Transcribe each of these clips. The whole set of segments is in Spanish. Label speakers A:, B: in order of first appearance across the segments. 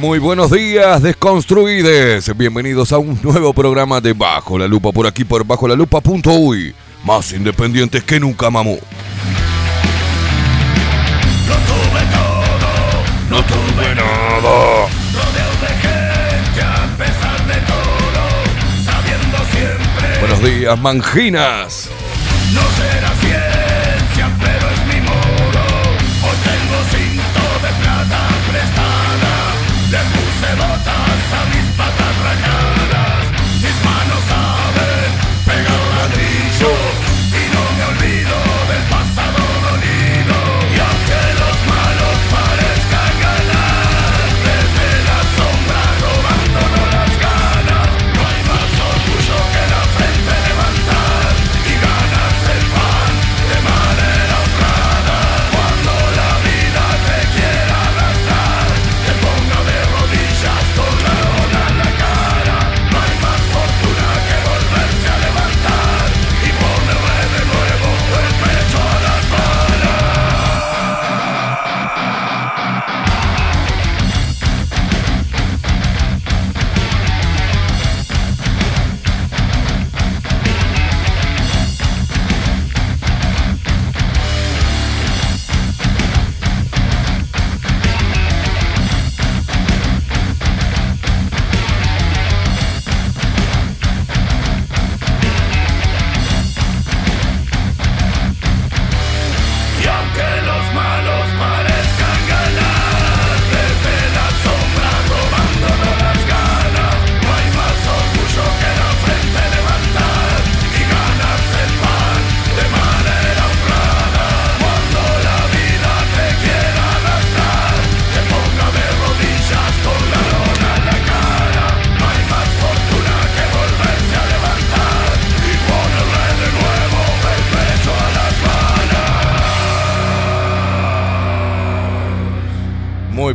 A: Muy, buenos días, desconstruides. Bienvenidos a un nuevo programa de Bajo la Lupa por aquí por bajo la lupa.uy. Más independientes que nunca, mamú.
B: Lo tuve todo,
A: No tuve nada.
B: de gente a pesar de todo, sabiendo siempre
A: Buenos días, manginas.
B: no será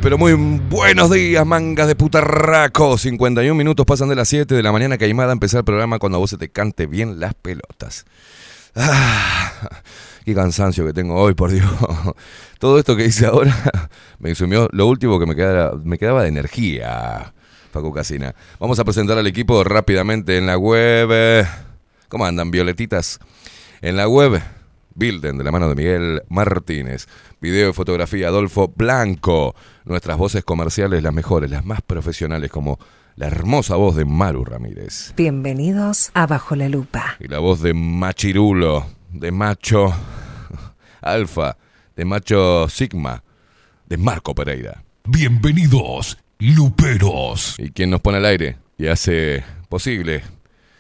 B: pero
A: muy buenos días, mangas de putarraco. 51 minutos pasan de las 7 de la mañana, Caimada, empezar el programa cuando a vos se te cante bien las pelotas. Ah, qué cansancio que tengo hoy, por Dios. Todo esto que hice ahora me sumió lo último que me quedaba, me quedaba de energía, Facu Casina. Vamos a presentar al equipo rápidamente en la web. ¿Cómo andan, violetitas? En la web, Bilden, de la mano de Miguel Martínez. Video y fotografía, Adolfo Blanco. Nuestras voces comerciales, las mejores, las más profesionales, como la hermosa voz de Maru Ramírez.
C: Bienvenidos a Bajo la Lupa.
A: Y la voz de Machirulo, de Macho Alfa, de Macho Sigma, de Marco Pereira.
B: Bienvenidos, luperos.
A: Y quien nos pone al aire y hace posible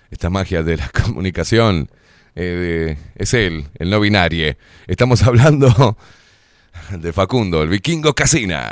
A: esta magia de la comunicación eh, es él, el no binario. Estamos hablando de Facundo, el vikingo Casina.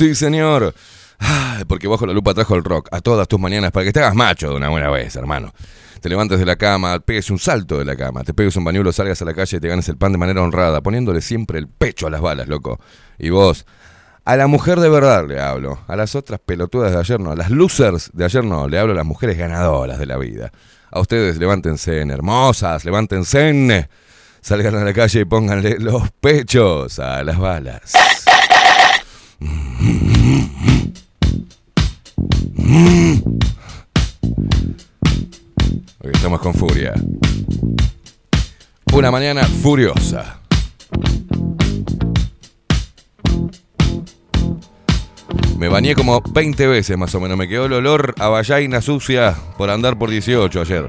A: Sí señor. Porque bajo la lupa trajo el rock a todas tus mañanas para que te hagas macho de una buena vez, hermano. Te levantes de la cama, pegues un salto de la cama, te pegues un bañuelo, salgas a la calle y te ganes el pan de manera honrada, poniéndole siempre el pecho a las balas, loco. Y vos, a la mujer de verdad le hablo, a las otras pelotudas de ayer no, a las losers de ayer no, le hablo a las mujeres ganadoras de la vida. A ustedes levántense en hermosas, levántense en... Salgan a la calle y pónganle los pechos a las balas. Estamos con furia. Una mañana furiosa. Me bañé como 20 veces más o menos. Me quedó el olor a vallaina sucia por andar por 18 ayer.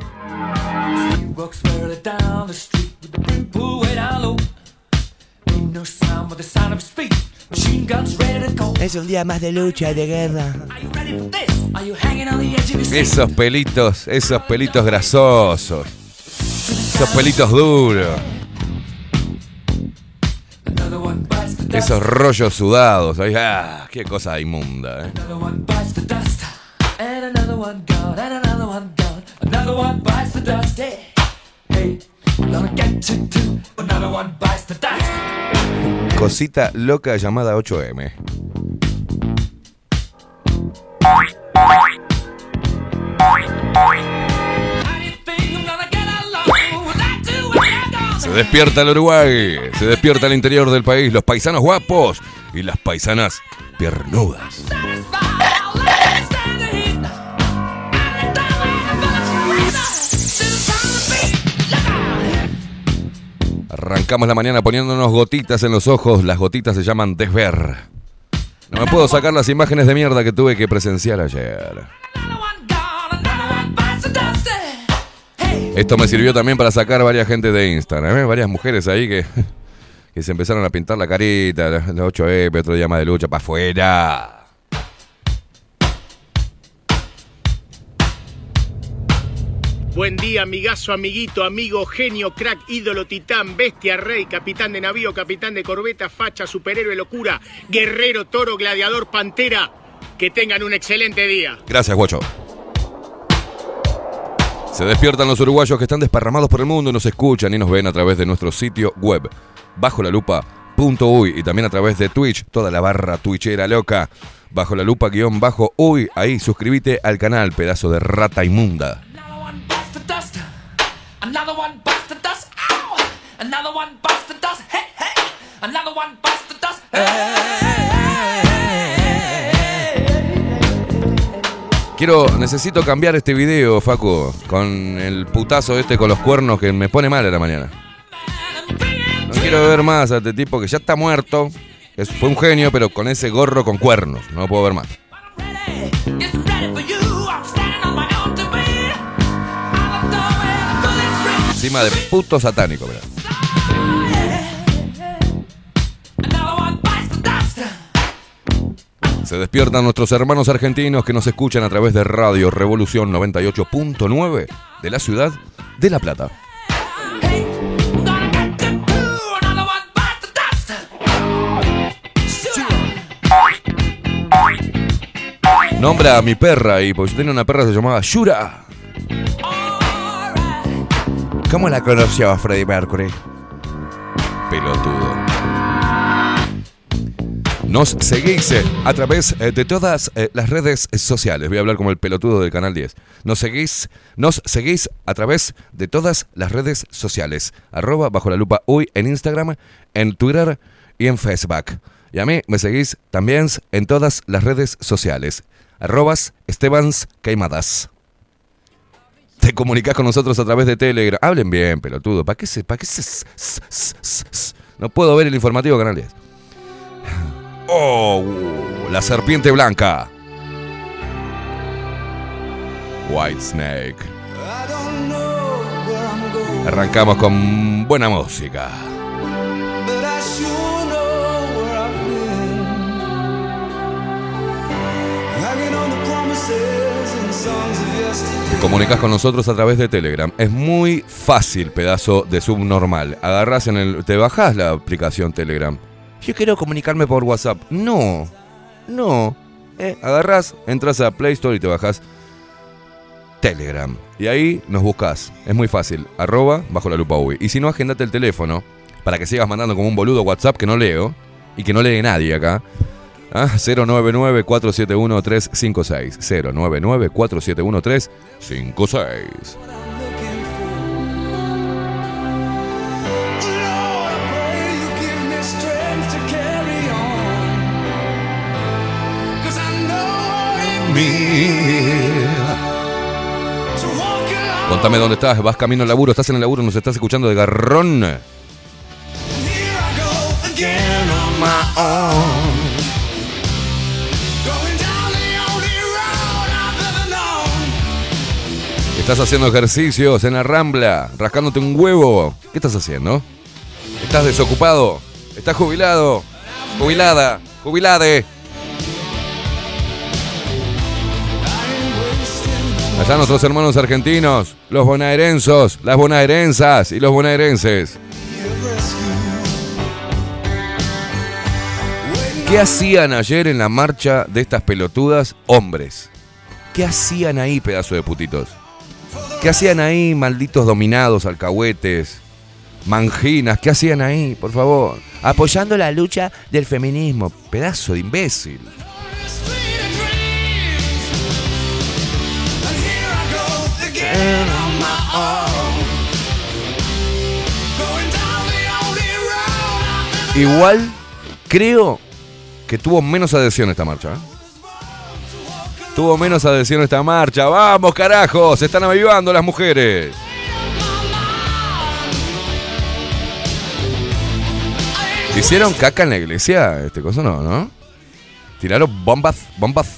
D: Es un día más de lucha, de guerra.
A: Esos pelitos, esos pelitos grasosos. Esos pelitos duros. Esos rollos sudados. Ah, qué cosa inmunda. ¿eh? Cosita loca llamada 8M. Se despierta el Uruguay, se despierta el interior del país, los paisanos guapos y las paisanas piernudas. Arrancamos la mañana poniéndonos gotitas en los ojos, las gotitas se llaman desver. No me puedo sacar las imágenes de mierda que tuve que presenciar ayer. Esto me sirvió también para sacar varias gente de Instagram, ¿eh? varias mujeres ahí que, que se empezaron a pintar la carita, la 8E, otro día más de lucha, para afuera.
E: Buen día, amigazo, amiguito, amigo, genio, crack, ídolo, titán, bestia, rey, capitán de navío, capitán de corbeta, facha, superhéroe, locura, guerrero, toro, gladiador, pantera. Que tengan un excelente día.
A: Gracias, guacho. Se despiertan los uruguayos que están desparramados por el mundo nos escuchan y nos ven a través de nuestro sitio web, bajo la lupa. Uy, y también a través de Twitch, toda la barra twitchera loca, bajo la lupa guion bajo uy, ahí suscríbete al canal, pedazo de rata inmunda.
F: Another one bites the dust. Ow! Another one bites the dust. Hey, hey! Another one bites the dust.
A: Quiero, necesito cambiar este video, Facu, con el putazo este con los cuernos que me pone mal a la mañana. No quiero ver más a este tipo que ya está muerto. Es- fue un genio, pero con ese gorro con cuernos. No lo puedo ver más. Encima de puto satánico, ¿verdad? Se despiertan nuestros hermanos argentinos que nos escuchan a través de Radio Revolución 98.9 de la ciudad de La Plata. Nombra a mi perra y pues tenía una perra que se llamaba Shura. ¿Cómo la conoció Freddie Mercury? Pelotudo. Nos seguís eh, a través eh, de todas eh, las redes sociales. Voy a hablar como el pelotudo del canal 10. Nos seguís, nos seguís a través de todas las redes sociales. Arroba bajo la lupa hoy en Instagram, en Twitter y en Facebook. Y a mí me seguís también en todas las redes sociales. Arrobas Estebans Queimadas. Te comunicas con nosotros a través de Telegram. Hablen bien, pelotudo. ¿Para qué se.? ¿Para qué se.? No puedo ver el informativo Canal 10. Oh, la serpiente blanca. White Snake. Arrancamos con buena música. Comunicas con nosotros a través de Telegram. Es muy fácil, pedazo de subnormal. Agarras en el. Te bajás la aplicación Telegram. Yo quiero comunicarme por WhatsApp. No. No. Eh, agarrás, entras a Play Store y te bajás Telegram. Y ahí nos buscas. Es muy fácil. Arroba bajo la lupa UI. Y si no, agendate el teléfono para que sigas mandando como un boludo WhatsApp que no leo y que no lee nadie acá. Ah, 099-471-356. 099-471-356. Contame dónde estás, vas camino al laburo, estás en el laburo, nos estás escuchando de garrón. Estás haciendo ejercicios en la rambla, rascándote un huevo. ¿Qué estás haciendo? ¿Estás desocupado? ¿Estás jubilado? Jubilada, jubilade. Allá nuestros hermanos argentinos, los bonaerenses, las bonaerensas y los bonaerenses. ¿Qué hacían ayer en la marcha de estas pelotudas hombres? ¿Qué hacían ahí, pedazo de putitos? ¿Qué hacían ahí, malditos dominados, alcahuetes, manginas? ¿Qué hacían ahí, por favor?
D: Apoyando la lucha del feminismo.
A: Pedazo de imbécil. Igual creo que tuvo menos adhesión esta marcha. ¿eh? Tuvo menos adhesión esta marcha. ¡Vamos, carajo! Se están avivando las mujeres. ¿Hicieron caca en la iglesia? Este cosa no, ¿no? Tiraron bombas, bombas.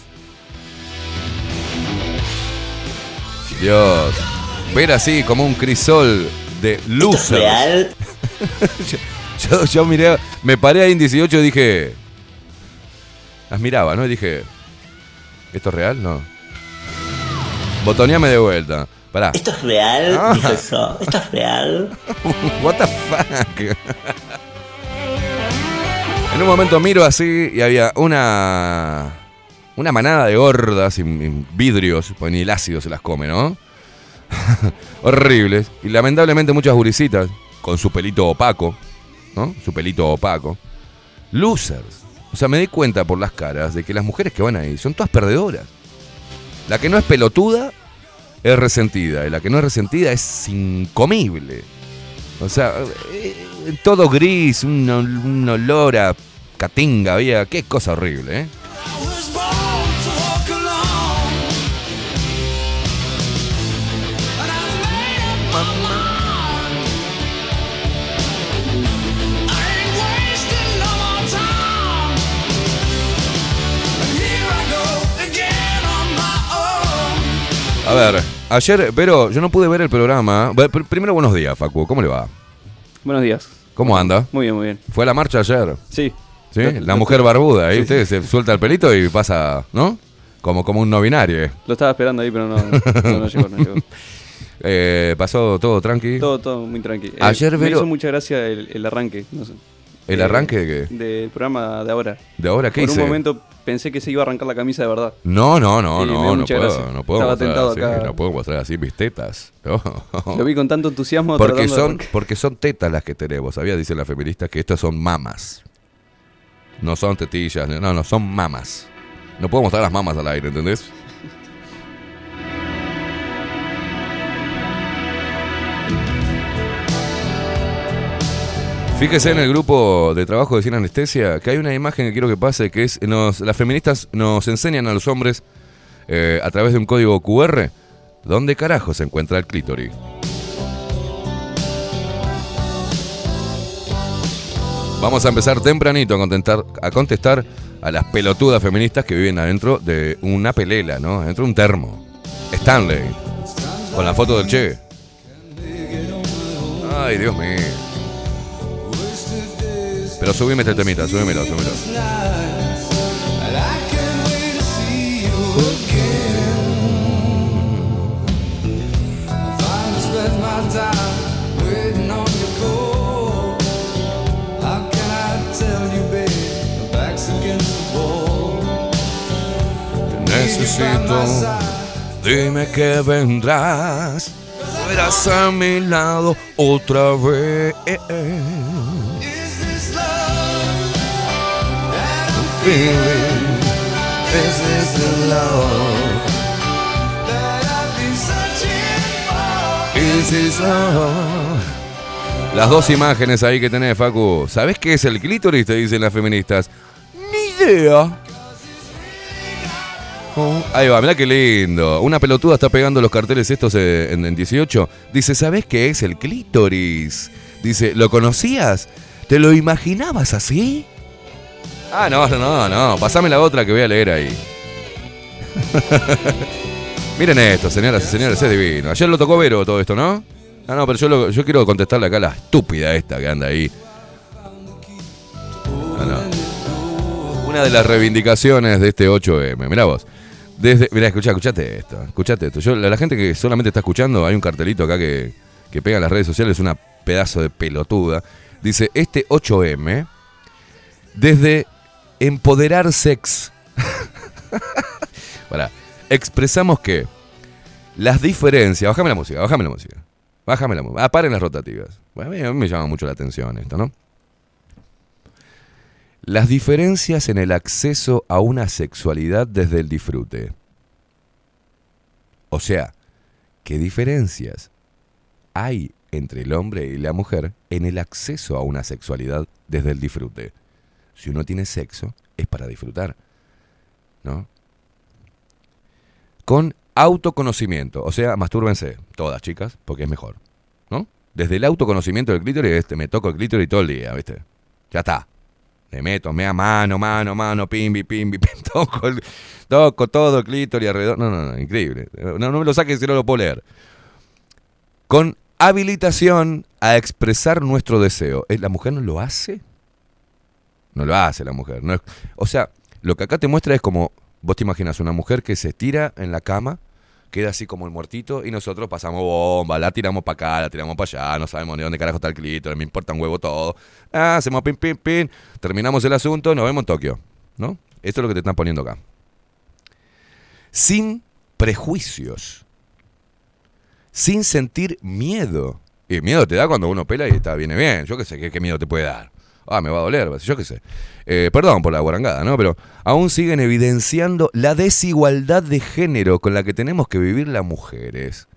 A: Dios. Ver así como un crisol de luz. yo, yo, yo miré, me paré ahí en 18 y dije. Las miraba, ¿no? Y dije. ¿Esto es real? No. Botoneame de vuelta. Pará.
G: ¿Esto es real?
A: Ah.
G: Dijo eso. ¿Esto es real?
A: What the fuck? En un momento miro así y había una. Una manada de gordas y, y vidrios, pues ni el ácido se las come, ¿no? Horribles. Y lamentablemente muchas gurisitas con su pelito opaco, ¿no? Su pelito opaco. Losers. O sea, me di cuenta por las caras de que las mujeres que van ahí son todas perdedoras. La que no es pelotuda es resentida. Y la que no es resentida es incomible. O sea, eh, todo gris, un olor a catinga, había. Qué cosa horrible, ¿eh? A ver, ayer, pero yo no pude ver el programa. Primero, buenos días, Facu. ¿Cómo le va?
H: Buenos días.
A: ¿Cómo anda?
H: Muy bien, muy bien.
A: ¿Fue a la marcha ayer?
H: Sí.
A: ¿Sí? La mujer barbuda, ahí
H: Sí,
A: usted se suelta el pelito y pasa, ¿no? Como, como un no binario.
H: Lo estaba esperando ahí, pero no, no, no llegó, no llegó.
A: Eh, pasó todo tranqui.
H: Todo, todo muy tranquilo.
A: Ayer,
H: me
A: Vero-
H: hizo mucha gracia el, el arranque. No sé.
A: ¿El
H: Eh,
A: arranque de qué?
H: Del programa de ahora.
A: ¿De ahora qué
H: Por
A: hice?
H: un momento pensé que se iba a arrancar la camisa de verdad.
A: No, no, no, no, no puedo,
H: gracia.
A: no puedo
H: Estaba
A: mostrar
H: tentado
A: así,
H: acá.
A: no puedo mostrar así mis tetas. No.
H: Lo vi con tanto entusiasmo.
A: Porque
H: de
A: son, porque son tetas las que tenemos, ¿sabía? Dicen las feministas que estas son mamas. No son tetillas, no, no, son mamas. No puedo mostrar las mamas al aire, ¿entendés? Fíjese en el grupo de trabajo de Sin Anestesia que hay una imagen que quiero que pase, que es, nos, las feministas nos enseñan a los hombres eh, a través de un código QR dónde carajo se encuentra el clítoris. Vamos a empezar tempranito a contestar, a contestar a las pelotudas feministas que viven adentro de una pelela, ¿no? Adentro de un termo. Stanley. Con la foto del Che. Ay, Dios mío. Pero subime este temita, subímelo, subímelo. necesito. Dime que vendrás. Verás a mi lado otra vez. Las dos imágenes ahí que tenés, Facu. ¿Sabés qué es el clítoris? Te dicen las feministas. Ni idea. Oh, ahí va, mirá qué lindo. Una pelotuda está pegando los carteles estos eh, en, en 18. Dice, ¿sabés qué es el clítoris? Dice, ¿lo conocías? ¿Te lo imaginabas así? Ah, no, no, no. Pasame la otra que voy a leer ahí. Miren esto, señoras y señores, es divino. Ayer lo tocó Vero todo esto, ¿no? Ah, no, pero yo, quiero contestarle acá a la estúpida esta que anda ahí. Ah. Una de las reivindicaciones de este 8M. Mirá vos. Desde, mirá, escuchá, escuchate esto. Escuchate esto. Yo, la, la gente que solamente está escuchando, hay un cartelito acá que, que pega en las redes sociales, una pedazo de pelotuda. Dice, este 8M, desde empoderar sex. Pará. Expresamos que las diferencias. Bájame la música, bájame la música. Bájame la música. Ah, paren las rotativas. Bueno, a mí, a mí me llama mucho la atención esto, ¿no? Las diferencias en el acceso a una sexualidad desde el disfrute. O sea, ¿qué diferencias hay entre el hombre y la mujer en el acceso a una sexualidad desde el disfrute? Si uno tiene sexo, es para disfrutar, ¿no? Con autoconocimiento, o sea, mastúrbense, todas chicas, porque es mejor, ¿no? Desde el autoconocimiento del clítoris, este, me toco el clítoris todo el día, ¿viste? Ya está. Me meto, me a mano, mano, mano, pimbi, pimbi, pim, toco, el- toco todo el clítoris alrededor. No, no, no, increíble. No, no me lo saques si no lo puedo leer. Con habilitación a expresar nuestro deseo. ¿Eh, ¿La mujer no lo hace? No lo hace la mujer. No es- o sea, lo que acá te muestra es como, vos te imaginas una mujer que se tira en la cama, queda así como el muertito y nosotros pasamos bomba, la tiramos para acá, la tiramos para allá, no sabemos ni dónde carajo está el clítoris, me importa un huevo todo. Ah, hacemos pin, pin, pin, terminamos el asunto, nos vemos en Tokio, ¿no? Esto es lo que te están poniendo acá. Sin prejuicios, sin sentir miedo. Y miedo te da cuando uno pela y está viene bien. Yo qué sé, ¿qué, qué miedo te puede dar? Ah, me va a doler, yo qué sé. Eh, perdón por la guarangada, ¿no? Pero aún siguen evidenciando la desigualdad de género con la que tenemos que vivir las mujeres.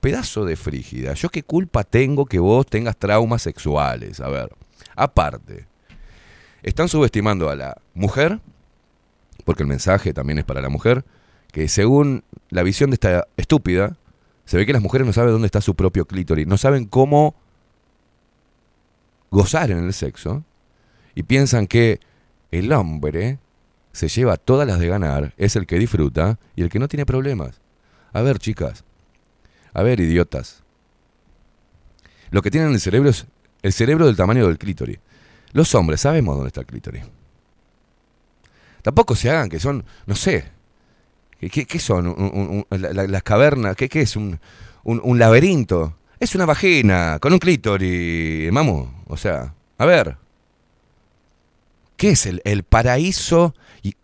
A: Pedazo de frígida. ¿Yo qué culpa tengo que vos tengas traumas sexuales? A ver. Aparte, están subestimando a la mujer, porque el mensaje también es para la mujer, que según la visión de esta estúpida, se ve que las mujeres no saben dónde está su propio clítoris, no saben cómo gozar en el sexo y piensan que el hombre se lleva todas las de ganar, es el que disfruta y el que no tiene problemas. A ver, chicas, a ver, idiotas. Lo que tienen en el cerebro es el cerebro del tamaño del clítoris. Los hombres sabemos dónde está el clítoris. Tampoco se hagan que son, no sé, ¿qué, son? La- la- las cavernas, ¿qué, es? Un laberinto. Es una vagina con un clítoris, mamu. O sea, a ver. ¿Qué es el, paraíso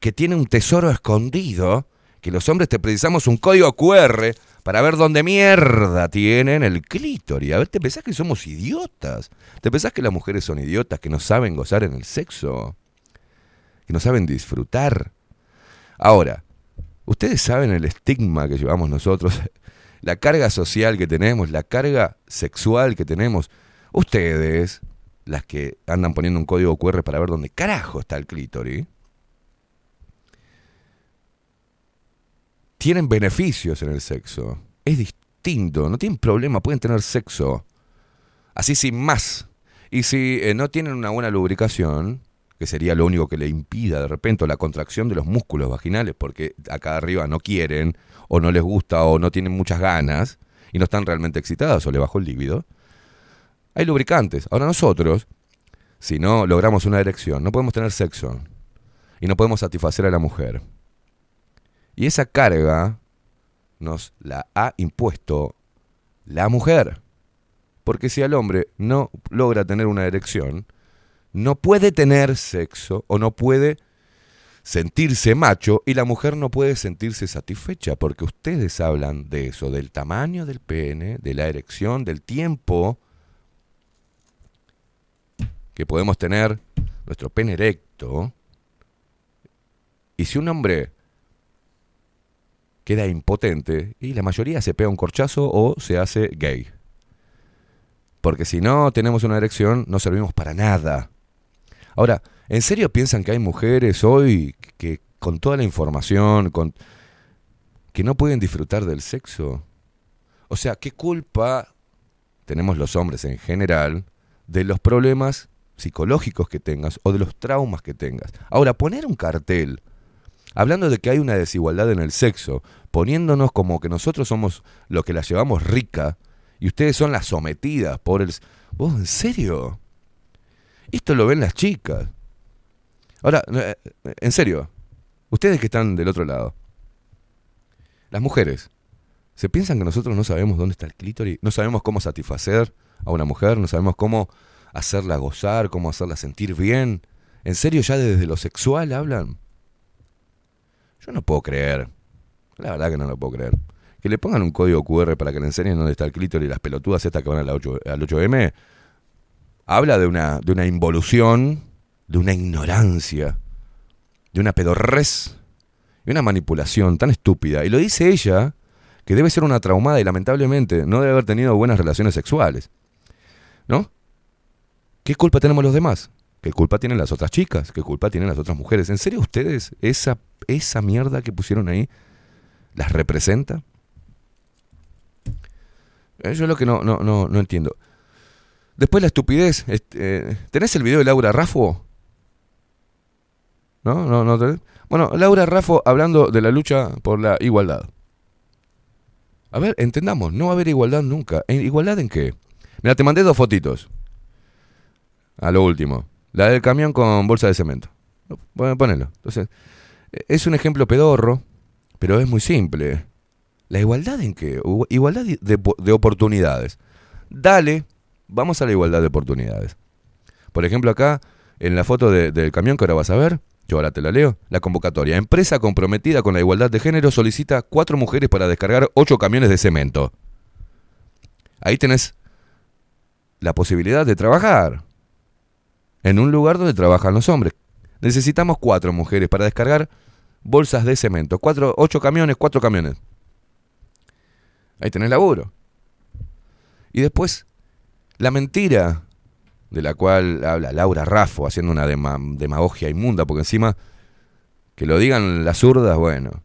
A: que tiene un tesoro escondido? Que los hombres te precisamos un código QR para ver dónde mierda tienen el clítoris. A ver, ¿te pensás que somos idiotas? ¿Te pensás que las mujeres son idiotas que no saben gozar en el sexo? Que no saben disfrutar. Ahora, ustedes saben el estigma que llevamos nosotros, la carga social que tenemos, la carga sexual que tenemos. Ustedes, las que andan poniendo un código QR para ver dónde carajo está el clítoris, tienen beneficios en el sexo. Es distinto, no tienen problema, pueden tener sexo. Así sin más. Y si eh, no tienen una buena lubricación, que sería lo único que le impida de repente la contracción de los músculos vaginales, porque acá arriba no quieren, o no les gusta, o no tienen muchas ganas, y no están realmente excitadas, o le bajó el líbido, hay lubricantes. Ahora nosotros, si no logramos una erección, no podemos tener sexo, y no podemos satisfacer a la mujer. Y esa carga nos la ha impuesto la mujer. Porque si al hombre no logra tener una erección, no puede tener sexo o no puede sentirse macho y la mujer no puede sentirse satisfecha porque ustedes hablan de eso, del tamaño del pene, de la erección, del tiempo que podemos tener nuestro pene erecto. Y si un hombre queda impotente, y la mayoría se pega un corchazo o se hace gay. Porque si no tenemos una erección, no servimos para nada. Ahora, ¿en serio piensan que hay mujeres hoy que con toda la información, con que no pueden disfrutar del sexo? O sea, ¿qué culpa tenemos los hombres en general de los problemas psicológicos que tengas o de los traumas que tengas? Ahora, poner un cartel hablando de que hay una desigualdad en el sexo, poniéndonos como que nosotros somos los que la llevamos rica y ustedes son las sometidas por el... ¿Vos en serio? Esto lo ven las chicas. Ahora, eh, en serio, ustedes que están del otro lado, las mujeres, ¿se piensan que nosotros no sabemos dónde está el clítoris? ¿No sabemos cómo satisfacer a una mujer? ¿No sabemos cómo hacerla gozar, cómo hacerla sentir bien? ¿En serio ya desde lo sexual hablan? Yo no puedo creer. La verdad que no lo puedo creer. Que le pongan un código QR para que le enseñen dónde está el clítoris y las pelotudas estas que van la 8 al 8M. Habla de una, de una involución, de una ignorancia, de una pedorrez y una manipulación tan estúpida. Y lo dice ella, que debe ser una traumada y lamentablemente no debe haber tenido buenas relaciones sexuales. ¿No? ¿Qué culpa tenemos los demás? ¿Qué culpa tienen las otras chicas? ¿Qué culpa tienen las otras mujeres? ¿En serio ustedes esa, esa mierda que pusieron ahí las representa? Eh, Yo es lo que no, no, no, no entiendo. Después la estupidez. eh, ¿Tenés el video de Laura Raffo? ¿No? ¿No? ¿No tenés? Bueno, Laura Raffo hablando de la lucha por la igualdad. A ver, entendamos, no va a haber igualdad nunca. ¿En ¿Igualdad en qué? Mira, te mandé dos fotitos. A lo último. La del camión con bolsa de cemento. Bueno, ponelo. Entonces, eh, es un ejemplo pedorro, pero es muy simple. ¿La igualdad en qué? Igualdad de, de- de oportunidades. Dale, vamos a la igualdad de oportunidades. Por ejemplo, acá, en la foto de- del camión que ahora vas a ver, yo ahora te la leo, la convocatoria. Empresa comprometida con la igualdad de género solicita cuatro mujeres para descargar ocho camiones de cemento. Ahí tenés la posibilidad de trabajar en un lugar donde trabajan los hombres. Necesitamos cuatro mujeres para descargar bolsas de cemento. Cuatro, ocho camiones, cuatro camiones. Ahí tenés laburo. Y después, la mentira de la cual habla Laura Raffo haciendo una dema- demagogia inmunda, porque encima que lo digan las zurdas, bueno.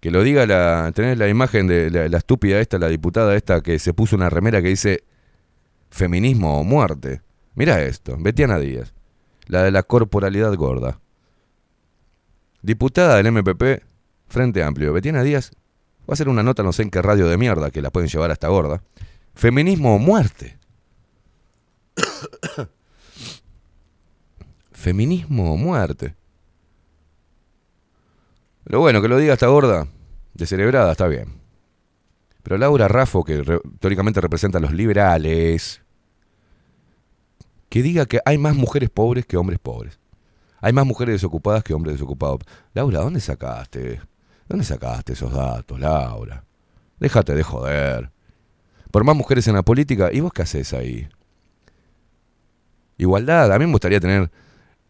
A: Que lo diga la. Tenés la imagen de la, la estúpida esta, la diputada esta, que se puso una remera que dice feminismo o muerte. Mira esto, Betiana Díaz, la de la corporalidad gorda. Diputada del MPP, Frente Amplio. Betiana Díaz va a hacer una nota, no sé en qué radio de mierda, que la pueden llevar hasta gorda. Feminismo o muerte. Feminismo o muerte. Pero bueno, que lo diga esta gorda, descerebrada, está bien. Pero Laura Raffo, que re- teóricamente representa a los liberales, que diga que hay más mujeres pobres que hombres pobres. Hay más mujeres desocupadas que hombres desocupados. Laura, ¿dónde sacaste? ¿Dónde sacaste esos datos, Laura? Déjate de joder. Por más mujeres en la política, ¿y vos qué haces ahí? Igualdad, a mí me gustaría tener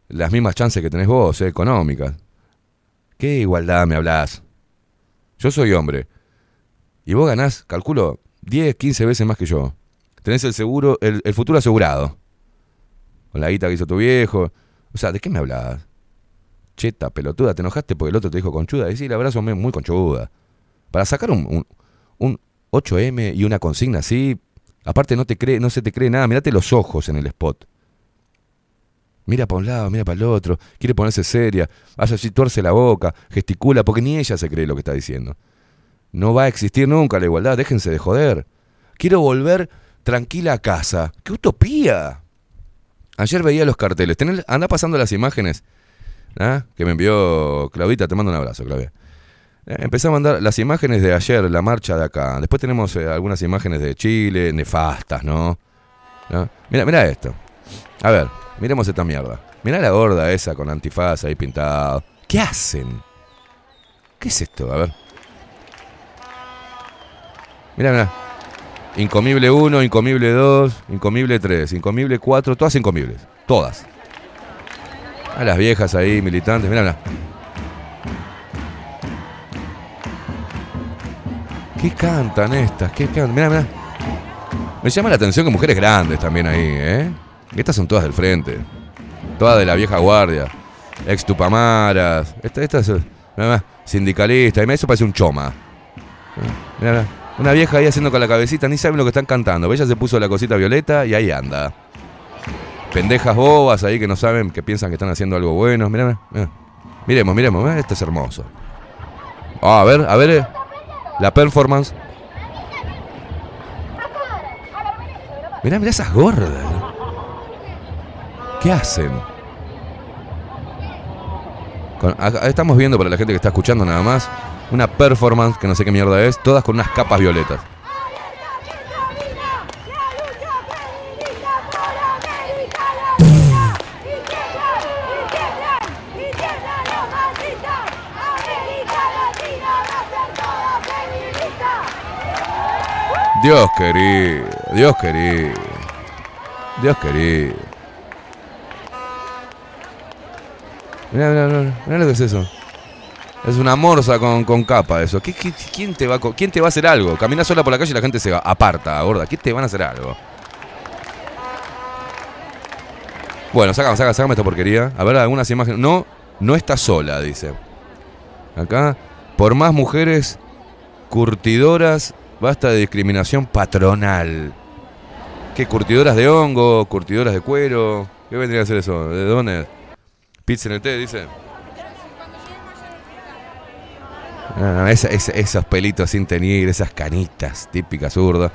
A: las mismas chances que tenés vos, eh, económicas. ¿Qué igualdad me hablas? Yo soy hombre. Y vos ganás, calculo, 10, 15 veces más que yo. Tenés el seguro, el, el futuro asegurado. Con la guita que hizo tu viejo. O sea, ¿de qué me hablas? Cheta, pelotuda, te enojaste porque el otro te dijo conchuda. Y sí, la verdad son muy conchuda. Para sacar un, un, un 8M y una consigna así, aparte no te cree, no se te cree nada. Mirate los ojos en el spot. Mira para un lado, mira para el otro, quiere ponerse seria, hace así, tuerce la boca, gesticula, porque ni ella se cree lo que está diciendo. No va a existir nunca la igualdad, déjense de joder. Quiero volver tranquila a casa. ¡Qué utopía! Ayer veía los carteles. Tenés- anda pasando las imágenes ¿ah? que me envió Claudita. Te mando un abrazo, Claudia. Eh, empecé a mandar las imágenes de ayer, la marcha de acá. Después tenemos eh, algunas imágenes de Chile, nefastas, ¿no? ¿No? Mira, mira esto. A ver, miremos esta mierda. Mirá la gorda esa con antifaz ahí pintado. ¿Qué hacen? ¿Qué es esto? A ver. Mira, mira. Incomible 1, Incomible 2, Incomible 3, Incomible 4, todas incomibles. Todas. A las viejas ahí, militantes, mira. ¿Qué cantan estas? ¿Qué cantan? Mira, mira. Me llama la atención que mujeres grandes también ahí, ¿eh? Estas son todas del frente. Todas de la vieja guardia. Ex Tupamaras. Esta, esta es. Mira, sindicalista. Y eso parece un choma. Mira, mira. Una vieja ahí haciendo con la cabecita, ni saben lo que están cantando. Ella se puso la cosita violeta y ahí anda. Pendejas bobas ahí que no saben, que piensan que están haciendo algo bueno. Mira, mira. Miremos, miremos, esto es hermoso. Ah, a ver, a ver. eh, La performance. Mirá, mirá esas gordas. ¿Qué hacen? Con- estamos viendo para la gente que está escuchando nada más una performance que no sé qué mierda es, todas con unas capas violetas. Dios querido, Dios querido, Dios querido. Mirá, mirá, mirá, mirá lo que es eso. Es una morsa con, con capa eso. ¿Qué, qué- quién, te va, ¿Quién te va a hacer algo? Caminas sola por la calle y la gente se va- aparta, gorda. ¿Quién te van a hacer algo? Bueno, sácame, sácame, sácame esta porquería. A ver, algunas imágenes. No, no está sola, dice. Acá, por más mujeres curtidoras, basta de discriminación patronal. ¿Qué curtidoras de hongo? ¿Curtidoras de cuero? ¿Qué vendría a ser eso? ¿De dónde? Pizza en el té, dice. Ah, esos pelitos sin teñir, esas canitas típicas zurdas.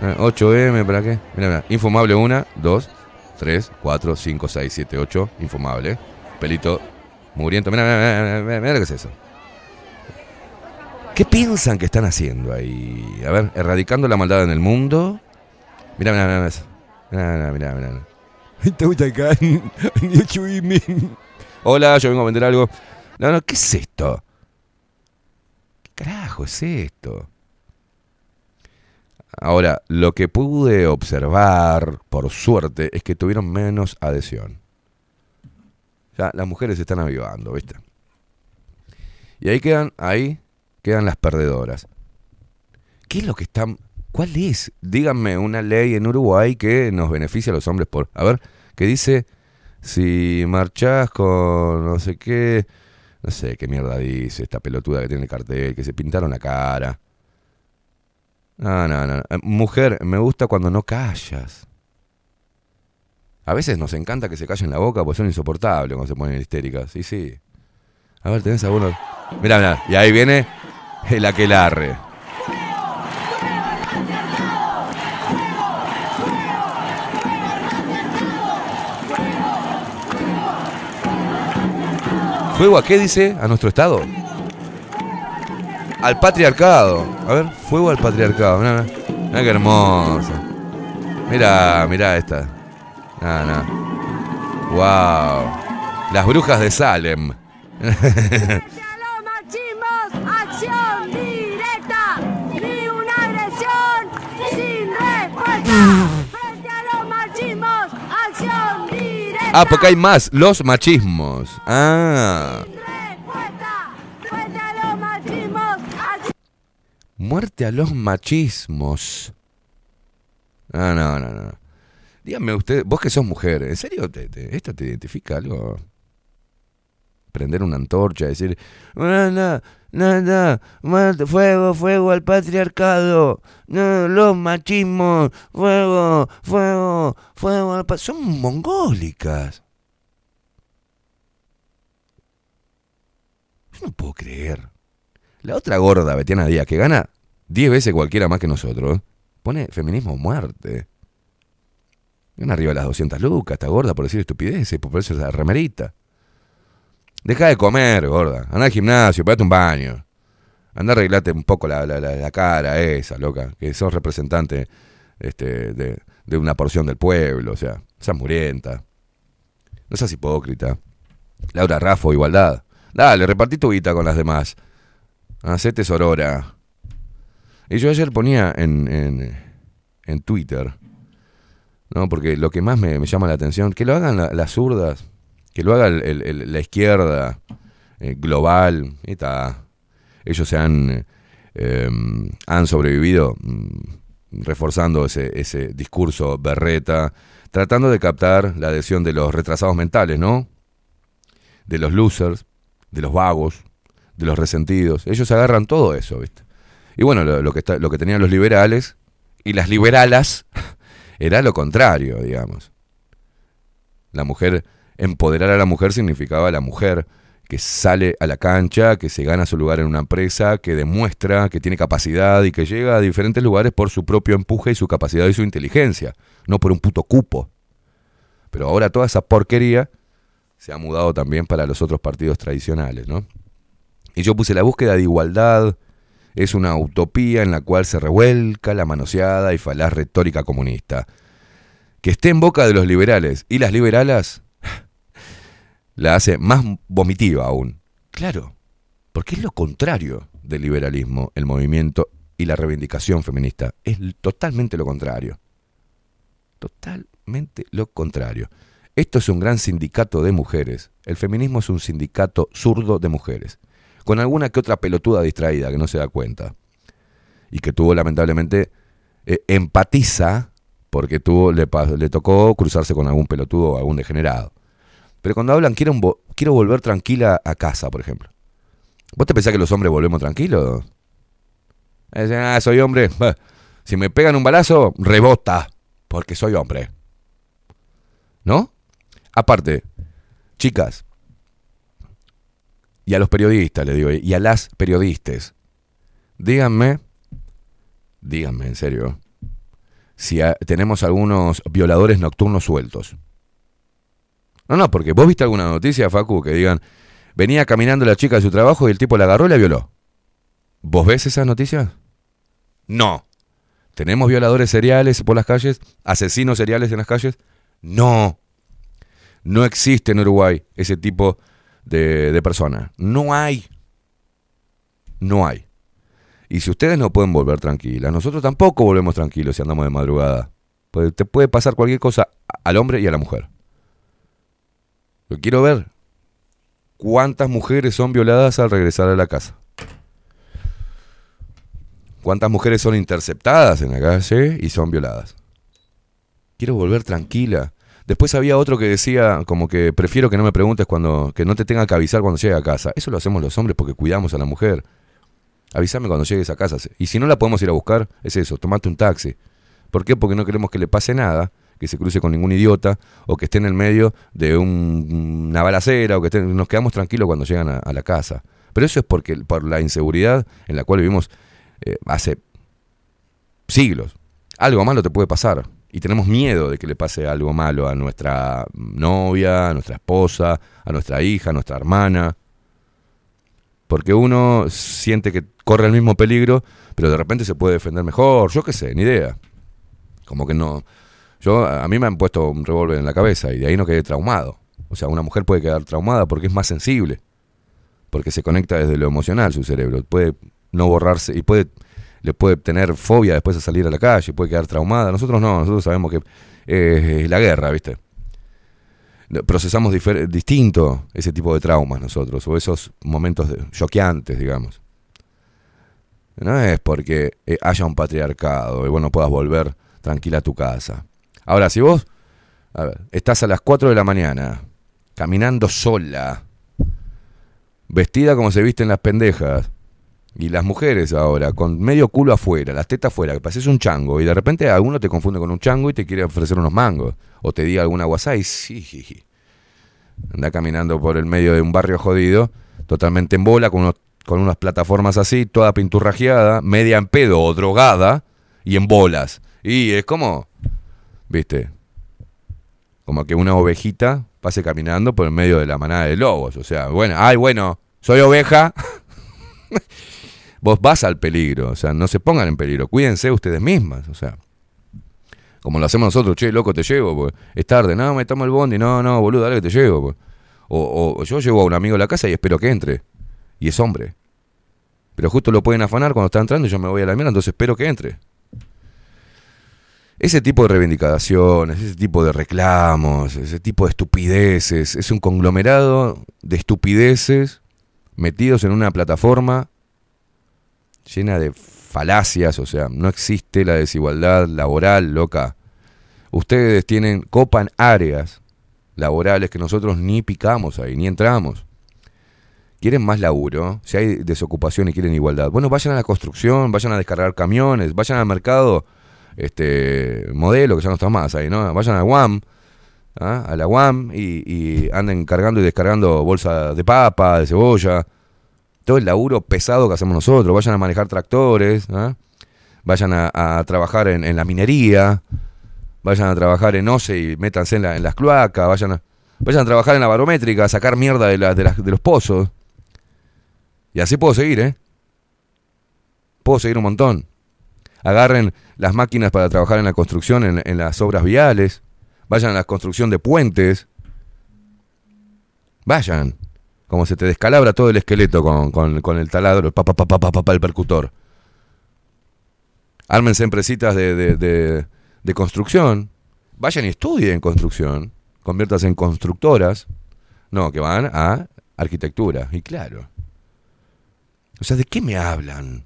A: Ah, 8M, ¿para qué? Mira, mira. Infumable 1, 2, 3, 4, 5, 6, 7, 8. Infumable. Pelito mugriento. Mira, mira, mira, mira, lo que es eso. ¿Qué piensan que están haciendo ahí? A ver, erradicando la maldad en el mundo. Mira, mira, mira. Mira, mira, mira. mira. Hola, yo vengo a vender algo. No, no, ¿qué es esto? ¿Qué carajo es esto? Ahora, lo que pude observar, por suerte, es que tuvieron menos adhesión. Ya, las mujeres se están avivando, ¿viste? Y ahí quedan, ahí quedan las perdedoras. ¿Qué es lo que están? ¿Cuál es? Díganme una ley en Uruguay que nos beneficia a los hombres por. A ver, que dice si marchás con no sé qué, no sé qué mierda dice esta pelotuda que tiene el cartel, que se pintaron la cara. No, no, no. Eh, Mujer, me gusta cuando no callas. A veces nos encanta que se callen la boca porque son insoportables cuando se ponen histéricas. Sí, sí. A ver, tenés algunos. Mira, mira. Y ahí viene el aquelarre. ¿Fuego a qué dice? ¿A nuestro Estado? Al patriarcado. A ver, fuego al patriarcado. Mirá, mirá. Mirá qué hermoso. Mira, mira esta. No. Wow. Las brujas de Salem. Ah, porque hay más. Los machismos. Ah. Muerte a los machismos. No, no, no, no. Díganme usted, vos que sos mujer, ¿en serio te, te- te identifica algo? Prender una antorcha, decir, nada, muerte, fuego, fuego al patriarcado, no, los machismos, fuego, fuego, fuego al pa-". Son mongólicas. Yo no puedo creer. La otra gorda, Betiana Díaz, que gana 10 veces cualquiera más que nosotros, pone feminismo muerte. Gana arriba de las 200 lucas, está gorda por decir estupideces, por ponerse esa remerita. Deja de comer, gorda. Anda al gimnasio, pegate un baño. Anda arreglate un poco la, la- la- cara esa, loca. Que sos representante este, de, de una porción del pueblo, o sea, seas murienta. No seas hipócrita. Laura Raffo, igualdad. Dale, repartí tu guita con las demás. Hacete sorora. Y yo ayer ponía en, en, en Twitter, ¿no? Porque lo que más me, me llama la atención, que lo hagan la- las zurdas, que lo haga la izquierda eh, global, está. Ellos se han, eh, han sobrevivido mm, reforzando ese, ese discurso berreta, tratando de captar la adhesión de los retrasados mentales, ¿no? De los losers, de los vagos, de los resentidos. Ellos agarran todo eso, ¿viste? Y bueno, lo, lo que, está- lo que tenían los liberales y las liberalas era lo contrario, digamos. La mujer, empoderar a la mujer significaba la mujer que sale a la cancha, que se gana su lugar en una empresa, que demuestra que tiene capacidad y que llega a diferentes lugares por su propio empuje y su capacidad y su inteligencia, no por un puto cupo. Pero ahora toda esa porquería se ha mudado también para los otros partidos tradicionales, ¿no? Y yo puse la búsqueda de igualdad, es una utopía en la cual se revuelca la manoseada y falaz retórica comunista. Que esté en boca de los liberales y las liberalas la hace más vomitiva aún. Claro, porque es lo contrario del liberalismo, el movimiento y la reivindicación feminista. Es totalmente lo contrario. Totalmente lo contrario. Esto es un gran sindicato de mujeres. El feminismo es un sindicato zurdo de mujeres. Con alguna que otra pelotuda distraída que no se da cuenta. Y que tuvo lamentablemente eh, empatiza porque tuvo, le, le tocó cruzarse con algún pelotudo o algún degenerado. Pero cuando hablan, quiero, quiero volver tranquila a casa, por ejemplo. ¿Vos te pensás que los hombres volvemos tranquilos? Dicen, ah, soy hombre. Si me pegan un balazo, rebota, porque soy hombre. ¿No? Aparte, chicas, y a los periodistas, le digo, y a las periodistas, díganme, díganme en serio, si a- tenemos algunos violadores nocturnos sueltos. No, no, porque vos viste alguna noticia, Facu, que digan, venía caminando la chica de su trabajo y el tipo la agarró y la violó. ¿Vos ves esas noticias? No. ¿Tenemos violadores seriales por las calles? ¿Asesinos seriales en las calles? No. No existe en Uruguay ese tipo de, de persona. No hay. No hay. Y si ustedes no pueden volver tranquilas, nosotros tampoco volvemos tranquilos si andamos de madrugada. Pues te puede pasar cualquier cosa al hombre y a la mujer. Yo quiero ver cuántas mujeres son violadas al regresar a la casa. ¿Cuántas mujeres son interceptadas en la calle y son violadas? Quiero volver tranquila. Después había otro que decía como que prefiero que no me preguntes cuando que no te tenga que avisar cuando llegue a casa. Eso lo hacemos los hombres porque cuidamos a la mujer. Avísame cuando llegues a casa. Y si no la podemos ir a buscar, es eso, tomate un taxi. ¿Por qué? Porque no queremos que le pase nada, que se cruce con ningún idiota o que esté en el medio de un- una balacera o que esté- nos quedamos tranquilos cuando llegan a, a la casa. Pero eso es porque por la inseguridad en la cual vivimos eh, hace siglos. Algo malo te puede pasar y tenemos miedo de que le pase algo malo a nuestra novia, a nuestra esposa, a nuestra hija, a nuestra hermana. Porque uno siente que corre el mismo peligro, pero de repente se puede defender mejor, yo qué sé, ni idea. Como que no. Yo, a mí me han puesto un revólver en la cabeza y de ahí no quedé traumado. O sea, una mujer puede quedar traumada porque es más sensible. Porque se conecta desde lo emocional su cerebro. Puede no borrarse y puede le puede tener fobia después de salir a la calle, puede quedar traumada. Nosotros no, nosotros sabemos que eh, es la guerra, ¿viste? Procesamos distinto ese tipo de traumas nosotros, o esos momentos choqueantes, digamos. No es porque eh, haya un patriarcado y vos no puedas volver tranquila a tu casa. Ahora, si vos estás a las 4 de la mañana, caminando sola, vestida como se visten las pendejas, y las mujeres ahora, con medio culo afuera, las tetas afuera, que pases un chango, y de repente alguno te confunde con un chango y te quiere ofrecer unos mangos, o te diga alguna guasá y sí, anda caminando por el medio de un barrio jodido, totalmente en bola, con, unos- con unas plataformas así, toda pinturrajeada, media en pedo o drogada, y en bolas. Y es como, viste, como que una ovejita pase caminando por el medio de la manada de lobos. O sea, bueno, ay, bueno, soy oveja. Vos vas al peligro, o sea, no se pongan en peligro, cuídense ustedes mismas, o sea. Como lo hacemos nosotros, che, loco, te llevo. Es tarde, no, me tomo el bondi, no, no, boludo, dale que te llevo, pues. O, o yo llevo a un amigo a la casa y espero que entre. Y es hombre. Pero justo lo pueden afanar cuando está entrando y yo me voy a la mierda, entonces espero que entre. Ese tipo de reivindicaciones, ese tipo de reclamos, ese tipo de estupideces, es un conglomerado de estupideces metidos en una plataforma llena de falacias, o sea, no existe la desigualdad laboral, loca. Ustedes tienen, copan áreas laborales que nosotros ni picamos ahí, ni entramos. ¿Quieren más laburo? Si hay desocupación y quieren igualdad. Bueno, vayan a la construcción, vayan a descargar camiones, vayan al mercado este modelo, que ya no está más ahí, ¿no? Vayan a UAM, ¿ah? a la UAM y, anden cargando y descargando bolsas de papa, de cebolla. Todo el laburo pesado que hacemos nosotros. Vayan a manejar tractores, ¿ah? vayan a, trabajar en, la minería, vayan a trabajar en OCE y métanse en, la- las cloacas, vayan a, vayan a trabajar en la barométrica, a sacar mierda de, de los pozos. Y así puedo seguir, ¿eh? Puedo seguir un montón. Agarren las máquinas para trabajar en la construcción, en, las obras viales. Vayan a la construcción de puentes. Vayan. Como se te descalabra todo el esqueleto con, con- el taladro, el pa, pa, pa, el percutor. Ármense empresitas de, de, de- de construcción. Vayan y estudien construcción. Conviértanse en constructoras. No, que van a arquitectura. Y claro. O sea, ¿de qué me hablan?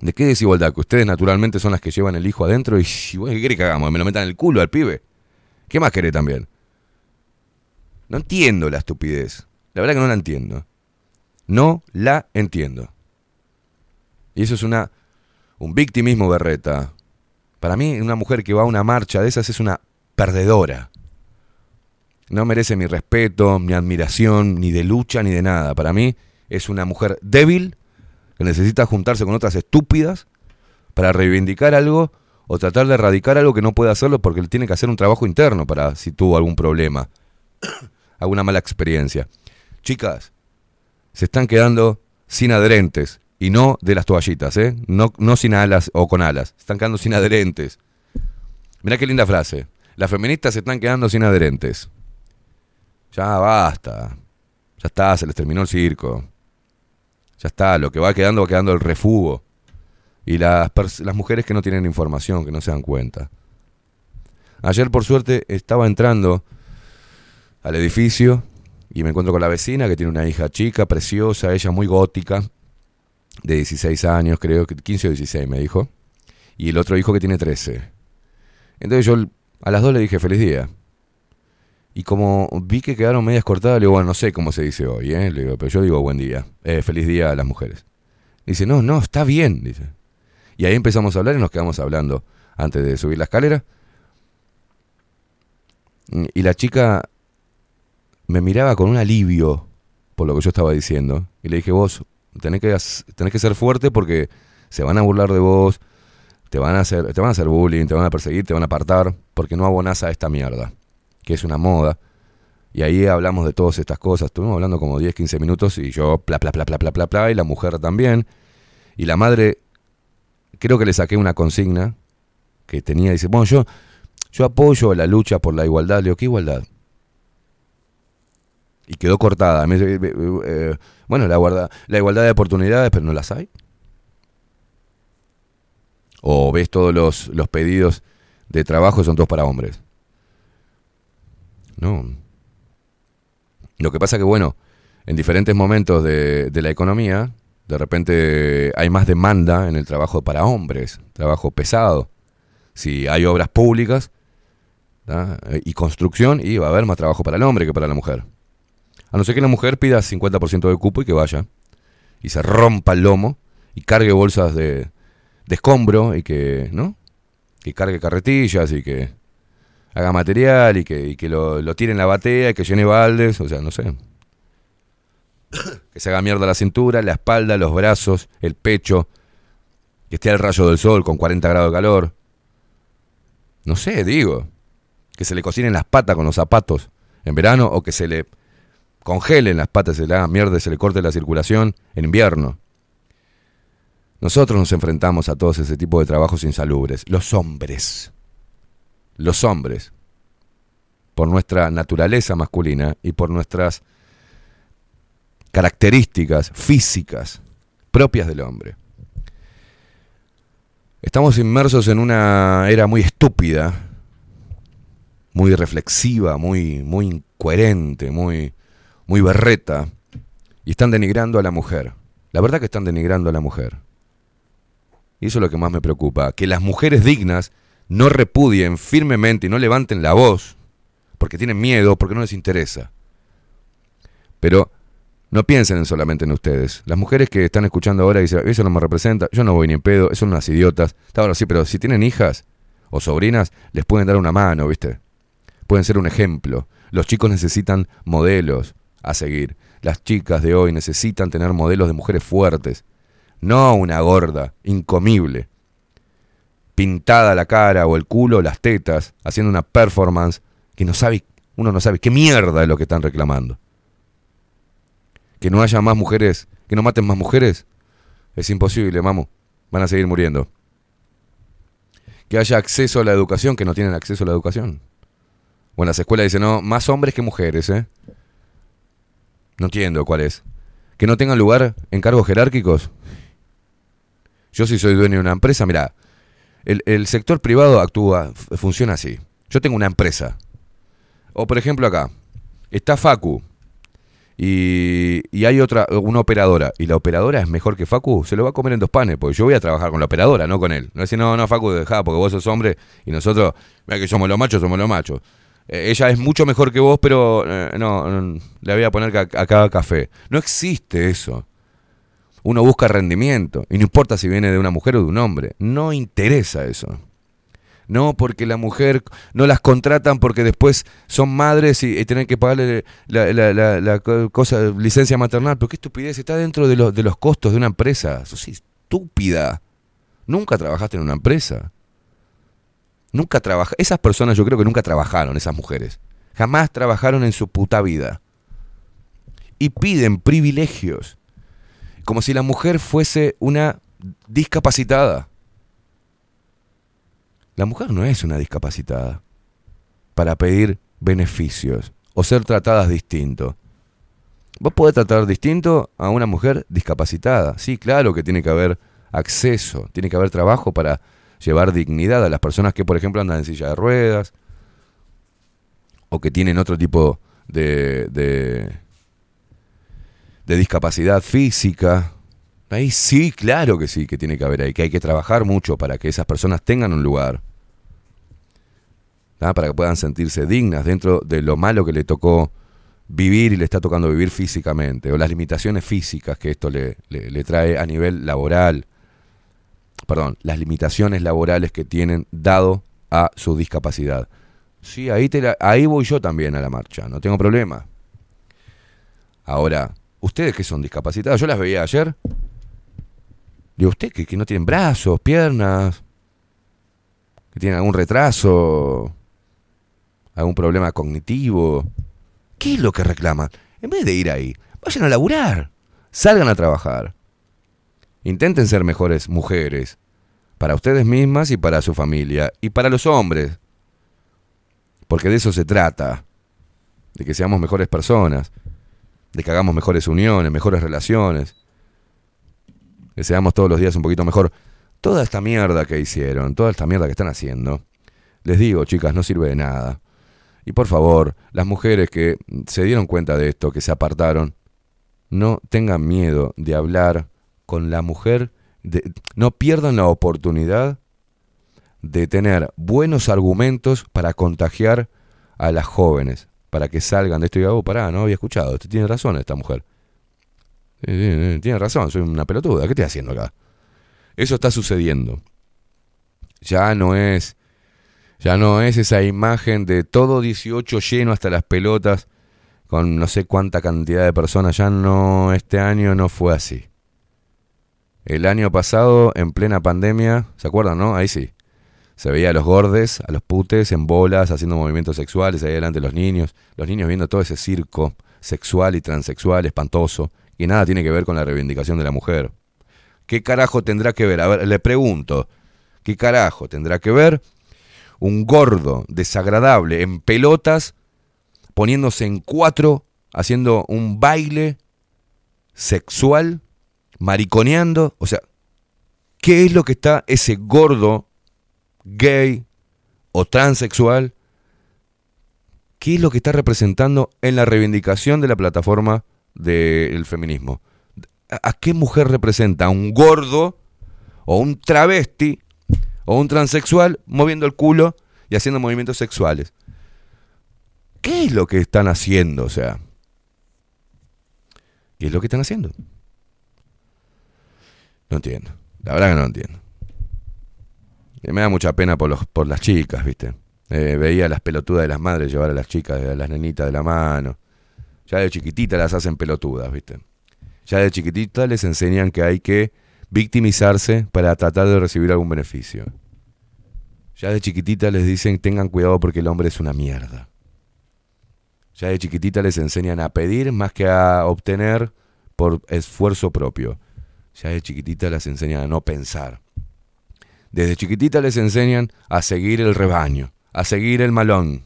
A: ¿De qué desigualdad? Que ustedes naturalmente son las que llevan el hijo adentro y, bueno, ¿qué quiere que hagamos? ¿Me lo metan en el culo al pibe? ¿Qué más querés también? No entiendo la estupidez. La verdad que no la entiendo. No la entiendo. Y eso es una un victimismo berreta. Para mí, una mujer que va a una marcha de esas es una perdedora. No merece mi respeto, mi admiración, ni de lucha, ni de nada. Para mí es una mujer débil que necesita juntarse con otras estúpidas para reivindicar algo o tratar de erradicar algo que no puede hacerlo porque él tiene que hacer un trabajo interno para si tuvo algún problema, alguna mala experiencia. Chicas, se están quedando sin adherentes y no de las toallitas, ¿eh? No, no sin alas o con alas, se están quedando sin adherentes. Mirá qué linda frase. Las feministas se están quedando sin adherentes. Ya basta. Ya está, se les terminó el circo. Ya está, lo que va quedando va quedando el refugo. Y las, las mujeres que no tienen información, que no se dan cuenta. Ayer, por suerte, estaba entrando al edificio y me encuentro con la vecina que tiene una hija chica, preciosa, ella muy gótica, de 16 años, creo que 15 o 16 me dijo. Y el otro hijo que tiene 13. Entonces yo a las dos le dije feliz día. Y como vi que quedaron medias cortadas, le digo, bueno, no sé cómo se dice hoy, ¿eh? Le digo, pero yo digo buen día, eh, feliz día a las mujeres. Dice, no, no, está bien, dice. Y ahí empezamos a hablar y nos quedamos hablando antes de subir la escalera. Y la chica me miraba con un alivio por lo que yo estaba diciendo. Y le dije, vos tenés que, que ser fuerte porque se van a burlar de vos, te van a hacer, te van a hacer bullying, te van a perseguir, te van a apartar, porque no abonás a esta mierda, que es una moda. Y ahí hablamos de todas estas cosas. Estuvimos hablando como 10, 15 minutos y yo, pla, pla, pla, pla, pla, pla, y la mujer también. Y la madre, creo que le saqué una consigna que tenía. Dice, bueno, yo, yo apoyo la lucha por la igualdad. Le digo, ¿qué igualdad? Y quedó cortada. Me "Eh, eh, eh, bueno, la, guarda- la igualdad de oportunidades, pero no las hay. O ves todos los, los pedidos de trabajo son todos para hombres. No. Lo que pasa que, bueno, en diferentes momentos de, la economía, de repente hay más demanda en el trabajo para hombres, trabajo pesado. Si hay obras públicas y construcción, y va a haber más trabajo para el hombre que para la mujer. A no ser que la mujer pida 50% de cupo y que vaya. Y se rompa el lomo y cargue bolsas de, de escombro y que, ¿no? Que cargue carretillas y que haga material y que, que lo, tire en la batea y que llene baldes, o sea, no sé. que se haga mierda la cintura, la espalda, los brazos, el pecho, que esté al rayo del sol con 40 grados de calor. No sé, digo. Que se le cocinen las patas con los zapatos en verano o que se le congelen las patas, se le haga mierda se le corte la circulación en invierno. Nosotros nos enfrentamos a todos ese tipo de trabajos insalubres. Los hombres. Los hombres. por nuestra naturaleza masculina y por nuestras características físicas propias del hombre. Estamos inmersos en una era muy estúpida, muy reflexiva, muy, muy incoherente, muy, muy berreta, y están denigrando a la mujer. La verdad que están denigrando a la mujer. Y eso es lo que más me preocupa, que las mujeres dignas no repudien firmemente y no levanten la voz, porque tienen miedo, porque no les interesa. Pero no piensen en solamente en ustedes. Las mujeres que están escuchando ahora dicen, eso no me representa, yo no voy ni en pedo, son unas idiotas. Está bueno, sí, pero si tienen hijas o sobrinas, les pueden dar una mano, ¿viste? Pueden ser un ejemplo. Los chicos necesitan modelos a seguir. Las chicas de hoy necesitan tener modelos de mujeres fuertes. No una gorda, incomible. Pintada la cara o el culo, las tetas, haciendo una performance que no sabe, uno no sabe qué mierda es lo que están reclamando que no haya más mujeres, que no maten más mujeres, es imposible, mamo. Van a seguir muriendo. Que haya acceso a la educación, que no tienen acceso a la educación. O en las escuelas dicen, no, más hombres que mujeres, ¿eh? No entiendo cuál es. Que no tengan lugar en cargos jerárquicos. Yo si soy dueño de una empresa, mira, el, el sector privado actúa, funciona así. Yo tengo una empresa. O por ejemplo acá, está Facu, y, y hay otra, una operadora, y la operadora es mejor que Facu, se lo va a comer en dos panes, porque yo voy a trabajar con la operadora, no con él. No decir, no, no, Facu, dejá, porque vos sos hombre y nosotros, mira que somos los machos, somos los machos. Eh, ella es mucho mejor que vos, pero eh, no, le voy a poner ca- a cada café. No existe eso. Uno busca rendimiento, y no importa si viene de una mujer o de un hombre, no interesa eso. No, porque la mujer no las contratan porque después son madres y, tienen que pagarle la, la- la- la co- cosa, licencia maternal. Pero qué estupidez, está dentro de, los de los costos de una empresa. Sos estúpida. Nunca trabajaste en una empresa. Nunca trabaja. Esas personas yo creo que nunca trabajaron, esas mujeres. Jamás trabajaron en su puta vida. Y piden privilegios. Como si la mujer fuese una discapacitada. La mujer no es una discapacitada para pedir beneficios o ser tratadas distinto. Vos podés tratar distinto a una mujer discapacitada. Sí, claro que tiene que haber acceso, tiene que haber trabajo para llevar dignidad a las personas que, por ejemplo, andan en silla de ruedas o que tienen otro tipo de, de, de discapacidad física. Ahí sí, claro que sí, que tiene que haber ahí, que hay que trabajar mucho para que esas personas tengan un lugar. ¿ah? Para que puedan sentirse dignas dentro de lo malo que le tocó vivir y le está tocando vivir físicamente, o las limitaciones físicas que esto le, trae a nivel laboral. Perdón, las limitaciones laborales que tienen dado a su discapacidad. Sí, ahí, te ahí voy yo también a la marcha, no tengo problema. Ahora, ustedes que son discapacitados, yo las veía ayer. Digo, usted que, que no tienen brazos, piernas, que tienen algún retraso, algún problema cognitivo. ¿Qué es lo que reclaman? En vez de ir ahí, vayan a laburar, salgan a trabajar. Intenten ser mejores mujeres, para ustedes mismas y para su familia, y para los hombres. Porque de eso se trata, de que seamos mejores personas, de que hagamos mejores uniones, mejores relaciones, que seamos todos los días un poquito mejor. Toda esta mierda que hicieron, toda esta mierda que están haciendo, les digo, chicas, no sirve de nada. Y por favor, las mujeres que se dieron cuenta de esto, que se apartaron, no tengan miedo de hablar con la mujer, de- no pierdan la oportunidad de tener buenos argumentos para contagiar a las jóvenes, para que salgan de esto y digan, oh, pará, no había escuchado, esto tiene razón esta mujer. Sí, sí, sí, tiene razón, soy una pelotuda, ¿qué estoy haciendo acá? Eso está sucediendo. Ya no es ya no es esa imagen de todo 18 lleno hasta las pelotas con no sé cuánta cantidad de personas. Ya no, este año no fue así. El año pasado, en plena pandemia, ¿se acuerdan, no? Ahí sí. Se veía a los gordes, a los putes en bolas, haciendo movimientos sexuales, ahí delante los niños. Los niños viendo todo ese circo sexual y transexual espantoso, que nada tiene que ver con la reivindicación de la mujer. ¿Qué carajo tendrá que ver? A ver, le pregunto, ¿qué carajo tendrá que ver un gordo desagradable en pelotas poniéndose en cuatro, haciendo un baile sexual, mariconeando. O sea, ¿qué es lo que está ese gordo gay o transexual? ¿Qué es lo que está representando en la reivindicación de la plataforma del feminismo? ¿A qué mujer representa? ¿A un gordo o un travesti o un transexual moviendo el culo y haciendo movimientos sexuales? ¿Qué es lo que están haciendo? O sea, ¿qué es lo que están haciendo? No entiendo. La verdad que no entiendo. Me da mucha pena por, los, por las chicas, ¿viste? Eh, veía las pelotudas de las madres llevar a las chicas, a las nenitas de la mano. Ya de chiquititas las hacen pelotudas, ¿viste? Ya de chiquititas les enseñan que hay que victimizarse para tratar de recibir algún beneficio. Ya de chiquititas les dicen tengan cuidado porque el hombre es una mierda. Ya de chiquitita les enseñan a pedir más que a obtener por esfuerzo propio. Ya de chiquitita les enseñan a no pensar. Desde chiquitita les enseñan a seguir el rebaño, a seguir el malón,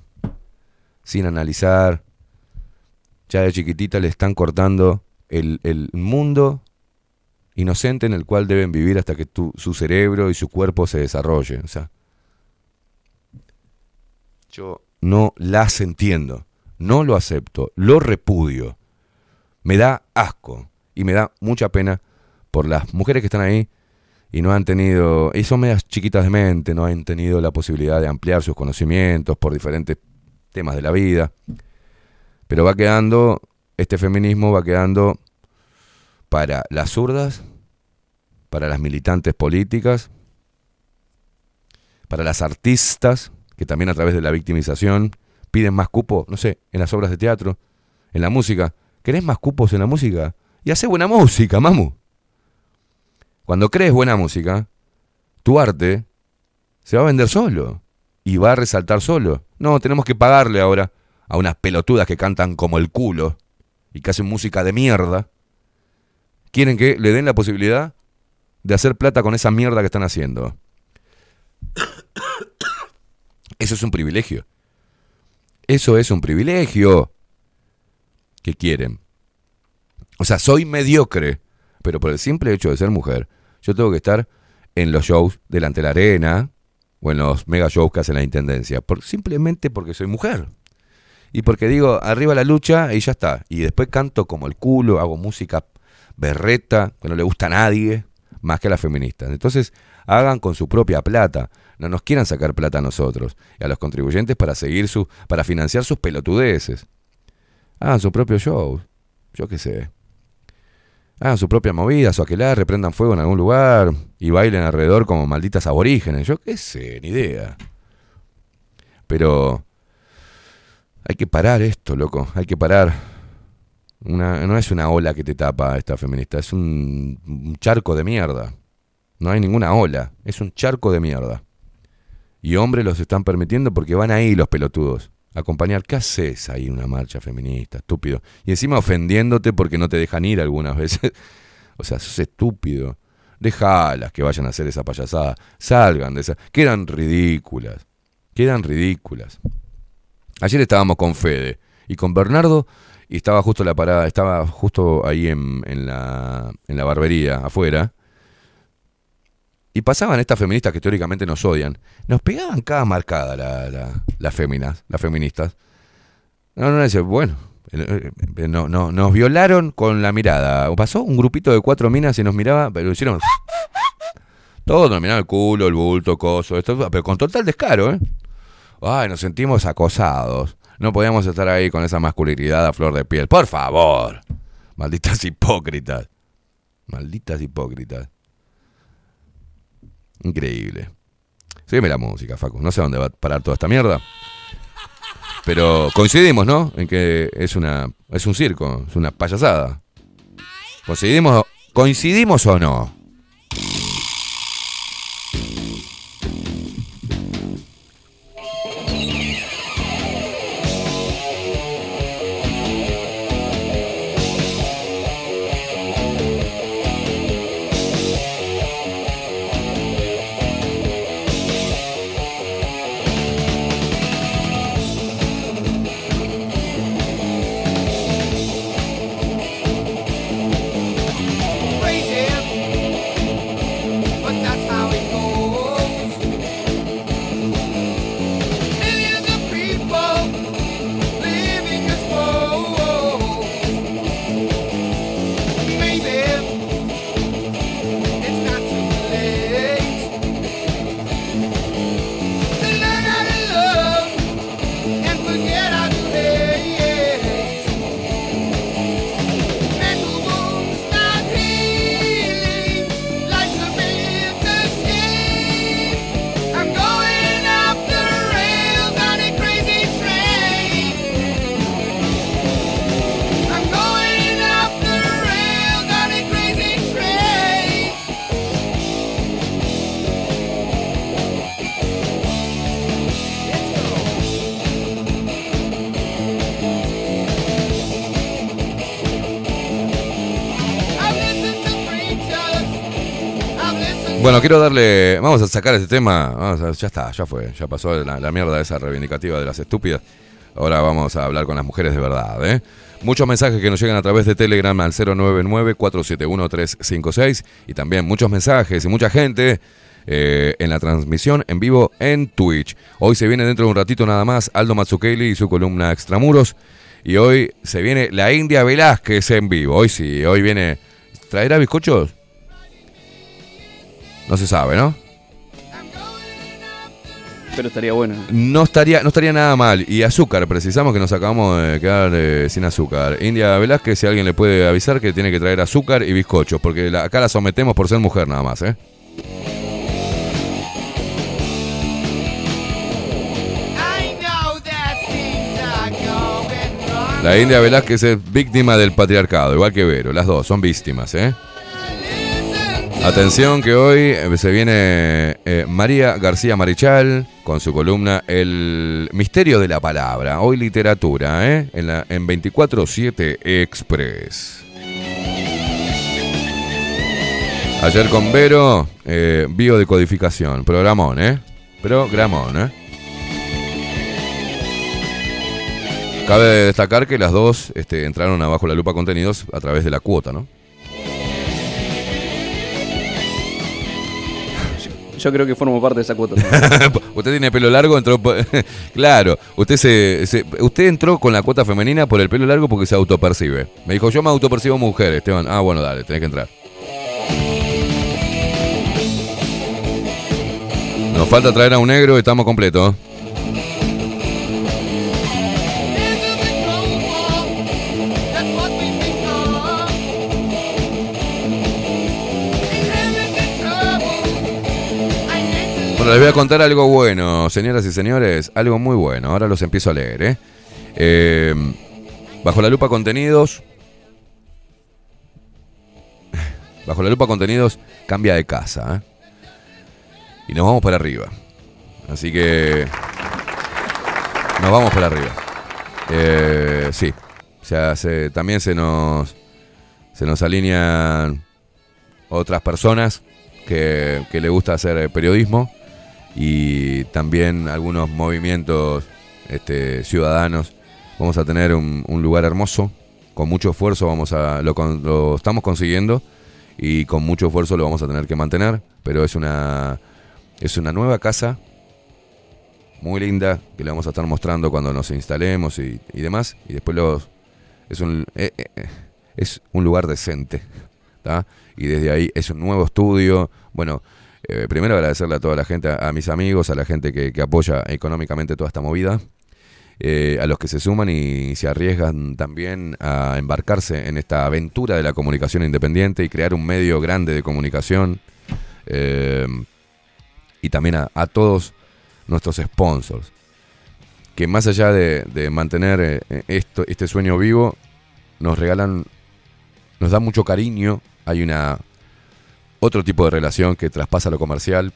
A: sin analizar. Ya de chiquitita le están cortando el, el mundo inocente en el cual deben vivir hasta que su cerebro y su cuerpo se desarrollen. O sea, yo no las entiendo, no lo acepto, lo repudio. Me da asco y me da mucha pena por las mujeres que están ahí y no han tenido, y son medias chiquitas de mente, no han tenido la posibilidad de ampliar sus conocimientos por diferentes temas de la vida. Pero va quedando, este feminismo va quedando para las zurdas, para las militantes políticas, para las artistas, que también a través de la victimización piden más cupo, no sé, en las obras de teatro, en la música. ¿Querés más cupos en la música? Y hace buena música, mamu. Cuando crees buena música, tu arte se va a vender solo y va a resaltar solo. No, tenemos que pagarle ahora a unas pelotudas que cantan como el culo y que hacen música de mierda. Quieren que le den la posibilidad de hacer plata con esa mierda que están haciendo. Eso es un privilegio. Eso es un privilegio. ¿Qué quieren? O sea, soy mediocre, pero por el simple hecho de ser mujer, yo tengo que estar en los shows delante de la arena o en los mega shows que hace la intendencia, por, simplemente porque soy mujer. Y porque digo, arriba la lucha y ya está. Y después canto como el culo, hago música berreta, que no le gusta a nadie, más que a las feministas. Entonces, hagan con su propia plata. No nos quieran sacar plata a nosotros y a los contribuyentes para seguir su, para financiar sus pelotudeces. Hagan su propio show. Yo qué sé. Hagan su propia movida, su aquelarre, prendan fuego en algún lugar y bailen alrededor como malditas aborígenes. Yo qué sé, ni idea. Pero hay que parar esto, loco. Hay que parar. Una, no es una ola que te tapa esta feminista, es un charco de mierda. No hay ninguna ola, es un charco de mierda. Y hombres los están permitiendo porque van ahí los pelotudos. Acompañar, ¿qué haces ahí una marcha feminista, estúpido? Y encima ofendiéndote porque no te dejan ir algunas veces. o sea, sos estúpido. Dejalas que vayan a hacer esa payasada. Salgan de esa. Quedan ridículas. Quedan ridículas. Ayer estábamos con Fede y con Bernardo y estaba justo la parada, estaba justo ahí en, en la, en la barbería, afuera. Y pasaban estas feministas que teóricamente nos odian. Nos pegaban cada marcada la- la- las féminas, las feministas. No, no, no, bueno, eh, eh, no, no, nos violaron con la mirada. Pasó un grupito de cuatro minas y nos miraba, pero hicieron... Todos nos miraban el culo, el bulto, coso, esto, pero con total descaro, ¿eh? Ay, nos sentimos acosados. No podíamos estar ahí con esa masculinidad a flor de piel. Por favor. Malditas hipócritas. Malditas hipócritas. Increíble. Sígueme la música, Facu. No sé dónde va a parar toda esta mierda. Pero coincidimos, ¿no? En que es una es un circo, es una payasada. ¿Coincidimos, coincidimos o no? Bueno, quiero darle. Vamos a sacar este tema. Vamos a- ya está, ya fue. Ya pasó la, mierda esa reivindicativa de las estúpidas. Ahora vamos a hablar con las mujeres de verdad, ¿eh? Muchos mensajes que nos llegan a través de Telegram al 099-471-356 y también muchos mensajes y mucha gente eh, en la transmisión en vivo en Twitch. Hoy se viene dentro de un ratito nada más Aldo Mazzucchelli y su columna Extramuros. Y hoy se viene la India Velázquez en vivo. Hoy sí, hoy viene. ¿Traerá bizcochos? No se sabe, ¿no?
H: Pero estaría bueno.
A: No estaría, no estaría nada mal. Y azúcar, precisamos que nos acabamos de quedar eh, sin azúcar. India Velázquez, si alguien le puede avisar que tiene que traer azúcar y bizcochos, porque la- acá la sometemos por ser mujer nada más, ¿eh? La India Velázquez es víctima del patriarcado, igual que Vero, las dos son víctimas, ¿eh? Atención que hoy eh, se viene eh, María García Marichal con su columna El misterio de la palabra. Hoy literatura, ¿eh? En, la, en 24-7 Express. Ayer con Vero, eh, biodecodificación. Programón, ¿eh? Programón, ¿eh? Cabe destacar que las dos este, entraron abajo la lupa contenidos a través de la cuota, ¿no?
H: Yo creo que formo parte de esa cuota.
A: usted tiene pelo largo, entró. claro, usted se, se- usted entró con la cuota femenina por el pelo largo porque se autopercibe. Me dijo, yo me autopercibo mujer, Esteban. Ah, bueno, dale, tenés que entrar. Nos falta traer a un negro y estamos completos. Bueno, les voy a contar algo bueno, señoras y señores, algo muy bueno. Ahora los empiezo a leer, ¿eh? Eh, bajo la lupa contenidos. Bajo la lupa contenidos cambia de casa, ¿eh? Y nos vamos para arriba. Así que. Nos vamos para arriba. Eh, sí. O sea, se- también se nos. Se nos alinean otras personas que, que le gusta hacer periodismo y también algunos movimientos este, ciudadanos. Vamos a tener un, un lugar hermoso, con mucho esfuerzo vamos a lo, lo estamos consiguiendo y con mucho esfuerzo lo vamos a tener que mantener, pero es una es una nueva casa muy linda que le vamos a estar mostrando cuando nos instalemos y, y demás y después los es un eh, eh, eh, es un lugar decente, ¿tá? Y desde ahí es un nuevo estudio, bueno, eh, primero agradecerle a toda la gente, a, mis amigos, a la gente que, apoya económicamente toda esta movida, eh, a los que se suman y se arriesgan también a embarcarse en esta aventura de la comunicación independiente y crear un medio grande de comunicación. eh, y también a, todos nuestros sponsors, que más allá de, de mantener esto, este sueño vivo, nos regalan, nos dan mucho cariño, hay una otro tipo de relación que traspasa lo comercial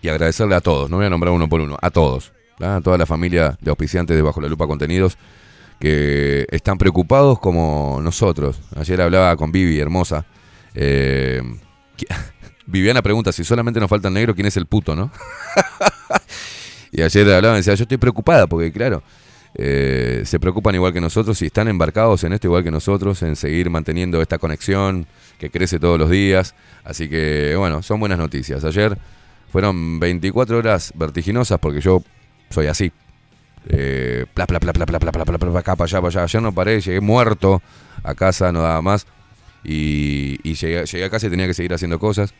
A: y agradecerle a todos, no voy a nombrar uno por uno, a todos, a toda la familia de auspiciantes de Bajo la Lupa Contenidos que están preocupados como nosotros. Ayer hablaba con Vivi, hermosa. eh, Viviana pregunta si solamente nos falta negro, ¿quién es el puto, no? y ayer hablaba y decía, yo estoy preocupada porque, claro, eh, se preocupan igual que nosotros y están embarcados en esto igual que nosotros, en seguir manteniendo esta conexión que crece todos los días. Así que, bueno, son buenas noticias. Ayer fueron 24 horas vertiginosas porque yo soy así. Eh, pla, pla, pla, pla, pla, pla, pla, pla, pla, acá, para allá, para allá. Ayer no paré, llegué muerto a casa, no daba más. Y, y llegué, llegué a casa y tenía que seguir haciendo cosas.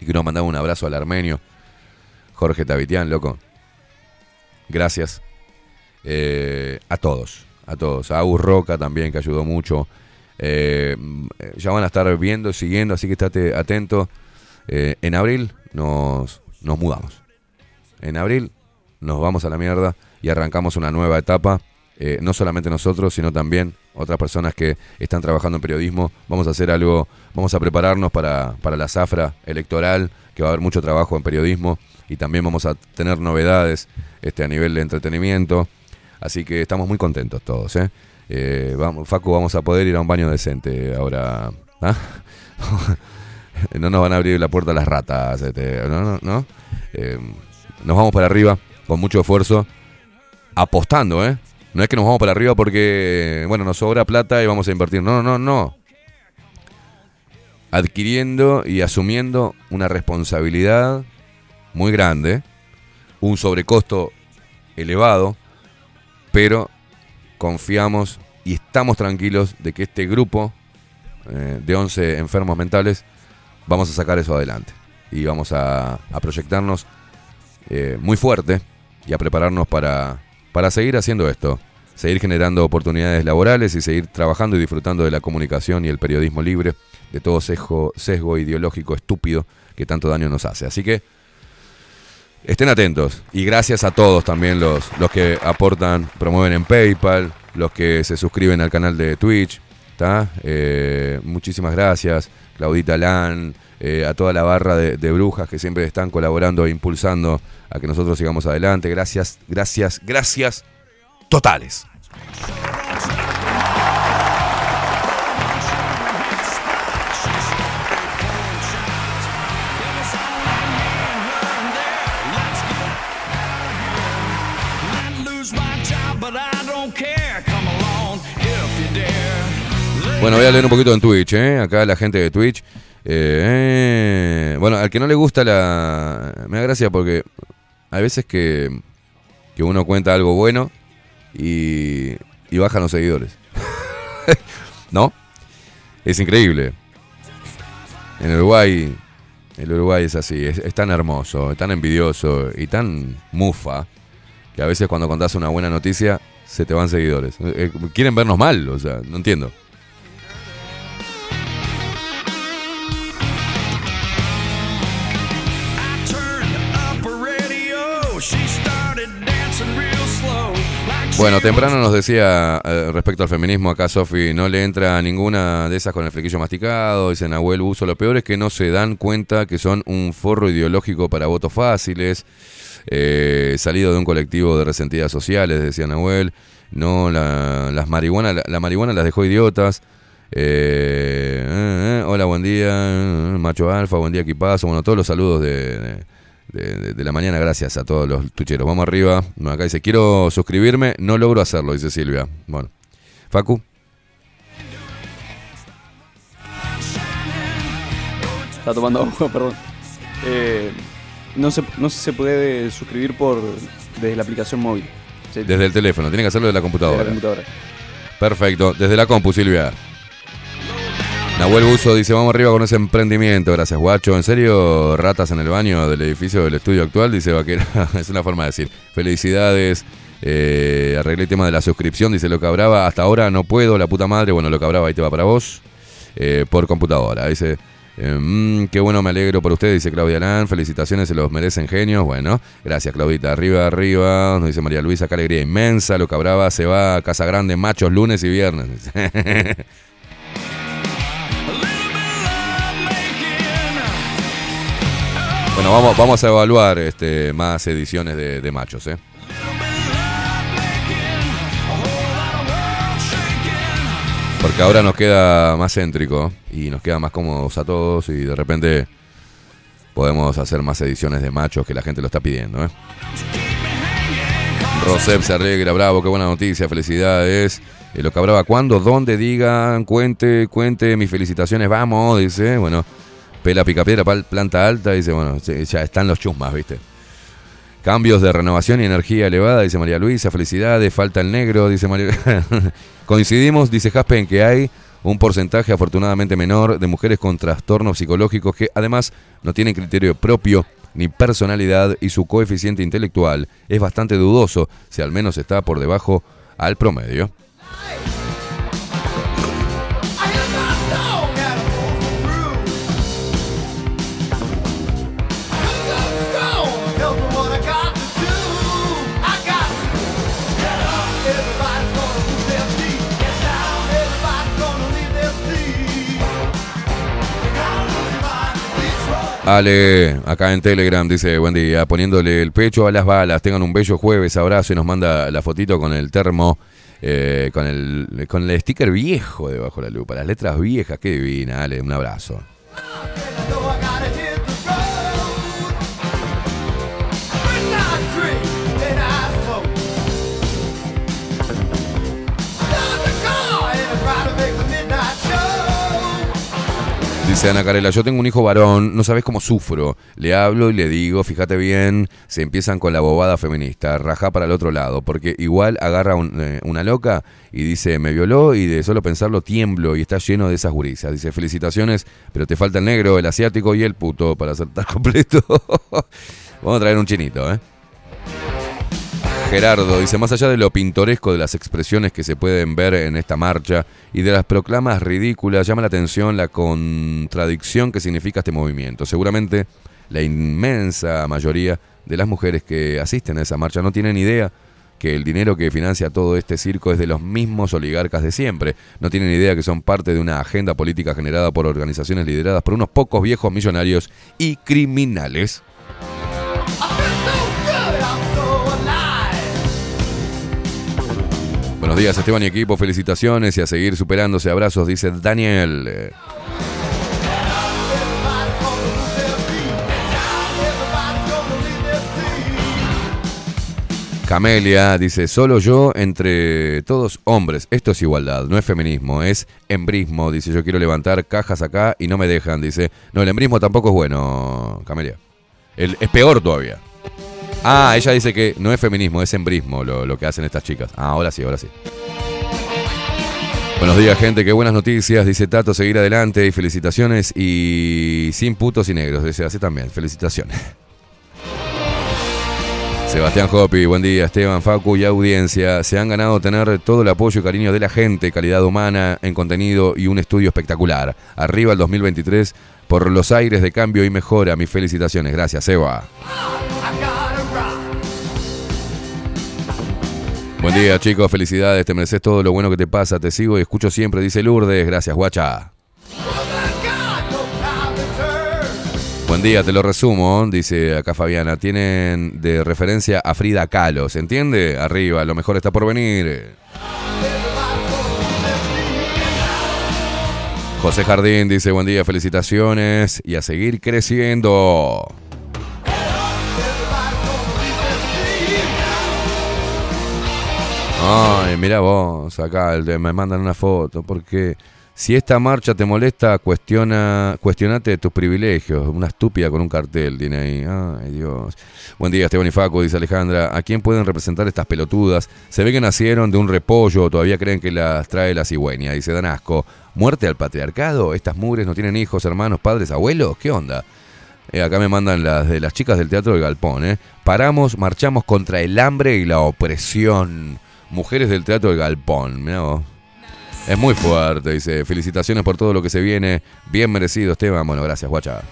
A: Y quiero mandar un abrazo al armenio, Jorge Tavitian, loco. Gracias. Eh, a todos, a todos. A Agus Roca también, que ayudó mucho. Eh, ya van a estar viendo, siguiendo, así que estate atento. Eh, en abril nos, nos mudamos. En abril nos vamos a la mierda y arrancamos una nueva etapa. Eh, no solamente nosotros, sino también otras personas que están trabajando en periodismo. Vamos a hacer algo, vamos a prepararnos para, para la zafra electoral, que va a haber mucho trabajo en periodismo y también vamos a tener novedades este, a nivel de entretenimiento. Así que estamos muy contentos todos. ¿eh? Eh, vamos, Facu, vamos a poder ir a un baño decente ahora. ¿ah? no nos van a abrir la puerta las ratas. este, no, no, no. Eh, nos vamos para arriba con mucho esfuerzo, apostando, ¿eh? No es que nos vamos para arriba porque, bueno, nos sobra plata y vamos a invertir. No, no, no. Adquiriendo y asumiendo una responsabilidad muy grande, un sobrecosto elevado, pero confiamos y estamos tranquilos de que este grupo eh, de 11 enfermos mentales vamos a sacar eso adelante. Y vamos a, proyectarnos eh, muy fuerte y a prepararnos para, para seguir haciendo esto. Seguir generando oportunidades laborales y seguir trabajando y disfrutando de la comunicación y el periodismo libre, de todo sesgo ideológico estúpido que tanto daño nos hace. Así que estén atentos y gracias a todos también los, los que aportan, promueven en PayPal, los que se suscriben al canal de Twitch. ¿tá? Eh, muchísimas gracias, Claudita Lan, eh, a toda la barra de, de brujas que siempre están colaborando e impulsando a que nosotros sigamos adelante. Gracias, gracias, gracias totales. Bueno, voy a leer un poquito en Twitch, ¿eh? Acá la gente de Twitch. Eh, eh, bueno, al que no le gusta la... Me da gracia porque hay veces que, que uno cuenta algo bueno y, y bajan los seguidores. ¿No? Es increíble. En Uruguay, el Uruguay es así, es, tan hermoso, es tan envidioso y tan mufa que a veces cuando contás una buena noticia se te van seguidores. Eh, quieren vernos mal, o sea, no entiendo. Bueno, temprano nos decía eh, respecto al feminismo, acá Sofi, no le entra ninguna de esas con el flequillo masticado, dice Nahuel Buzo, lo peor es que no se dan cuenta que son un forro ideológico para votos fáciles, eh, salido de un colectivo de resentidas sociales, decía Nahuel, no, la, las marihuana, la, marihuana las dejó idiotas, eh, eh, eh, hola, buen día, macho alfa, buen día, equipazo, bueno, todos los saludos de... de- de, de- la mañana, gracias a todos los tucheros. Vamos arriba. Bueno, Acá dice, quiero suscribirme, no logro hacerlo, dice Silvia. Bueno. Facu.
H: Está tomando agua, perdón. Eh, no, se, no se puede suscribir por desde la aplicación móvil. Se-
A: Desde el teléfono, tiene que hacerlo desde la
H: desde
A: computadora.
H: la computadora.
A: Perfecto, desde la compu, Silvia. Nahuel Buzo dice, vamos arriba con ese emprendimiento, gracias guacho. ¿En serio ratas en el baño del edificio del estudio actual? Dice Vaquera, es una forma de decir. Felicidades, eh, arreglé el tema de la suscripción, dice Loca Brava. Hasta ahora no puedo, la puta madre. Bueno, Loca Brava, ahí te va para vos. eh, por computadora. Dice, eh, mm, qué bueno, me alegro por usted, dice Claudia Lan. Felicitaciones, se los merecen genios. Bueno, gracias Claudita. Arriba, arriba. Nos dice María Luisa, qué alegría inmensa. Loca Brava se va a Casa Grande, machos, lunes y viernes. Bueno, vamos, vamos a evaluar este, más ediciones de, machos, ¿eh? Porque ahora nos queda más céntrico y nos queda más cómodos a todos y de repente podemos hacer más ediciones de machos que la gente lo está pidiendo, ¿eh? Rosep se alegra, bravo, qué buena noticia, felicidades. Eh, lo que hablaba, cuando, dónde, digan, cuente, cuente, mis felicitaciones, vamos, dice. Bueno, Pela Picapiedra, planta alta, dice, bueno, ya están los chusmas, ¿viste? Cambios de renovación y energía elevada, dice María Luisa, felicidades, falta el negro, dice María Coincidimos, dice Jaspe, en que hay un porcentaje afortunadamente menor de mujeres con trastornos psicológicos que además no tienen criterio propio ni personalidad y su coeficiente intelectual es bastante dudoso, si al menos está por debajo al promedio. Ale, acá en Telegram, dice, buen día, poniéndole el pecho a las balas, tengan un bello jueves, abrazo y nos manda la fotito con el termo, eh, con, el, con el sticker viejo debajo de la lupa, las letras viejas, qué divina, Ale, un abrazo. Dice Ana Carela, yo tengo un hijo varón, no sabes cómo sufro. Le hablo y le digo, fíjate bien, se empiezan con la bobada feminista, rajá para el otro lado, porque igual agarra un- eh, una loca y dice, me violó y de solo pensarlo tiemblo y está lleno de esas gurisas. Dice, felicitaciones, pero te falta el negro, el asiático y el puto para acertar completo. Vamos a traer un chinito, ¿eh? Gerardo dice, más allá de lo pintoresco de las expresiones que se pueden ver en esta marcha y de las proclamas ridículas, llama la atención la contradicción que significa este movimiento. Seguramente la inmensa mayoría de las mujeres que asisten a esa marcha no tienen idea que el dinero que financia todo este circo es de los mismos oligarcas de siempre. No tienen idea que son parte de una agenda política generada por organizaciones lideradas por unos pocos viejos millonarios y criminales. Buenos días Esteban y equipo, felicitaciones y a seguir superándose. Abrazos, dice Daniel. Camelia dice, solo yo entre todos hombres. Esto es igualdad, no es feminismo, es embrismo. Dice, yo quiero levantar cajas acá y no me dejan. Dice, no, el embrismo tampoco es bueno, Camelia. El- es peor todavía. Ah, ella dice que no es feminismo, es embrismo lo, que hacen estas chicas. Ah, ahora sí, ahora sí. Buenos días, gente. Qué buenas noticias. Dice Tato, seguir adelante y felicitaciones. Y sin putos y negros. Dice así también. Felicitaciones. Sebastián Hopi, buen día. Esteban, Facu y audiencia. Se han ganado tener todo el apoyo y cariño de la gente, calidad humana en contenido y un estudio espectacular. Arriba el 2023 por los aires de cambio y mejora. Mis felicitaciones. Gracias, Seba. Buen día, chicos. Felicidades. Te mereces todo lo bueno que te pasa. Te sigo y escucho siempre. Dice Lourdes. Gracias, guacha. Buen día, te lo resumo, dice acá Fabiana. Tienen de referencia a Frida Kahlo, ¿se entiende? Arriba, lo mejor está por venir. José Jardín dice, buen día, felicitaciones y a seguir creciendo. Ay, mira vos, acá me mandan una foto, porque si esta marcha te molesta, cuestiona, cuestionate tus privilegios. Una estúpida con un cartel, tiene ahí. Ay, Dios. Buen día, Esteban y Facu, dice Alejandra. ¿A quién pueden representar estas pelotudas? Se ve que nacieron de un repollo, todavía creen que las trae la cigüeña, dice Danasco. ¿Muerte al patriarcado? ¿Estas mugres no tienen hijos, hermanos, padres, abuelos? ¿Qué onda? Eh, acá me mandan las de las chicas del Teatro del Galpón. ¿eh? Paramos, marchamos contra el hambre y la opresión. Mujeres del Teatro del Galpón. Mirá vos. Es muy fuerte, dice. Felicitaciones por todo lo que se viene. Bien merecido, Esteban. Bueno, gracias, guacha.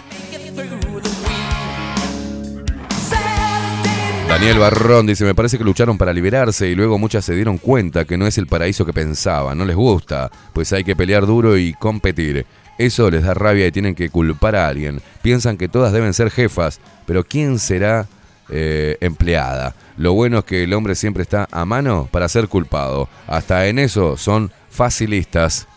A: Daniel Barrón dice, me parece que lucharon para liberarse y luego muchas se dieron cuenta que no es el paraíso que pensaban, no les gusta, pues hay que pelear duro y competir. Eso les da rabia y tienen que culpar a alguien. Piensan que todas deben ser jefas, pero ¿quién será eh, empleada? Lo bueno es que el hombre siempre está a mano para ser culpado. Hasta en eso son facilistas.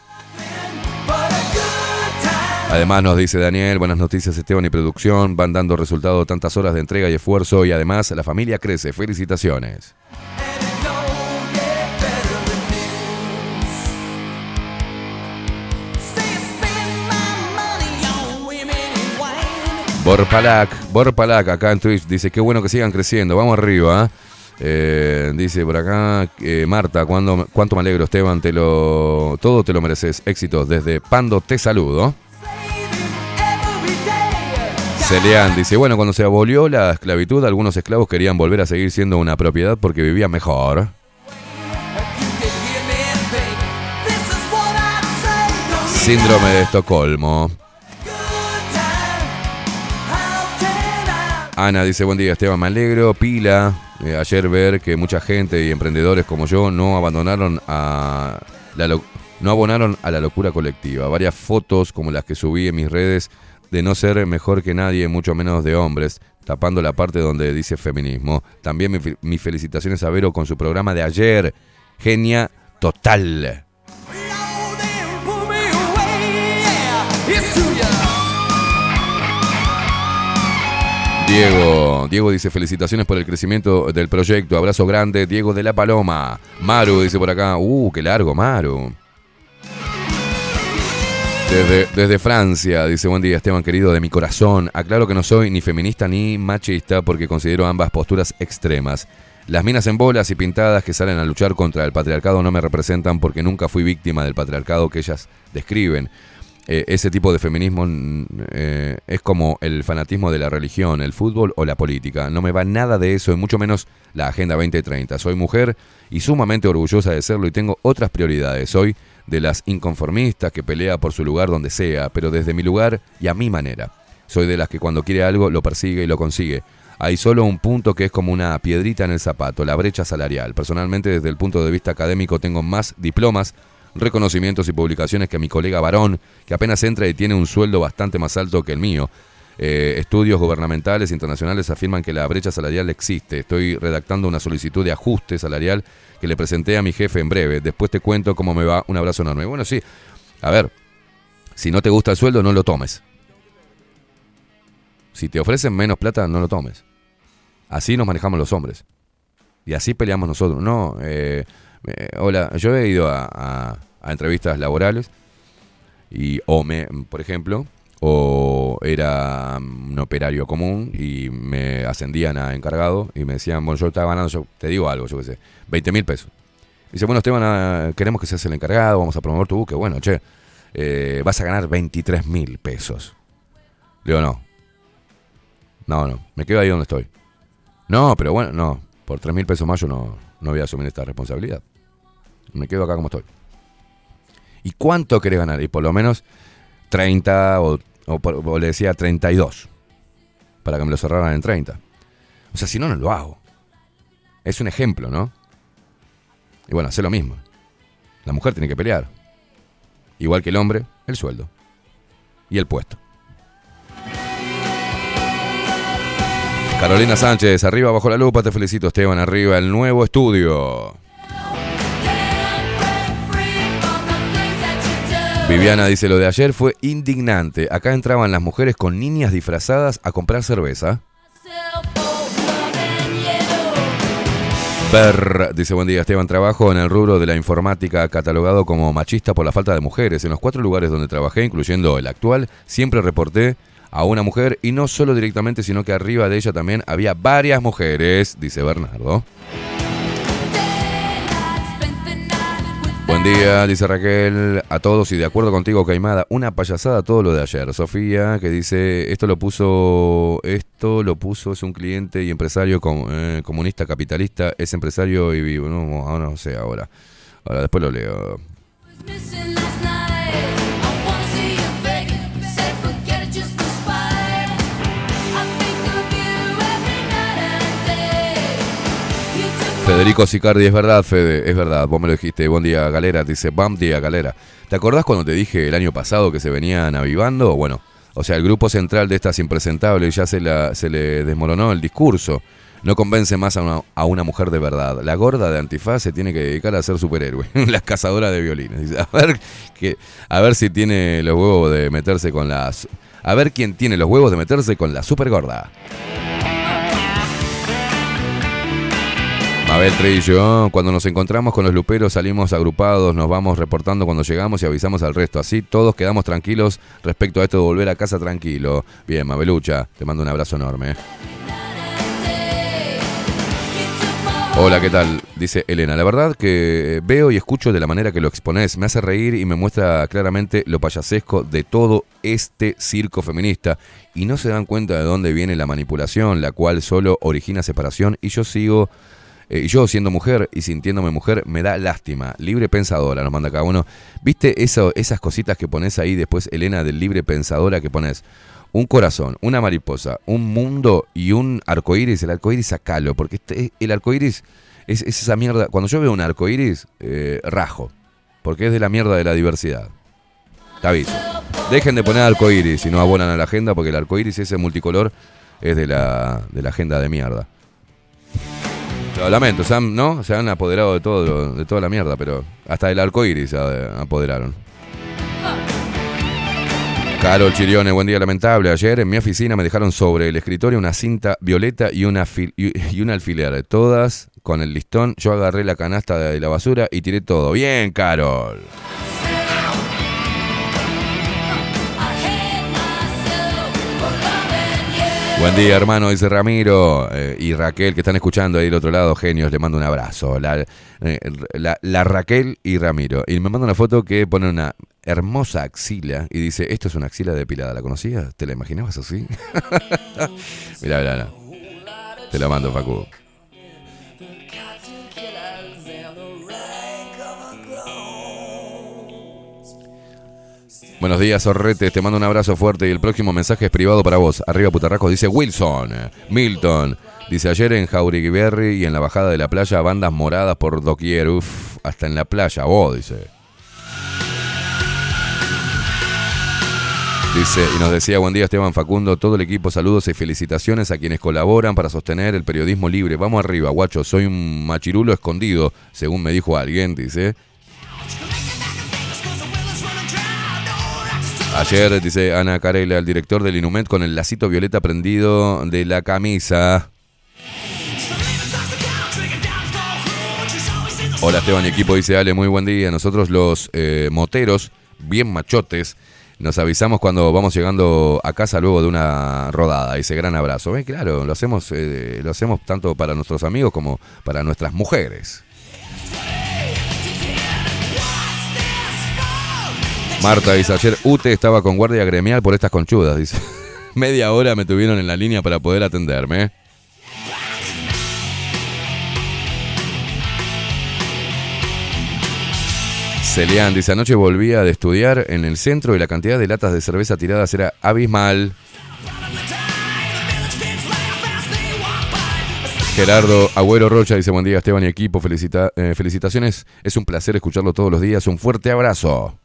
A: Además nos dice Daniel, buenas noticias Esteban y producción, van dando resultado tantas horas de entrega y esfuerzo y además la familia crece, felicitaciones. Borpalac, Borpalac acá en Twitch dice, qué bueno que sigan creciendo, vamos arriba. Eh, dice por acá eh, Marta, cuando, cuánto me alegro Esteban, te lo, todo te lo mereces, éxitos desde Pando, te saludo. Celeán dice, bueno, cuando se abolió la esclavitud, algunos esclavos querían volver a seguir siendo una propiedad porque vivían mejor. Síndrome de Estocolmo. Ana dice, buen día Esteban, me alegro. Pila, eh, ayer ver que mucha gente y emprendedores como yo no abandonaron a la no abonaron a la locura colectiva. Varias fotos como las que subí en mis redes de no ser mejor que nadie, mucho menos de hombres, tapando la parte donde dice feminismo. También mis felicitaciones a Vero con su programa de ayer. Genia total. Diego, Diego dice felicitaciones por el crecimiento del proyecto, abrazo grande, Diego de la Paloma. Maru dice por acá, uh, qué largo, Maru. Desde, desde Francia, dice buen día Esteban querido, de mi corazón. Aclaro que no soy ni feminista ni machista porque considero ambas posturas extremas. Las minas en bolas y pintadas que salen a luchar contra el patriarcado no me representan porque nunca fui víctima del patriarcado que ellas describen. Eh, ese tipo de feminismo eh, es como el fanatismo de la religión, el fútbol o la política. No me va nada de eso y mucho menos la Agenda 2030. Soy mujer y sumamente orgullosa de serlo y tengo otras prioridades. Soy de las inconformistas que pelea por su lugar donde sea, pero desde mi lugar y a mi manera. Soy de las que cuando quiere algo lo persigue y lo consigue. Hay solo un punto que es como una piedrita en el zapato, la brecha salarial. Personalmente, desde el punto de vista académico, tengo más diplomas, reconocimientos y publicaciones que mi colega varón, que apenas entra y tiene un sueldo bastante más alto que el mío. Eh, estudios gubernamentales internacionales afirman que la brecha salarial existe. Estoy redactando una solicitud de ajuste salarial que le presenté a mi jefe en breve. Después te cuento cómo me va. Un abrazo enorme. Bueno, sí. A ver, si no te gusta el sueldo, no lo tomes. Si te ofrecen menos plata, no lo tomes. Así nos manejamos los hombres. Y así peleamos nosotros. No, eh, eh, hola, yo he ido a, a- a entrevistas laborales y o me, por ejemplo, o era mm, un operario común y me ascendían a encargado y me decían, bueno, yo estaba ganando, yo te digo algo, yo qué sé, 20 mil pesos. Dice, bueno, Esteban, ah, queremos que seas el encargado, vamos a promover tu buque. Bueno, che, eh, vas a ganar 23 mil pesos. Digo, no. No, no, me quedo ahí donde estoy. No, pero bueno, no, por 3 mil pesos más yo no, no voy a asumir esta responsabilidad. Me quedo acá como estoy. ¿Y cuánto querés ganar? Y por lo menos 30 o, o o le decía 32. Para que me lo cerraran en 30. O sea, si no, no lo hago. Es un ejemplo, ¿no? Y bueno, hace lo mismo. La mujer tiene que pelear. Igual que el hombre, el sueldo. Y el puesto. Carolina Sánchez, arriba bajo la lupa, te felicito Esteban, arriba el nuevo estudio. Viviana dice, lo de ayer fue indignante. Acá entraban las mujeres con niñas disfrazadas a comprar cerveza. Per, dice buen día Esteban, trabajo en el rubro de la informática catalogado como machista por la falta de mujeres. En los cuatro lugares donde trabajé, incluyendo el actual, siempre reporté a una mujer y no solo directamente, sino que arriba de ella también había varias mujeres, dice Bernardo. Día, dice Raquel, a todos y de acuerdo contigo, Caimada, una payasada todo lo de ayer. Sofía, que dice, esto lo puso, esto lo puso, es un cliente y empresario com- eh, comunista capitalista, es empresario y vivo, no, ahora no sé ahora. Ahora después lo leo. Federico Sicardi, es verdad, Fede, es verdad, vos me lo dijiste, buen día, Galera, dice, bam día, Galera. ¿Te acordás cuando te dije el año pasado que se venían avivando? Bueno, o sea, el grupo central de estas impresentables ya se, la, se le desmoronó el discurso. No convence más a una, mujer de verdad. La gorda de antifaz se tiene que dedicar a ser superhéroe. la cazadora de violines. A ver, que, a ver si tiene los huevos de meterse con las... A ver quién tiene los huevos de meterse con la super gorda. Mabel Trillo, cuando nos encontramos con los luperos salimos agrupados, nos vamos reportando cuando llegamos y avisamos al resto. Así todos quedamos tranquilos respecto a esto de volver a casa tranquilo. Bien, Mabelucha, te mando un abrazo enorme. Hola, ¿qué tal? Dice Elena. La verdad que veo y escucho de la manera que lo exponés. Me hace reír y me muestra claramente lo payasesco de todo este circo feminista. Y no se dan cuenta de dónde viene la manipulación, la cual solo origina separación. Y yo sigo, eh, y yo siendo mujer y sintiéndome mujer, me da lástima. Libre pensadora, nos manda cada uno. ¿Viste esas cositas que pones ahí después, Elena, del libre pensadora que pones? Un corazón, una mariposa, un mundo y un arcoíris. El arcoíris sacalo, porque este- el arcoíris es, es esa mierda. Cuando yo veo un arcoíris, eh, rajo, porque es de la mierda de la diversidad. Te. Dejen de poner arcoíris si no abonan a la agenda, porque el arcoíris ese multicolor es de la, de la agenda de mierda. Lo lamento, se ¿no? Se han apoderado de todo, de toda la mierda, pero hasta el arcoíris se a- apoderaron. Carol Chirione, buen día lamentable. Ayer en mi oficina me dejaron sobre el escritorio una cinta violeta y, una y, y un alfiler. Todas con el listón. Yo agarré la canasta de la basura y tiré todo. Bien, Carol. Buen día, hermano, dice Ramiro. eh, y Raquel, que están escuchando ahí del otro lado, genios, le mando un abrazo. La, eh, la- la Raquel y Ramiro. Y me manda una foto que pone una hermosa axila y dice, esto es una axila depilada. ¿La conocías? ¿Te la imaginabas así? mirá, mirá, mirá. Te la mando, Facu. Buenos días, Sorrete. Te mando un abrazo fuerte y el próximo mensaje es privado para vos. Arriba, putarracos, dice Wilson. Milton. Dice ayer en Jauregui y en la bajada de la playa, bandas moradas por doquier. Uf, hasta en la playa, vos, dice. Dice, y nos decía, buen día Esteban Facundo, todo el equipo, saludos y felicitaciones a quienes colaboran para sostener el periodismo libre. Vamos arriba, guacho, soy un machirulo escondido, según me dijo alguien, dice. Ayer, dice Ana Carela, el director del Inumet, con el lacito violeta prendido de la camisa. Hola Esteban y equipo, dice Ale, muy buen día. Nosotros los eh, moteros, bien machotes, nos avisamos cuando vamos llegando a casa luego de una rodada. Dice, gran abrazo. Eh, claro, lo hacemos, eh, lo hacemos tanto para nuestros amigos como para nuestras mujeres. Marta dice, ayer UTE estaba con guardia gremial por estas conchudas, dice. Media hora me tuvieron en la línea para poder atenderme. Celian dice, anoche volvía de estudiar en el centro y la cantidad de latas de cerveza tiradas era abismal. Gerardo Agüero Rocha dice, buen día Esteban y equipo, felicita- eh, felicitaciones, es un placer escucharlo todos los días, un fuerte abrazo.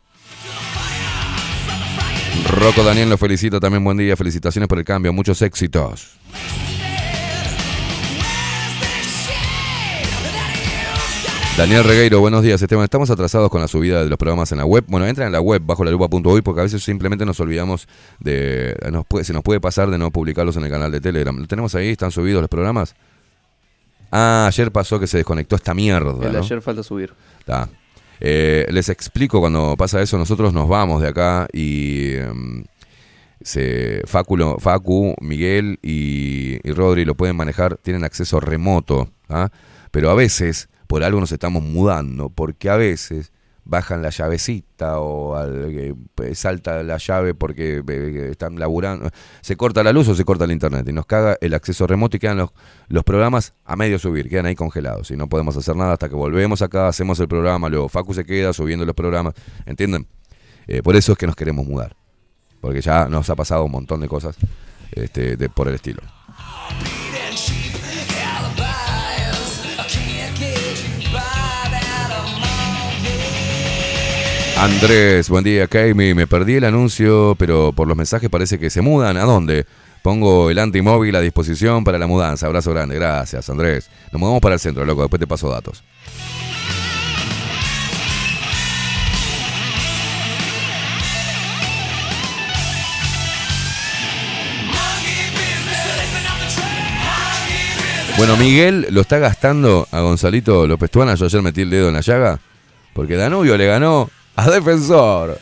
A: Rocco Daniel lo felicita también, buen día, felicitaciones por el cambio, muchos éxitos. Daniel Regueiro, buenos días, Esteban. Estamos atrasados con la subida de los programas en la web. Bueno, entren en la web bajo la lupa.hoy porque a veces simplemente nos olvidamos de. Nos puede- se nos puede pasar de no publicarlos en el canal de Telegram. ¿Lo tenemos ahí? ¿Están subidos los programas? Ah, ayer pasó que se desconectó esta mierda.
H: El
A: ¿no?
H: ayer falta subir.
A: Está. Eh, les explico cuando pasa eso, nosotros nos vamos de acá y em, se, Facu, Facu, Miguel y, y Rodri lo pueden manejar, tienen acceso remoto, ¿ah? pero a veces por algo nos estamos mudando, porque a veces bajan la llavecita o al- eh, pues, salta la llave porque eh, están laburando, se corta la luz o se corta el internet y nos caga el acceso remoto y quedan los, los programas a medio subir, quedan ahí congelados y no podemos hacer nada hasta que volvemos acá, hacemos el programa, luego Facu se queda subiendo los programas, ¿entienden? Eh, por eso es que nos queremos mudar, porque ya nos ha pasado un montón de cosas este, de, por el estilo. Andrés, buen día, Kaimi. Me perdí el anuncio, pero por los mensajes parece que se mudan. ¿A dónde? Pongo el antimóvil a disposición para la mudanza. Abrazo grande. Gracias, Andrés. Nos mudamos para el centro, loco. Después te paso datos. Bueno, Miguel lo está gastando a Gonzalito López Tuana. Yo ayer metí el dedo en la llaga. Porque Danubio le ganó Defensor.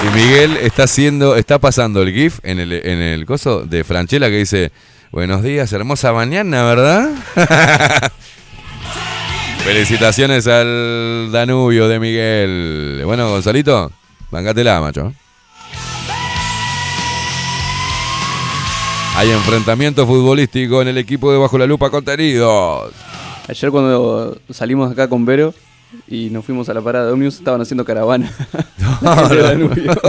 A: Y Miguel está haciendo, está pasando el GIF en el, en el coso de Franchella que dice, buenos días, hermosa mañana, ¿verdad? Felicitaciones al Danubio de Miguel. Bueno, Gonzalito, bancátela, macho. Hay enfrentamiento futbolístico en el equipo de Bajo la Lupa Contenidos.
H: Ayer cuando salimos acá con Vero y nos fuimos a la parada de Omnius, estaban haciendo caravana. De Danubio.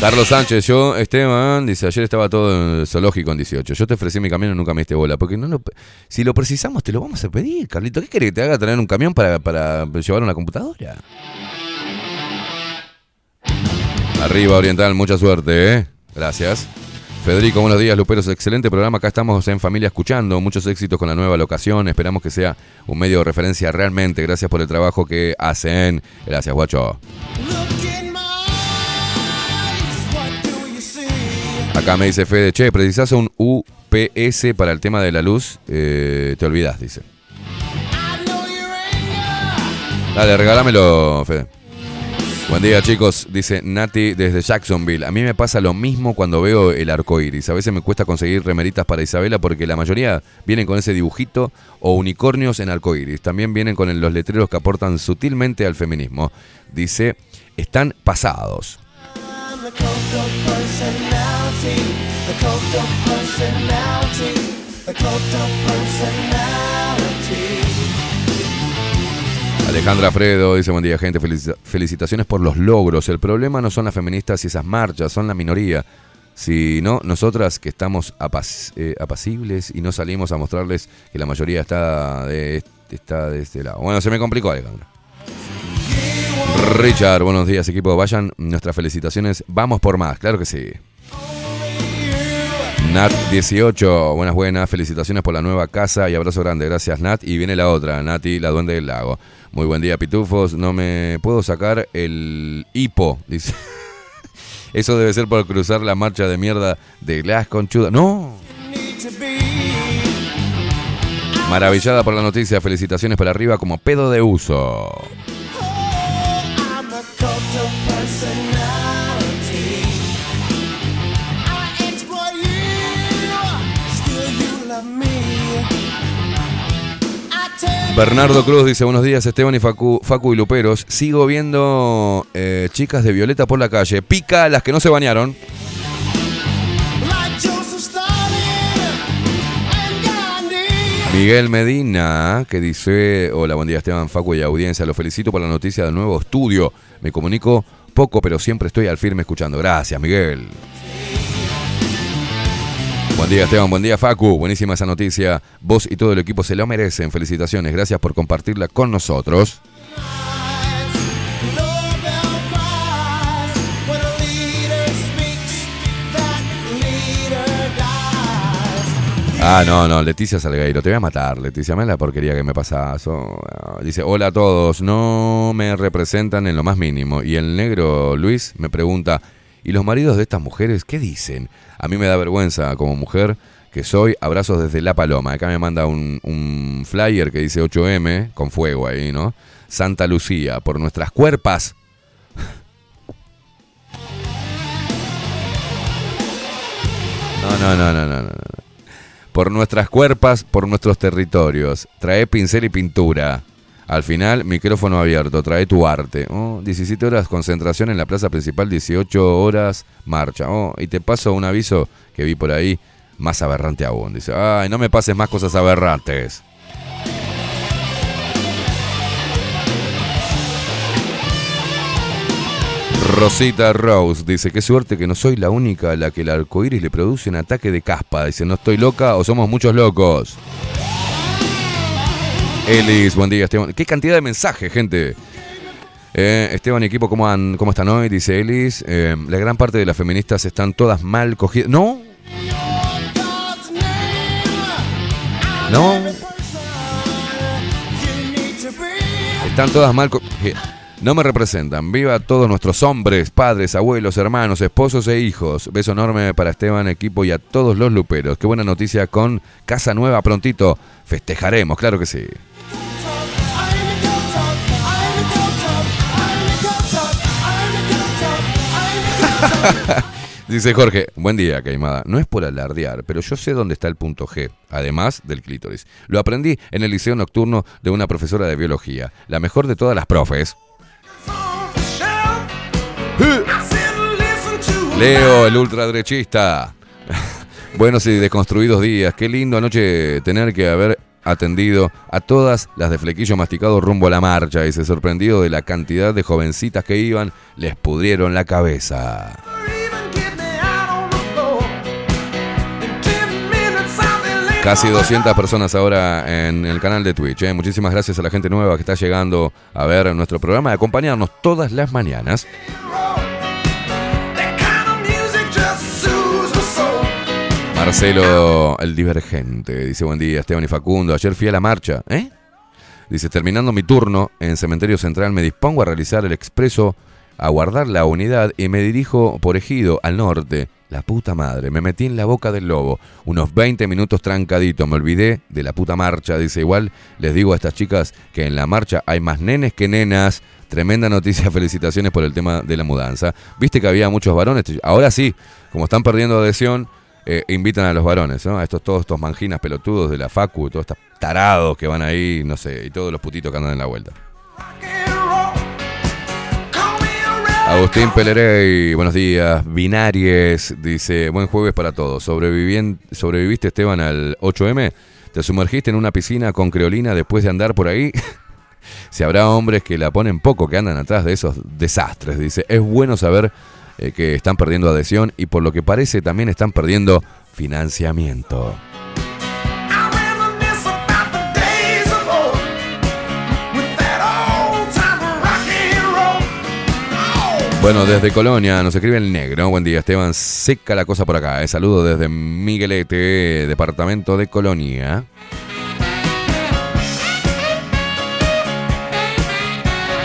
A: Carlos Sánchez, yo, Esteban, dice, ayer estaba todo en el zoológico en 18. Yo te ofrecí mi camión y nunca me diste bola. Porque no lo- si lo precisamos, te lo vamos a pedir, Carlito. ¿Qué querés que te haga traer un camión para, para llevar una computadora? Arriba Oriental, mucha suerte, ¿eh? Gracias. Federico, buenos días, Luperos. Excelente programa. Acá estamos en familia escuchando. Muchos éxitos con la nueva locación. Esperamos que sea un medio de referencia realmente. Gracias por el trabajo que hacen. Gracias, guacho. Acá me dice Fede, che, precisás un UPS para el tema de la luz. Eh, te olvidás, dice. Dale, regálamelo, Fede. Buen día, chicos. Dice Nati desde Jacksonville. A mí me pasa lo mismo cuando veo el arco iris. A veces me cuesta conseguir remeritas para Isabela porque la mayoría vienen con ese dibujito o unicornios en arco iris. También vienen con los letreros que aportan sutilmente al feminismo. Dice, están pasados. Alejandra Fredo dice, buen día gente, Felici- felicitaciones por los logros. El problema no son las feministas y esas marchas, son la minoría. Si no, nosotras que estamos eh, apacibles y no salimos a mostrarles que la mayoría está de, está de este lado. Bueno, se me complicó Alejandra. Richard, buenos días equipo, vayan nuestras felicitaciones, vamos por más, claro que sí. Nat 18, buenas buenas, felicitaciones por la nueva casa y abrazo grande, gracias Nat. Y viene la otra, Nati, la duende del lago. Muy buen día, pitufos, no me puedo sacar el hipo, dice. Eso debe ser por cruzar la marcha de mierda de Glass Conchuda. No. Maravillada por la noticia, felicitaciones para arriba como pedo de uso. Bernardo Cruz dice, buenos días Esteban y Facu, Facu y Luperos. Sigo viendo eh, chicas de Violeta por la calle. Pica las que no se bañaron. Miguel Medina, que dice, hola, buen día Esteban, Facu y audiencia, los felicito por la noticia del nuevo estudio. Me comunico poco, pero siempre estoy al firme escuchando. Gracias, Miguel. Buen día Esteban, buen día Facu, buenísima esa noticia. Vos y todo el equipo se lo merecen. Felicitaciones, gracias por compartirla con nosotros. Ah, no, no, Leticia Salgueiro, te voy a matar, Leticia, me la porquería que me pasas. Oh, dice, hola a todos, no me representan en lo más mínimo. Y el negro Luis me pregunta, ¿y los maridos de estas mujeres qué dicen? A mí me da vergüenza como mujer que soy, abrazos desde La Paloma. Acá me manda un, flyer que dice 8M, con fuego ahí, ¿no? Santa Lucía, por nuestras cuerpas. No, no, no, no, no. no. Por nuestras cuerpas, por nuestros territorios. Trae pincel y pintura. Al final, micrófono abierto. Trae tu arte. Oh, 17 horas concentración en la plaza principal, 18 horas marcha. Oh, y te paso un aviso que vi por ahí, más aberrante aún. Dice, ay, no me pases más cosas aberrantes. Rosita Rose dice, qué suerte que no soy la única a la que el arcoíris le produce un ataque de caspa. Dice, no estoy loca o somos muchos locos. Elis, buen día Esteban. Qué cantidad de mensajes, gente. Eh, Esteban y equipo, ¿cómo, han- ¿cómo están hoy? Dice Elis. Eh, la gran parte de las feministas están todas mal cogidas. No. No. Están todas mal cogidas. No me representan. Viva todos nuestros hombres, padres, abuelos, hermanos, esposos e hijos. Beso enorme para Esteban, equipo y a todos los luperos. Qué buena noticia con Casa Nueva prontito. Festejaremos, claro que sí. Dice Jorge, buen día, Caimada. No es por alardear, pero yo sé dónde está el punto G, además del clítoris. Lo aprendí en el liceo nocturno de una profesora de biología, la mejor de todas las profes. Leo, el ultraderechista. Buenos y desconstruidos días. Qué lindo anoche tener que haber atendido a todas las de flequillo masticado rumbo a la marcha y se sorprendido de la cantidad de jovencitas que iban, les pudrieron la cabeza. Casi 200 personas ahora en el canal de Twitch. ¿eh? Muchísimas gracias a la gente nueva que está llegando a ver nuestro programa y acompañarnos todas las mañanas. Marcelo, el divergente, dice buen día, Esteban y Facundo. Ayer fui a la marcha, ¿eh? Dice, terminando mi turno en Cementerio Central, me dispongo a realizar el expreso, a guardar la unidad y me dirijo por Ejido, al norte. La puta madre, me metí en la boca del lobo. Unos 20 minutos trancadito, me olvidé de la puta marcha. Dice, igual les digo a estas chicas que en la marcha hay más nenes que nenas, Tremenda noticia, felicitaciones por el tema de la mudanza. Viste que había muchos varones, ahora sí, como están perdiendo adhesión, eh, invitan a los varones, ¿no? A estos, todos estos manginas pelotudos de la Facu, todos estos tarados que van ahí, no sé, y todos los putitos que andan en la vuelta. Agustín Pelerey, buenos días. Binaries dice, buen jueves para todos. ¿Sobreviviste, Esteban, al 8M? ¿Te sumergiste en una piscina con creolina después de andar por ahí? si habrá hombres que la ponen poco, que andan atrás de esos desastres, dice. Es bueno saber eh, que están perdiendo adhesión y por lo que parece también están perdiendo financiamiento. Bueno, desde Colonia nos escribe el negro. Buen día, Esteban. Seca la cosa por acá. Eh. Saludo desde Miguelete, departamento de Colonia.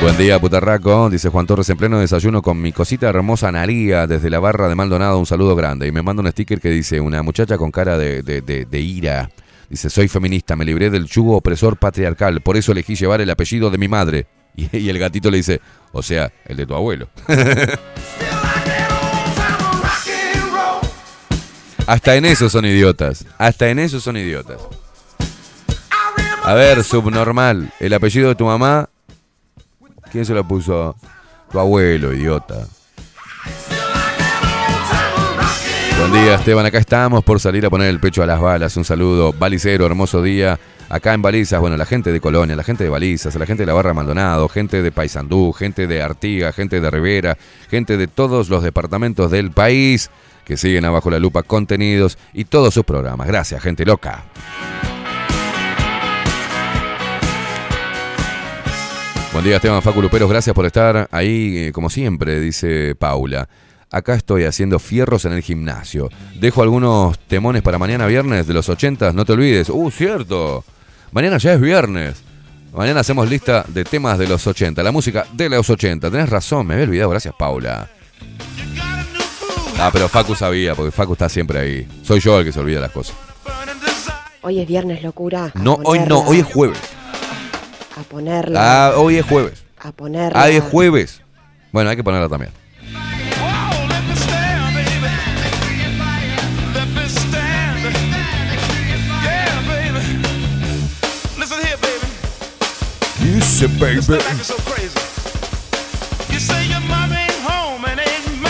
A: Buen día, putarraco. Dice Juan Torres en pleno desayuno con mi cosita hermosa Analía desde la barra de Maldonado. Un saludo grande. Y me manda un sticker que dice: Una muchacha con cara de, de- de- de ira. Dice: Soy feminista, me libré del yugo opresor patriarcal. Por eso elegí llevar el apellido de mi madre. Y, y el gatito le dice: O sea, el de tu abuelo. Hasta en eso son idiotas. Hasta en eso son idiotas. A ver, subnormal. El apellido de tu mamá. ¿Quién se lo puso? Tu abuelo, idiota. Buen día, Esteban. Acá estamos por salir a poner el pecho a las balas. Un saludo. Balicero, hermoso día. Acá en Balizas, bueno, la gente de Colonia, la gente de Balizas, la gente de la Barra Maldonado, gente de Paysandú, gente de Artiga, gente de Rivera, gente de todos los departamentos del país que siguen abajo la lupa contenidos y todos sus programas. Gracias, gente loca. Buen día, Esteban Facu Luperos. Gracias por estar ahí, eh, como siempre, dice Paula. Acá estoy haciendo fierros en el gimnasio. Dejo algunos temones para mañana viernes de los 80, no te olvides. Uh, cierto. Mañana ya es viernes. Mañana hacemos lista de temas de los 80, la música de los 80. Tenés razón, me había olvidado. Gracias, Paula. Ah, pero Facu sabía, porque Facu está siempre ahí. Soy yo el que se olvida las cosas.
I: Hoy es viernes, locura.
A: No, hoy no, hoy es jueves.
I: A ponerla.
A: Ah, hoy es jueves.
I: A ponerla.
A: Ah, es jueves. Bueno, hay que ponerla también.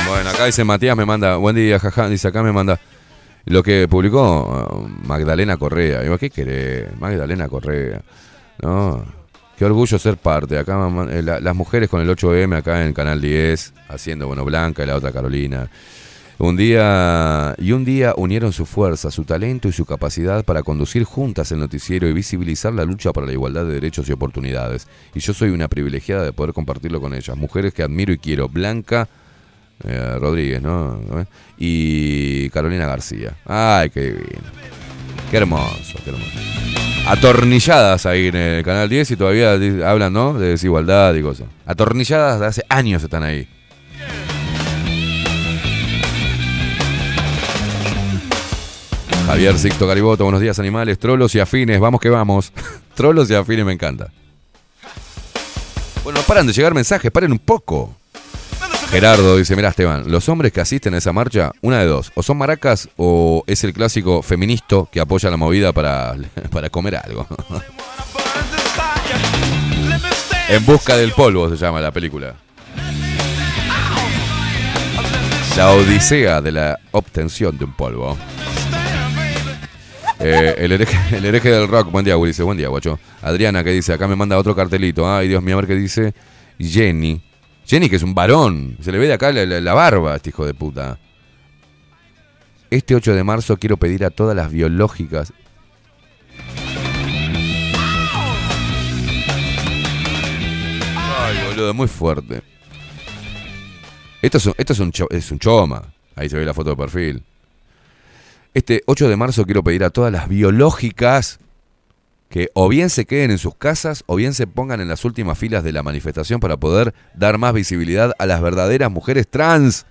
A: Bueno, acá dice Matías, me manda, buen día, jaja, dice acá me manda lo que publicó uh, Magdalena Correa. Digo, ¿qué querés? Magdalena Correa. No, qué orgullo ser parte. Acá mamá, eh, la- las mujeres con el 8M acá en Canal 10, haciendo, bueno, Blanca y la otra Carolina. Un día y un día unieron su fuerza, su talento y su capacidad para conducir juntas el noticiero y visibilizar la lucha por la igualdad de derechos y oportunidades. Y yo soy una privilegiada de poder compartirlo con ellas. Mujeres que admiro y quiero. Blanca eh, Rodríguez, ¿no? Y Carolina García. Ay, qué divino. Qué hermoso, qué hermoso. Atornilladas ahí en el canal 10 y todavía hablan, ¿no? De desigualdad y cosas. Atornilladas de hace años están ahí. Javier Sixto Gariboto, buenos días animales, trolos y afines, vamos que vamos. trolos y afines me encanta. Bueno, no paran de llegar mensajes, paren un poco. Gerardo dice, mira Esteban, los hombres que asisten a esa marcha, una de dos, o son maracas o es el clásico feminista que apoya la movida para, para comer algo. en busca del polvo se llama la película. La odisea de la obtención de un polvo. Eh, el, hereje, el hereje del rock, buen día, dice, buen día, guacho. Adriana, que dice, acá me manda otro cartelito. Ay, Dios mío, a ver qué dice. Jenny. Jenny, que es un varón. Se le ve de acá la, barba a este hijo de puta. Este 8 de marzo quiero pedir a todas las biológicas. Ay, boludo, muy fuerte. Esto es un, esto es un, es un choma. Ahí se ve la foto de perfil. Este 8 de marzo quiero pedir a todas las biológicas que o bien se queden en sus casas o bien se pongan en las últimas filas de la manifestación para poder dar más visibilidad a las verdaderas mujeres trans,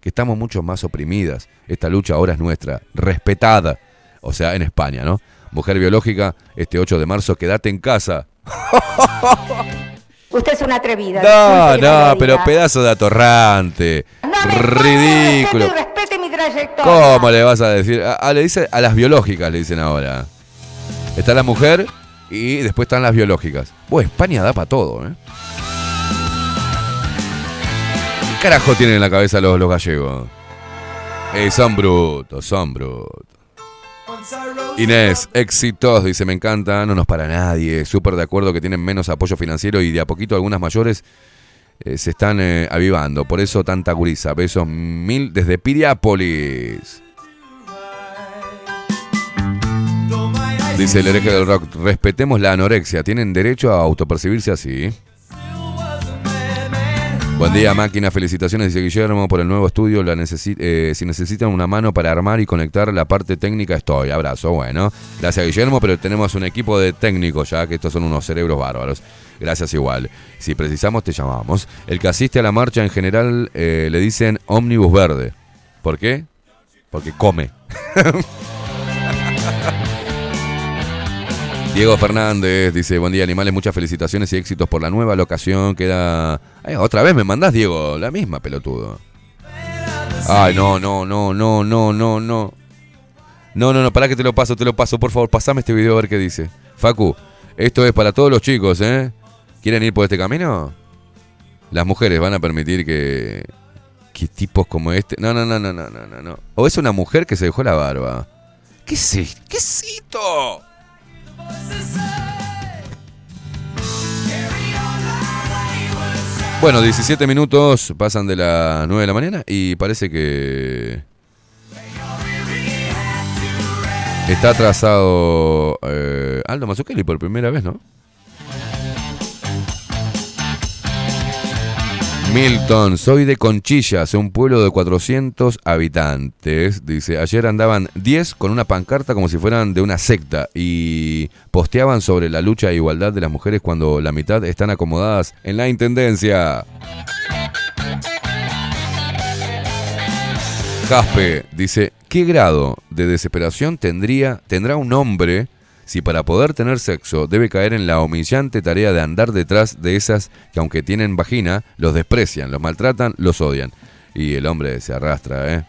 A: que estamos mucho más oprimidas. Esta lucha ahora es nuestra, respetada. O sea, en España, ¿no? Mujer biológica, este 8 de marzo, quédate en casa.
J: Usted es una atrevida.
A: No, no, pero pedazo de atorrante.
J: No
A: Ridículo.
J: respete mi trayectoria.
A: ¿Cómo le vas a decir? A, a- le dice a las biológicas, le dicen ahora. Está la mujer y después están las biológicas. Bueno, España da para todo, ¿eh? ¿Qué carajo tienen en la cabeza los, gallegos? Eh, son brutos, son brutos. Inés, éxitos, dice, me encanta, no nos para nadie, súper de acuerdo que tienen menos apoyo financiero y de a poquito algunas mayores eh, se están eh, avivando, por eso tanta gurisa, besos mil desde Piriápolis. Dice el hereje del rock, respetemos la anorexia, tienen derecho a autopercibirse así. Buen día, máquina. Felicitaciones, dice Guillermo, por el nuevo estudio. La necesi- eh, si necesitan una mano para armar y conectar la parte técnica, estoy. Abrazo, bueno. Gracias, Guillermo, pero tenemos un equipo de técnicos ya, que estos son unos cerebros bárbaros. Gracias igual. Si precisamos, te llamamos. El que asiste a la marcha en general eh, le dicen ómnibus verde. ¿Por qué? Porque come. Diego Fernández dice, buen día animales, muchas felicitaciones y éxitos por la nueva locación. Queda... Ay, otra vez me mandás, Diego, la misma pelotudo. Ay, no, no, no, no, no, no, no. No, no, no, para que te lo paso, te lo paso. Por favor, pasame este video a ver qué dice. Facu, esto es para todos los chicos, ¿eh? ¿Quieren ir por este camino? Las mujeres van a permitir que... Que tipos como este... No, no, no, no, no, no, no. O es una mujer que se dejó la barba. ¿Qué es esto? ¿Qué es esto? Bueno, 17 minutos pasan de las 9 de la mañana y parece que está atrasado eh, Aldo Mazzucchelli por primera vez, ¿no? Milton, soy de Conchillas, un pueblo de 400 habitantes. Dice, ayer andaban 10 con una pancarta como si fueran de una secta y posteaban sobre la lucha e igualdad de las mujeres cuando la mitad están acomodadas en la intendencia. Jaspe dice, ¿qué grado de desesperación tendría, tendrá un hombre si para poder tener sexo debe caer en la humillante tarea de andar detrás de esas que aunque tienen vagina, los desprecian, los maltratan, los odian? Y el hombre se arrastra, ¿eh?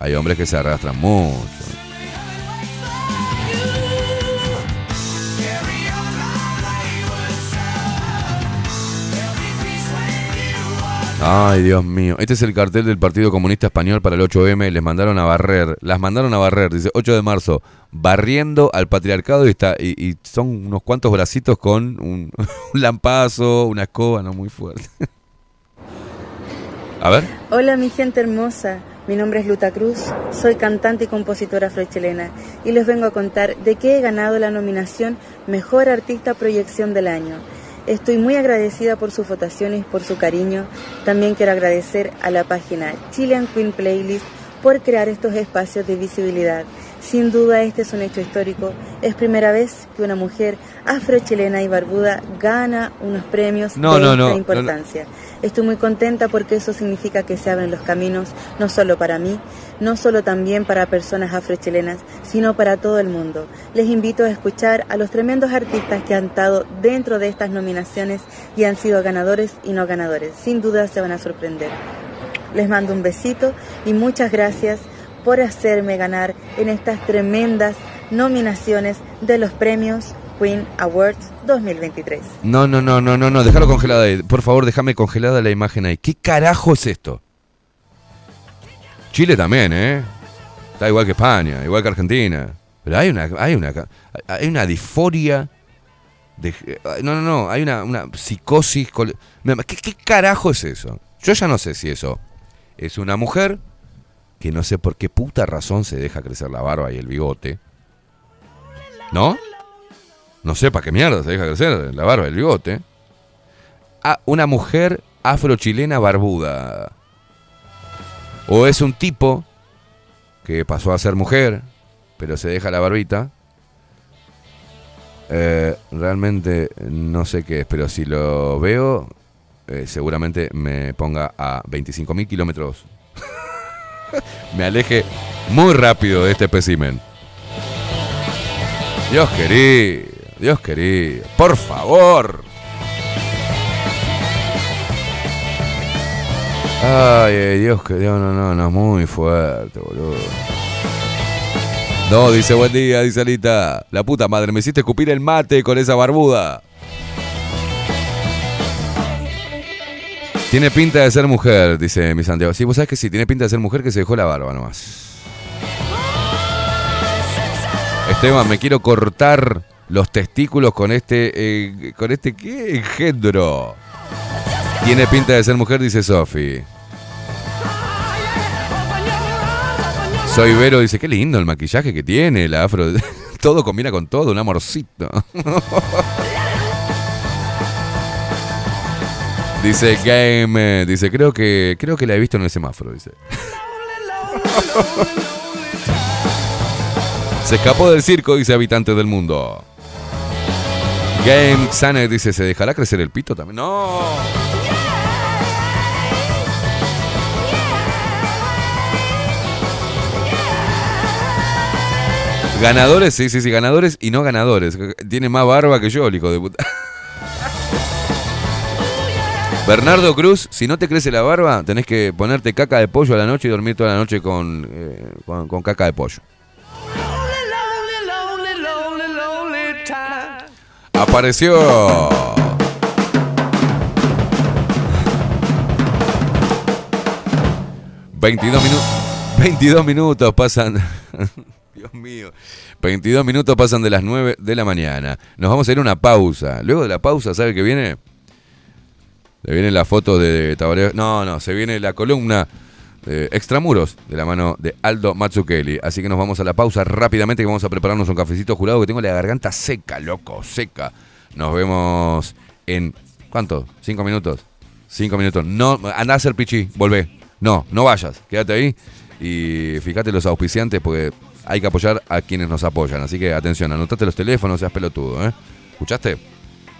A: Hay hombres que se arrastran mucho. Ay, Dios mío. Este es el cartel del Partido Comunista Español para el 8M. Les mandaron a barrer. Las mandaron a barrer. Dice 8 de marzo. Barriendo al patriarcado y, está, y, son unos cuantos bracitos con un, un lampazo, una escoba, no muy fuerte. A ver.
K: Hola mi gente hermosa, mi nombre es Luta Cruz, soy cantante y compositora afrochilena y les vengo a contar de qué he ganado la nominación Mejor Artista Proyección del Año. Estoy muy agradecida por sus votaciones, por su cariño. También quiero agradecer a la página Chilean Queen Playlist por crear estos espacios de visibilidad. Sin duda este es un hecho histórico. Es primera vez que una mujer afrochilena y barbuda gana unos premios
A: No,
K: de
A: no,
K: esta
A: no,
K: importancia. Estoy muy contenta porque eso significa que se abren los caminos, no solo para mí, no solo también para personas afrochilenas, sino para todo el mundo. Les invito a escuchar a los tremendos artistas que han estado dentro de estas nominaciones y han sido ganadores y no ganadores. Sin duda se van a sorprender. Les mando un besito y muchas gracias por hacerme ganar en estas tremendas nominaciones de los premios Queen Awards 2023.
A: No, no, no, no, no, no. Déjalo congelada ahí. Por favor, déjame congelada la imagen ahí. ¿Qué carajo es esto? Chile también, ¿eh? Está igual que España, igual que Argentina. Pero hay una, hay una, hay una disforia. De, no, no, no. Hay una, psicosis. ¿Qué, ¿Qué carajo es eso? Yo ya no sé si eso es una mujer que no sé por qué puta razón se deja crecer la barba y el bigote. ¿No? No sé para qué mierda se deja crecer la barba y el bigote. Ah, una mujer afrochilena barbuda. O es un tipo que pasó a ser mujer, pero se deja la barbita. Eh, realmente no sé qué es, pero si lo veo, eh, seguramente me ponga a 25.000 kilómetros. me aleje muy rápido de este espécimen. Dios querido, Dios querido, por favor. Ay, Dios querido, no, no, no, muy fuerte, boludo. No, dice buen día, dice Alita. La puta madre, me hiciste escupir el mate con esa barbuda. Tiene pinta de ser mujer, dice mi Santiago. Sí, vos sabés que sí, tiene pinta de ser mujer que se dejó la barba nomás. Esteban, me quiero cortar los testículos con este. eh, ¿Con este qué? Engendro. Tiene pinta de ser mujer, dice Sofi. Soy Vero, dice, qué lindo el maquillaje que tiene, el afro. Todo combina con todo, un amorcito. Dice Game, eh, dice, creo que creo que la he visto en el semáforo, dice. Se escapó del circo, dice habitante del mundo. Game Xane dice, ¿se dejará crecer el pito también? No. Ganadores, sí, sí, sí, ganadores y no ganadores. Tiene más barba que yo, hijo de puta. Bernardo Cruz, si no te crece la barba, tenés que ponerte caca de pollo a la noche y dormir toda la noche con, eh, con, caca de pollo. Apareció. ...22 minutos... ...22 minutos pasan... Dios mío... ...22 minutos pasan de las 9 de la mañana... ...nos vamos a ir a una pausa... ...luego de la pausa, ¿sabe qué viene? Se viene la foto de Tabaré. No, no, se viene la columna de Extramuros de la mano de Aldo Matsukeli. Así que nos vamos a la pausa rápidamente que vamos a prepararnos un cafecito jurado que tengo la garganta seca, loco, seca. Nos vemos en. ¿Cuánto? ¿Cinco minutos? Cinco minutos. No, anda a hacer pichi, volvé. No, no vayas, quédate ahí. Y fíjate los auspiciantes porque hay que apoyar a quienes nos apoyan. Así que atención, anotate los teléfonos, seas pelotudo, ¿eh? ¿Escuchaste?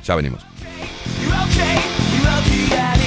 A: Ya venimos.
L: of the
M: atmosphere.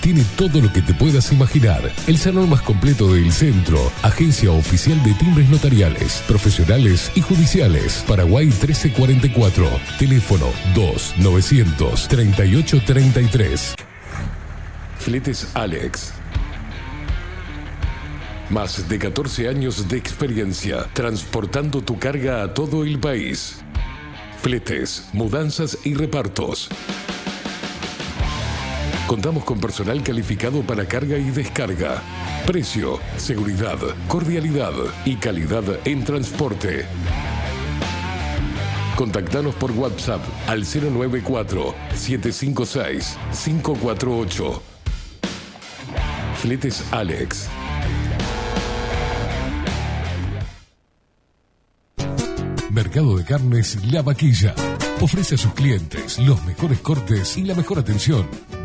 M: Tiene todo lo que te puedas imaginar. El salón más completo del centro. Agencia oficial de timbres notariales, profesionales y judiciales. Paraguay 1344. Teléfono 2 900 3833. Fletes Alex. Más de 14 años de experiencia transportando tu carga a todo el país. Fletes, mudanzas y repartos. Contamos con personal calificado para carga y descarga. Precio, seguridad, cordialidad y calidad en transporte. Contactanos por WhatsApp al 094-756-548. Fletes Alex.
N: Mercado de Carnes La Vaquilla. Ofrece a sus clientes los mejores cortes y la mejor atención.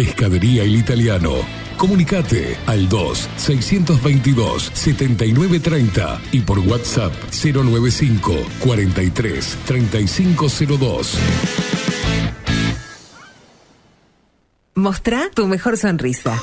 N: Pescadería El Italiano. Comunicate al 2-622-7930 y por WhatsApp 095 43 3502.
C: Mostrá tu mejor sonrisa.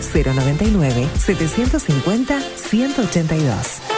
C: 099-750-182.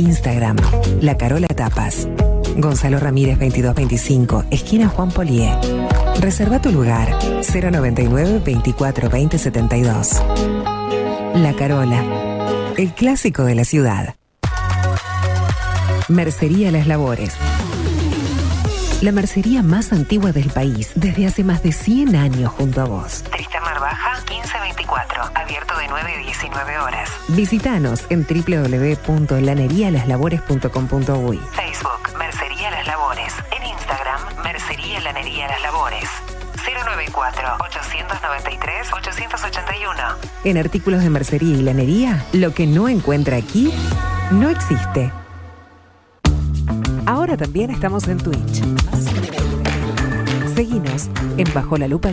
O: Instagram, La Carola Tapas. Gonzalo Ramírez 2225, esquina Juan Polié. Reserva tu lugar 099 24 20 72. La Carola, el clásico de la ciudad. Mercería Las Labores. La mercería más antigua del país, desde hace más de 100 años junto a vos.
C: Tristán Marbaja 1524, abierto de 9 a 19 horas.
O: Visítanos en www.lanerialaslabores.com.uy.
C: Facebook, Mercería Las Labores. En Instagram, Mercería Lanería Las Labores. 094-893-881.
O: En artículos de mercería y lanería, lo que no encuentra aquí no existe. Ahora también estamos en Twitch. Seguinos en Bajo la Lupa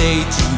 P: stage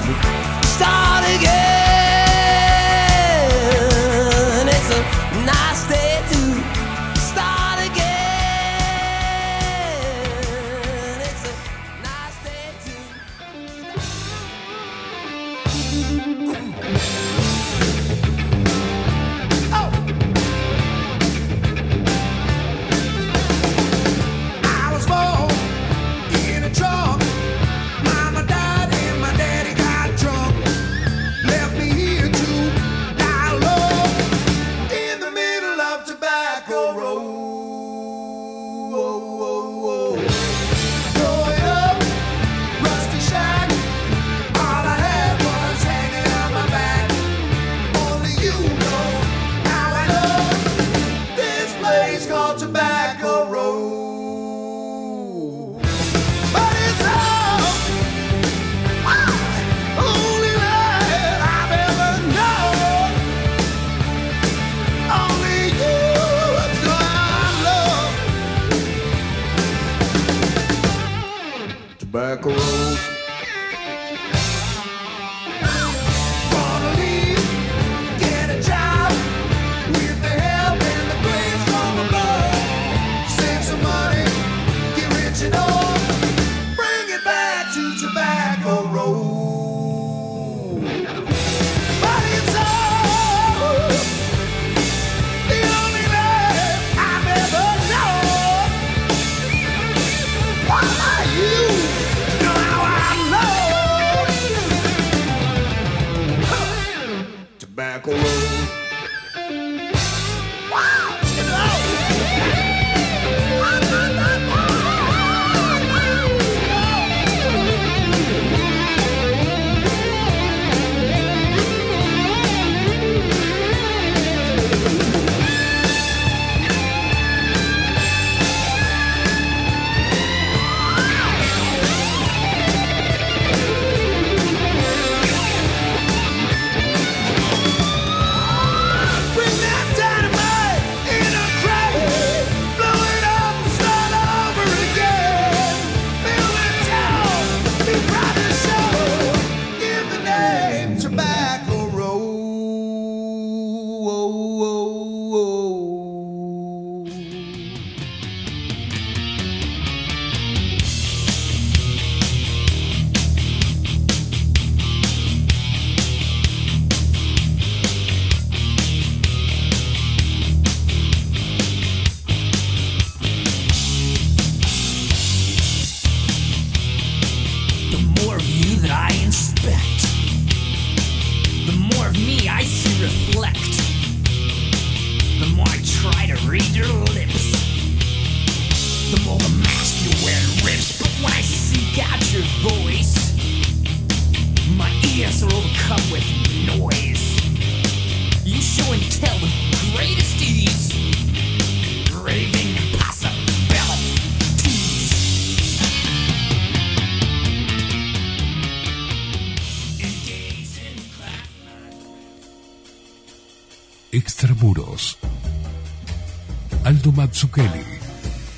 P: Mazzucchelli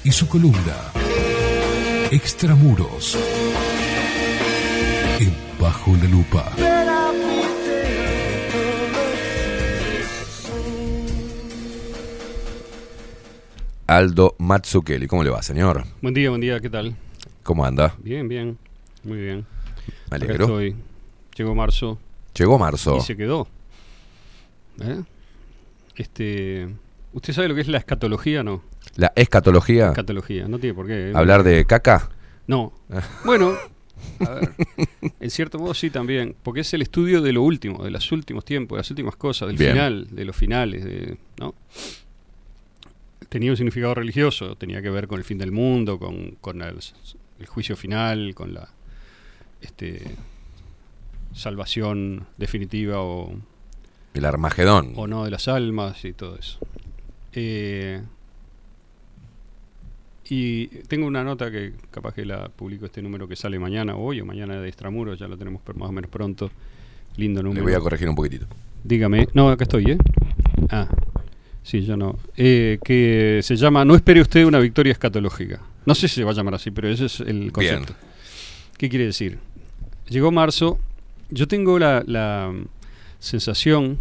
P: y su columna Extramuros. En Bajo la Lupa.
A: Aldo Mazzucchelli. ¿Cómo le va, señor?
Q: Buen día, buen día, ¿qué tal?
A: ¿Cómo anda?
Q: Bien, bien, muy bien.
A: Me alegro.
Q: estoy. Llegó marzo.
A: Llegó marzo.
Q: Y se quedó. ¿Eh? Este, ¿Usted sabe lo que es la escatología, no?
A: La escatología.
Q: Escatología, no tiene por qué. ¿eh?
A: Hablar de caca.
Q: No. Bueno, a ver, en cierto modo sí también, porque es el estudio de lo último, de los últimos tiempos, de las últimas cosas, del
A: Bien.
Q: final, de los finales, de, ¿no? Tenía un significado religioso, tenía que ver con el fin del mundo, con, con el, el juicio final, con la este, salvación definitiva o,
A: El Armagedón.
Q: o no de las almas y todo eso. Eh, Y tengo una nota que capaz que la publico este número que sale mañana, hoy o mañana de Extramuros, ya lo tenemos más o menos pronto. Lindo
A: Le
Q: número.
A: voy a corregir un poquitito.
Q: Dígame. No, acá estoy, ¿eh? Ah, sí, yo no. Eh, que se llama No espere usted una victoria escatológica. No sé si se va a llamar así, pero ese es el concepto. ¿Qué quiere decir? Llegó marzo. Yo tengo la, la sensación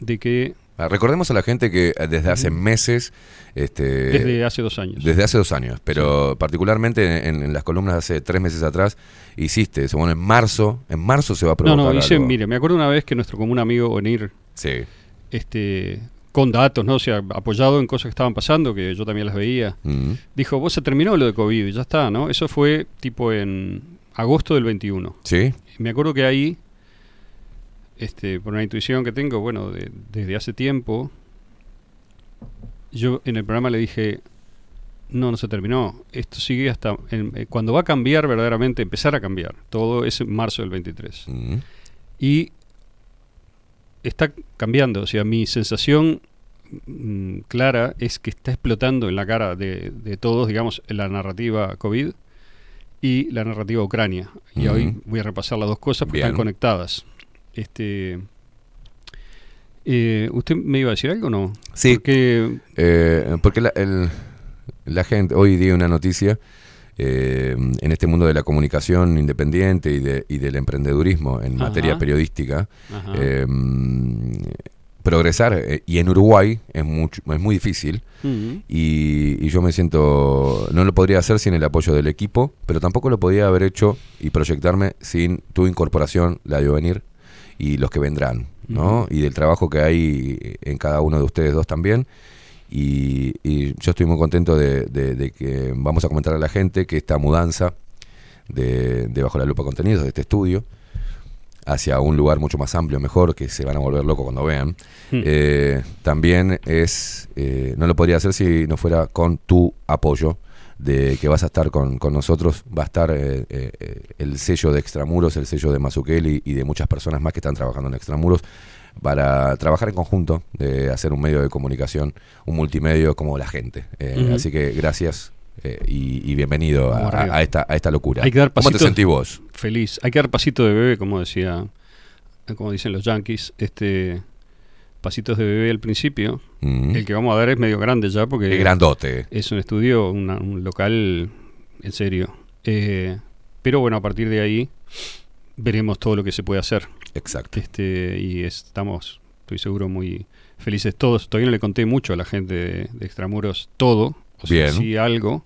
Q: de que
A: Recordemos a la gente que eh, desde hace meses. Este,
Q: Desde hace dos años.
A: Desde hace dos años, pero particularmente en, en las columnas de hace tres meses atrás hiciste, se bueno, en marzo, en marzo se va a
Q: No,
A: provocar
Q: no, hice,
A: algo.
Q: mire, me acuerdo una vez que nuestro común amigo Onir,
A: Sí.
Q: este, con datos, ¿no? O sea, apoyado en cosas que estaban pasando, que yo también las veía, dijo, vos se terminó lo de COVID, y ya está, ¿no? Eso fue tipo en agosto del 21.
A: Sí.
Q: Me acuerdo que ahí, este, por una intuición que tengo, bueno, de- desde hace tiempo, yo en el programa le dije, no, no se terminó. Esto sigue hasta... eh, cuando va a cambiar verdaderamente, empezar a cambiar. Todo es en marzo del 23.
A: Mm.
Q: Y está cambiando. O sea, mi sensación mm, clara es que está explotando en la cara de, de todos, digamos, la narrativa COVID y la narrativa Ucrania. Y hoy voy a repasar las dos cosas porque
A: Bien.
Q: están conectadas. Este, eh, ¿Usted me iba a decir algo o no?
A: Sí.
Q: Porque
A: Eh, porque la, el- la gente, hoy di una noticia, eh, en este mundo de la comunicación independiente y, de, y del emprendedurismo en
Q: Ajá.
A: materia periodística, progresar, y en Uruguay es, mucho, es muy difícil, y, y yo me siento, no lo podría hacer sin el apoyo del equipo, pero tampoco lo podía haber hecho y proyectarme sin tu incorporación, la de venir y los que vendrán, ¿no? Y del trabajo que hay en cada uno de ustedes dos también. Y, y yo estoy muy contento de, de- de que vamos a comentar a la gente que esta mudanza de, de Bajo la Lupa Contenidos, de este estudio, hacia un lugar mucho más amplio, mejor, que se van a volver locos cuando vean,
Q: Hmm.
A: eh, también es, eh, no lo podría hacer si no fuera con tu apoyo, de que vas a estar con, con nosotros, va a estar eh, eh, el sello de Extramuros, el sello de Mazukeli y de muchas personas más que están trabajando en Extramuros para trabajar en conjunto, de hacer un medio de comunicación, un multimedio como la gente. Eh. Así que gracias eh, y, y bienvenido a, esta, a esta locura.
Q: Hay que dar
A: ¿Cómo te sentís vos?
Q: Feliz. Hay que dar pasito de bebé, como decía, como dicen los yankees, este pasitos de bebé al principio.
A: Mm.
Q: El que vamos a dar es medio grande ya porque
A: Es grandote.
Q: Es un estudio, una- un local en serio. Eh, pero bueno, a partir de ahí veremos todo lo que se puede hacer.
A: Exacto.
Q: Este, y estamos, estoy seguro, muy felices todos. Todavía no le conté mucho a la gente de, de Extramuros todo, o sea,
A: Bien.
Q: sí algo,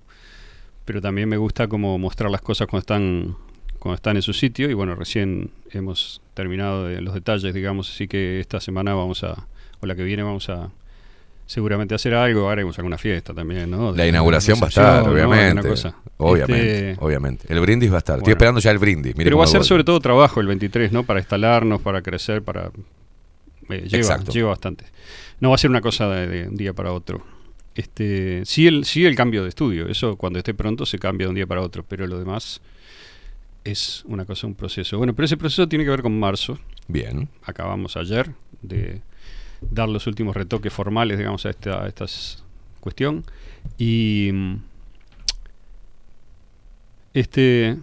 Q: pero también me gusta como mostrar las cosas cuando están cuando están en su sitio y bueno, recién hemos terminado de los detalles, digamos, así que esta semana vamos a, o la que viene vamos a seguramente hacer algo, haremos alguna fiesta también, ¿no?
A: La inauguración va a estar, obviamente. Obviamente,
Q: Este,
A: obviamente. El brindis va a estar. Estoy esperando ya el brindis. Mire
Q: pero va a ser
A: voy.
Q: sobre todo trabajo el 23, ¿no? Para instalarnos, para crecer, para... eh, lleva, lleva bastante. No va a ser una cosa de, de un día para otro. Este, sí, el, sí el cambio de estudio, eso cuando esté pronto se cambia de un día para otro, pero lo demás es una cosa, un proceso. Bueno, pero ese proceso tiene que ver con marzo.
A: Bien.
Q: Acabamos ayer de dar los últimos retoques formales, digamos, a esta, a esta s- cuestión. Y mm, este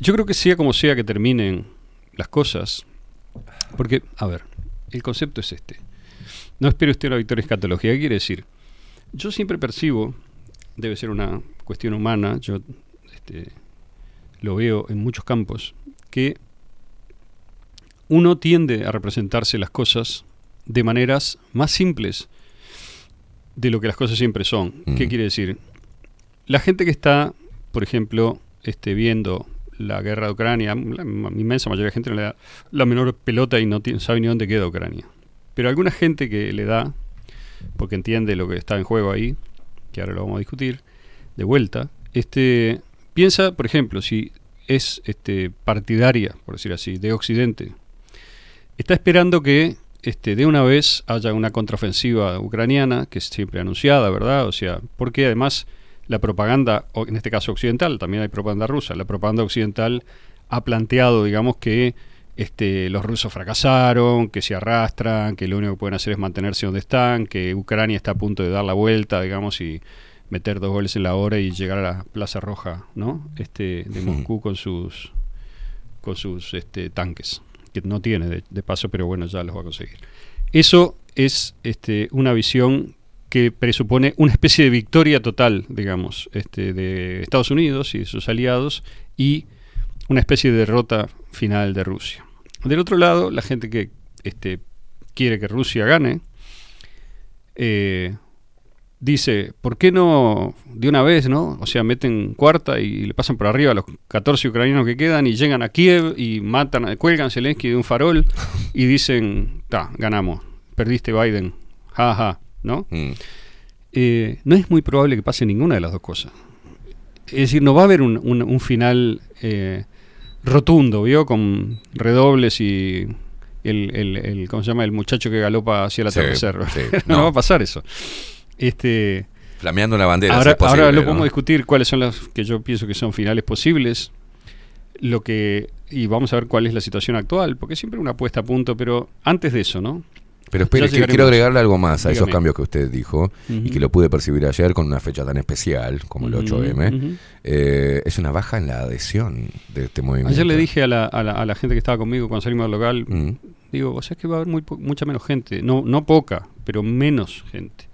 Q: yo creo que sea como sea que terminen las cosas, porque, a ver, el concepto es este. No espere usted la victoria escatología. ¿Qué quiere decir? Yo siempre percibo, debe ser una cuestión humana, yo este, lo veo en muchos campos, que uno tiende a representarse las cosas de maneras más simples de lo que las cosas siempre son. ¿Qué quiere decir? La gente que está, por ejemplo, este, viendo la guerra de Ucrania, la inmensa mayoría de gente no le da la menor pelota y no tiene- sabe ni dónde queda Ucrania. Pero alguna gente que le da, porque entiende lo que está en juego ahí, que ahora lo vamos a discutir, de vuelta, este, piensa, por ejemplo, si es este, partidaria, por decir así, de Occidente, está esperando que este, de una vez haya una contraofensiva ucraniana, que es siempre anunciada, ¿verdad? O sea, porque además la propaganda, en este caso occidental, también hay propaganda rusa, la propaganda occidental ha planteado, digamos, que este, los rusos fracasaron, que se arrastran, que lo único que pueden hacer es mantenerse donde están, que Ucrania está a punto de dar la vuelta, digamos, y meter dos goles en la hora y llegar a la Plaza Roja, ¿no? Este, de Moscú con sus con sus este, tanques, que no tiene de, de paso, pero bueno, ya los va a conseguir. Eso es este, una visión que presupone una especie de victoria total, digamos, este, de Estados Unidos y de sus aliados y una especie de derrota final de Rusia. Del otro lado, la gente que este, quiere que Rusia gane, eh, dice, ¿por qué no de una vez, no? O sea, meten cuarta y le pasan por arriba a los 14 ucranianos que quedan y llegan a Kiev y matan, cuelgan Zelensky de un farol y dicen, ta, ganamos, perdiste Biden, jaja, ¿no? Eh, no es muy probable que pase ninguna de las dos cosas. Es decir, no va a haber un, un- un final eh, rotundo, ¿vio? Con redobles y el, el, el- ¿cómo se llama? El muchacho que galopa hacia el
A: Sí,
Q: atardecer.
A: sí,
Q: no.
A: no.
Q: va a pasar eso. Este,
A: Flameando una bandera.
Q: ahora,
A: es posible,
Q: ahora lo
A: ¿no?
Q: podemos discutir cuáles son las que yo pienso que son finales posibles. Lo que y vamos a ver cuál es la situación actual, porque siempre una puesta a punto, pero antes de eso, ¿no?
A: Pero espere,
Q: llegaremos.
A: quiero agregarle algo más a esos cambios que usted dijo y que lo pude percibir ayer con una fecha tan especial como el
Q: Ujú,
A: 8M.
Q: ujú.
A: Eh, es una baja en la adhesión de este movimiento.
Q: Ayer le dije a la, a la- a la gente que estaba conmigo cuando salimos del local,
A: Mm.
Q: digo, o sea, es que va a haber muy mucha menos gente, no, no poca, pero menos gente.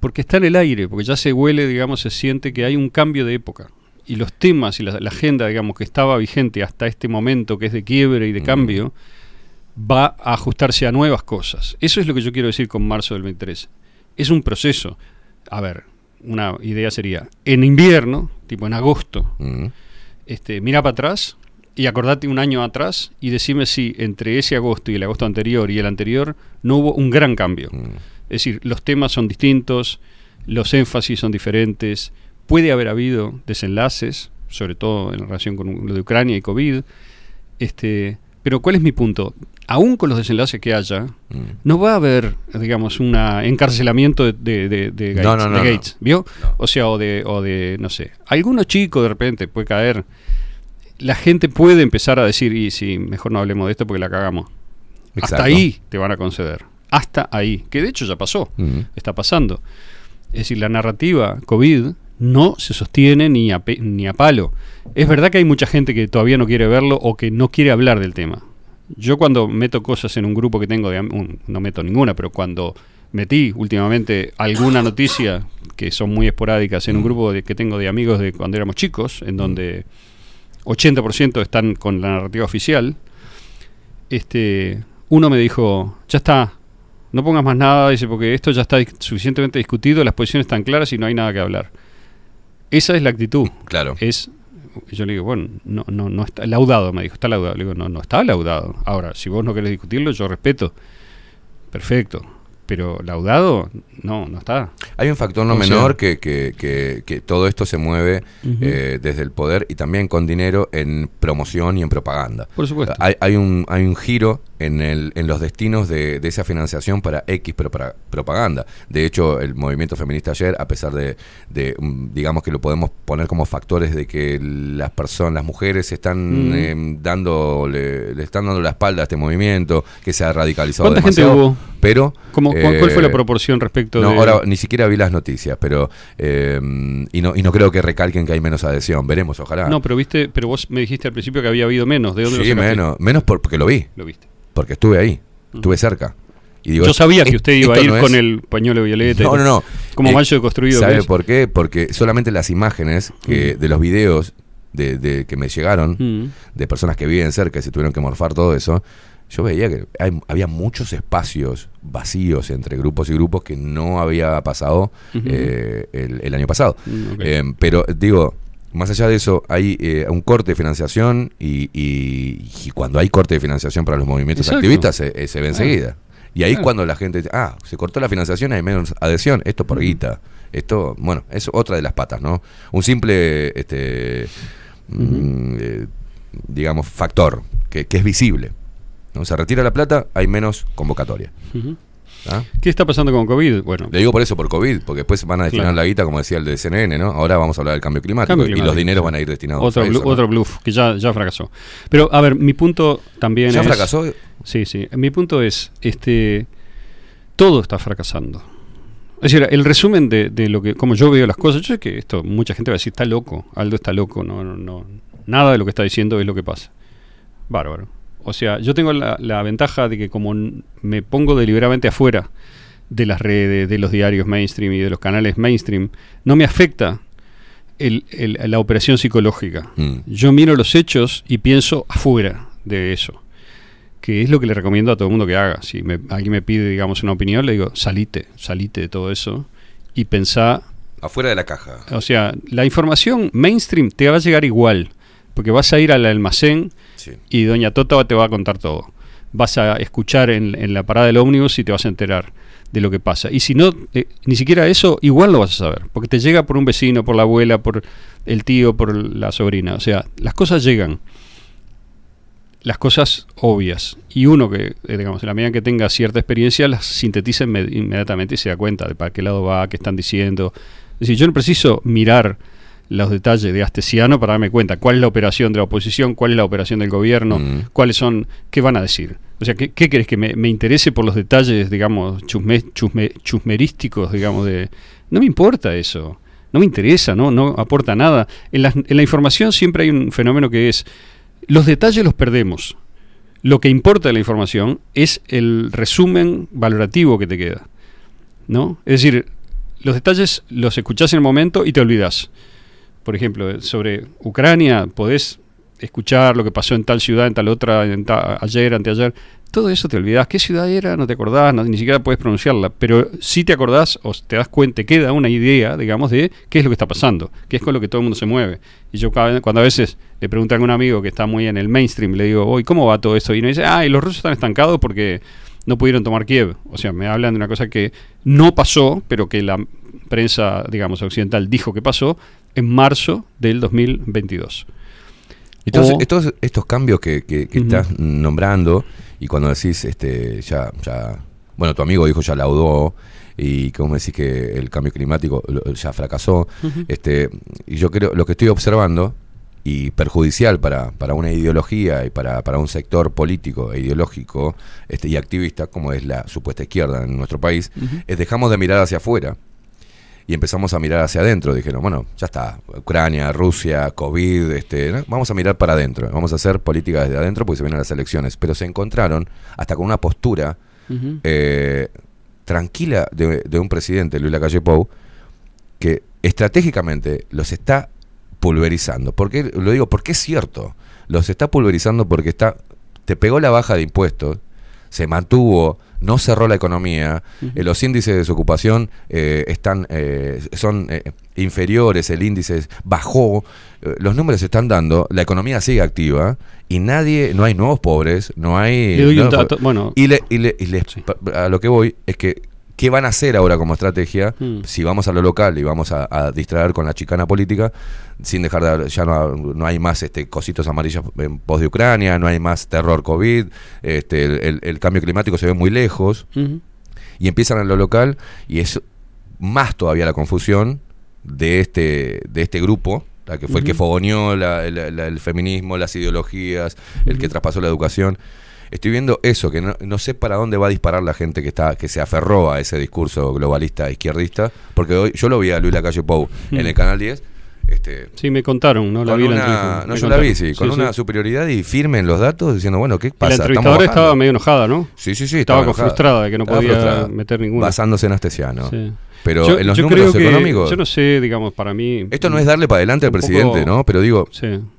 Q: Porque está en el aire, porque ya se huele, digamos, se siente que hay un cambio de época. Y los temas y la, la agenda, digamos, que estaba vigente hasta este momento, que es de quiebre y de cambio, va a ajustarse a nuevas cosas. Eso es lo que yo quiero decir con marzo del 23. Es un proceso. A ver, una idea sería, en invierno, tipo en agosto, este, mira para atrás y acordate un año atrás y decime si entre ese agosto y el agosto anterior y el anterior no hubo un gran cambio. Es decir, los temas son distintos, los énfasis son diferentes, puede haber habido desenlaces, sobre todo en relación con lo de Ucrania y COVID. Este, pero ¿cuál es mi punto? Aún con los desenlaces que haya, no va a haber, digamos, un encarcelamiento de, de- de- de Gates,
A: No, no, no,
Q: de
A: no.
Q: Gates, ¿vio? O sea, o de, o de, no sé, alguno chico de repente puede caer. La gente puede empezar a decir, y si mejor no hablemos de esto porque la cagamos.
A: Exacto.
Q: Hasta ahí te van a conceder. Hasta ahí. Que de hecho ya pasó. Está pasando. Es decir, la narrativa COVID no se sostiene ni a, ni a palo. Es verdad que hay mucha gente que todavía no quiere verlo o que no quiere hablar del tema. Yo cuando meto cosas en un grupo que tengo de un- no meto ninguna, pero cuando metí últimamente alguna noticia que son muy esporádicas en un grupo de- que tengo de amigos de cuando éramos chicos, en donde 80% están con la narrativa oficial, este, uno me dijo, ya está, no pongas más nada, dice, porque esto ya está suficientemente discutido, las posiciones están claras y no hay nada que hablar. Esa es la actitud.
A: Claro.
Q: Es, yo le digo, bueno, no, no, no está laudado, me dijo, está laudado. Le digo, no, no está laudado. Ahora, si vos no querés discutirlo, yo respeto. Perfecto. Pero laudado, no, no está.
A: Hay un factor no
Q: O sea-
A: menor que, que, que- que todo esto se mueve eh, desde el poder y también con dinero en promoción y en propaganda.
Q: Por supuesto.
A: Hay, hay un, hay un giro en, el, en los destinos de, de esa financiación para X propra- propaganda. De hecho, el movimiento feminista ayer, a pesar de, de, mm, digamos que lo podemos poner como factores de que las personas, las mujeres están
Q: Mm.
A: eh, dando, le, le están dando la espalda a este movimiento, que se ha radicalizado
Q: ¿Cuánta gente hubo?
A: Pero
Q: ¿Cómo- cu- ¿Cuál fue la
A: eh,
Q: proporción respecto
A: no,
Q: de...?
A: ahora ni siquiera vi las noticias, pero eh, y no y no creo que recalquen que hay menos adhesión. Veremos, ojalá.
Q: No, pero viste, pero vos me dijiste al principio que había habido menos. ¿De dónde lo
A: sí,
Q: sacaste?
A: menos, menos por- porque lo vi.
Q: Lo viste.
A: Porque estuve ahí, estuve cerca. Y digo,
Q: Yo sabía que
A: "Es-
Q: usted iba a ir
A: no
Q: con
A: es-".
Q: el pañuelo violeta.
A: No, no, no.
Q: Como
A: Eh,
Q: de construido.
A: ¿Sabe por qué? Porque solamente las imágenes que,
Q: Mm.
A: de los videos de, de- que me llegaron
Q: Mm.
A: de personas que viven cerca y se tuvieron que morfar todo eso, yo veía que hay- había muchos espacios vacíos entre grupos y grupos que no había pasado eh, el, el año pasado.
Q: Mm.
A: Eh, pero digo, más allá de eso, hay eh, un corte de financiación y, y- y cuando hay corte de financiación para los movimientos
Q: Exacto.
A: activistas se, eh, se ve
Q: Claro.
A: enseguida. Y ahí
Q: Claro.
A: cuando la gente dice, ah, se cortó la financiación, hay menos adhesión, esto por guita. Esto, bueno, es otra de las patas, ¿no? Un simple, este, mm, eh, digamos, factor que, que es visible. ¿no? Se retira la plata, hay menos convocatoria.
Q: Ujú.
A: ¿Ah?
Q: ¿Qué está pasando con COVID? Bueno,
A: Le digo por eso, por COVID, porque después van a destinar
Q: Claro.
A: la guita, como decía el de CNN, ¿no? Ahora vamos a hablar del cambio climático,
Q: Cambio
A: y los dineros
Q: sí.
A: van a ir destinados
Q: otro,
A: a
Q: blu-
A: eso. ¿no?
Q: otro bluff que ya, ya fracasó. Pero, a ver, mi punto también
A: ¿Ya
Q: es...
A: fracasó?
Q: Sí, sí. Mi punto es, este, todo está fracasando. Es decir, el resumen de, de lo que, como yo veo las cosas, yo sé que esto, mucha gente va a decir, está loco, Aldo está loco, no, no, no, nada de lo que está diciendo es lo que pasa. Bárbaro. O sea, yo tengo la, la ventaja de que como me pongo deliberadamente afuera de las redes, de los diarios mainstream y de los canales mainstream, no me afecta el- el- la operación psicológica.
A: Mm.
Q: Yo miro los hechos y pienso afuera de eso. Que es lo que le recomiendo a todo el mundo que haga. Si me- alguien me pide, digamos, una opinión, le digo, salite, salite de todo eso y pensá
A: Afuera de la caja.
Q: o sea, la información mainstream te va a llegar igual, porque vas a ir al almacén
A: Sí.
Q: y Doña Tota te va a contar todo. Vas a escuchar en, en la parada del ómnibus y te vas a enterar de lo que pasa. Y si no, eh, ni siquiera eso, igual lo vas a saber, porque te llega por un vecino, por la abuela, por el tío, por la sobrina. O sea, las cosas llegan. Las cosas obvias. Y uno que, eh, digamos, en la medida que tenga cierta experiencia, las sintetiza inme- inmediatamente y se da cuenta de para qué lado va, qué están diciendo. Es decir, yo no preciso mirar los detalles de Astesiano para darme cuenta cuál es la operación de la oposición, cuál es la operación del gobierno,
A: Mm.
Q: cuáles son, qué van a decir. O sea, ¿qué, qué querés que me, me interese por los detalles, digamos, chusme- chusme- chusmerísticos, digamos, de... No me importa eso, no me interesa, no, no aporta nada. En la, en la información siempre hay un fenómeno que es, los detalles los perdemos. Lo que importa de la información es el resumen valorativo que te queda. ¿No? Es decir, los detalles los escuchás en el momento y te olvidas. Por ejemplo, sobre Ucrania podés escuchar lo que pasó en tal ciudad, en tal otra, en ta- ayer, anteayer. Todo eso te olvidás. ¿Qué ciudad era? No te acordás, no- ni siquiera puedes pronunciarla. Pero sí te acordás o te das cuenta, te queda una idea, digamos, de qué es lo que está pasando, qué es con lo que todo el mundo se mueve. Y yo cuando a veces le pregunto a algún amigo que está muy en el mainstream, le digo, hoy ¿cómo va todo esto? Y me dice, ah, y los rusos están estancados porque no pudieron tomar Kiev. O sea, me hablan de una cosa que no pasó, pero que la prensa, digamos, occidental dijo que pasó en marzo del 2022.
A: Entonces,
Q: O-
A: estos, estos cambios que, que- estás nombrando, y cuando decís, este, ya, ya, bueno, tu amigo dijo ya laudó, y como decís que el cambio climático ya fracasó, este, y yo creo, lo que estoy observando, y perjudicial para, para una ideología y para, para un sector político e ideológico este, y activista, como es la supuesta izquierda en nuestro país, es dejamos de mirar hacia afuera y empezamos a mirar hacia adentro. Dijeron, bueno, ya está, Ucrania, Rusia, COVID, este, ¿no? vamos a mirar para adentro, vamos a hacer política desde adentro porque se vienen las elecciones. Pero se encontraron hasta con una postura eh, tranquila de, de un presidente, Luis Lacalle Pou, que estratégicamente los está pulverizando. ¿Por qué? Lo digo porque es cierto. Los está pulverizando porque está te pegó la baja de impuestos, se mantuvo, no cerró la economía, eh, los índices de desocupación eh, están eh, son eh, inferiores, el índice bajó, eh, los números se están dando, la economía sigue activa y nadie, no hay nuevos pobres, no hay...
Q: Le doy un dato, bueno.
A: y, le, y, le- y les- pa- a lo que voy es que, ¿qué van a hacer ahora como estrategia?
Q: Mm.
A: Si vamos a lo local y vamos a, a distraer con la chicana política, sin dejar de, ya no, no hay más este cositos amarillos en pos de Ucrania, no hay más terror COVID, este, el, el- el cambio climático se ve muy lejos, y empiezan en lo local y es más todavía la confusión de este, de este grupo, la que fue el que fogoneó la- la- la- el feminismo, las ideologías, el que traspasó la educación. Estoy viendo eso, que no, no sé para dónde va a disparar la gente que está que se aferró a ese discurso globalista izquierdista, porque hoy yo lo vi a Luis Lacalle Pou en
Q: Mm.
A: el Canal 10, este,
Q: Sí, me contaron, ¿no? La vi la
A: una, no, yo la vi, sí, con una superioridad y firme en los datos, diciendo, bueno, ¿qué pasa?
Q: la entrevistadora estaba medio enojada, ¿no?
A: Sí, sí, sí.
Q: Estaba, frustrada de que no podía
A: frustrada.
Q: meter ninguna.
A: Basándose en Astesiano.
Q: Sí.
A: Pero
Q: Yo-
A: en los números económicos.
Q: Yo no sé, digamos, para mí.
A: Esto no es darle para adelante al presidente,
Q: poco-
A: ¿no? Pero digo,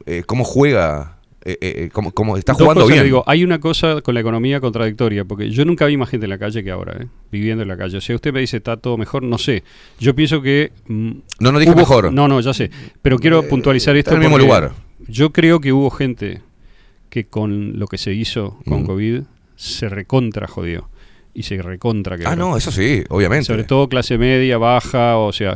A: eh, ¿cómo juega? Eh, eh, eh, ¿cómo, cómo- está jugando bien?
Q: digo, hay una cosa con la economía contradictoria, porque yo nunca vi más gente en la calle que ahora, ¿eh? viviendo en la calle. O sea, usted me dice, está todo mejor, no sé. Yo pienso que... mm,
A: No, no dije
Q: hubo-
A: mejor.
Q: No, no, ya sé. Pero quiero puntualizar esto.
A: en el mismo lugar.
Q: Yo creo que hubo gente que con lo que se hizo con
A: Mm.
Q: COVID se recontra jodió. Y se recontra quebró.
A: Ah, no, eso sí, obviamente.
Q: Sobre todo clase media, baja, o sea,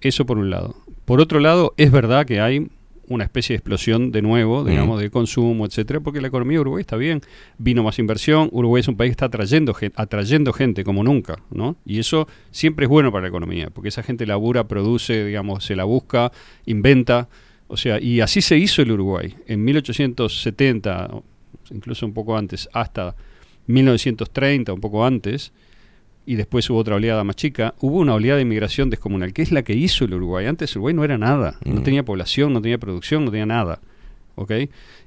Q: eso por un lado. Por otro lado, es verdad que hay una especie de explosión de nuevo, digamos,
A: Mm.
Q: de consumo, etcétera, porque la economía de Uruguay está bien, vino más inversión, Uruguay es un país que está atrayendo, atrayendo gente como nunca, ¿no? Y eso siempre es bueno para la economía, porque esa gente labura, produce, digamos, se la busca, inventa, o sea, y así se hizo el Uruguay. En 1870, o incluso un poco antes, hasta 1930, un poco antes, y después hubo otra oleada más chica, hubo una oleada de inmigración descomunal, que es la que hizo el Uruguay. Antes el Uruguay no era nada, no
A: Mm.
Q: tenía población, no tenía producción, no tenía nada. ¿Ok?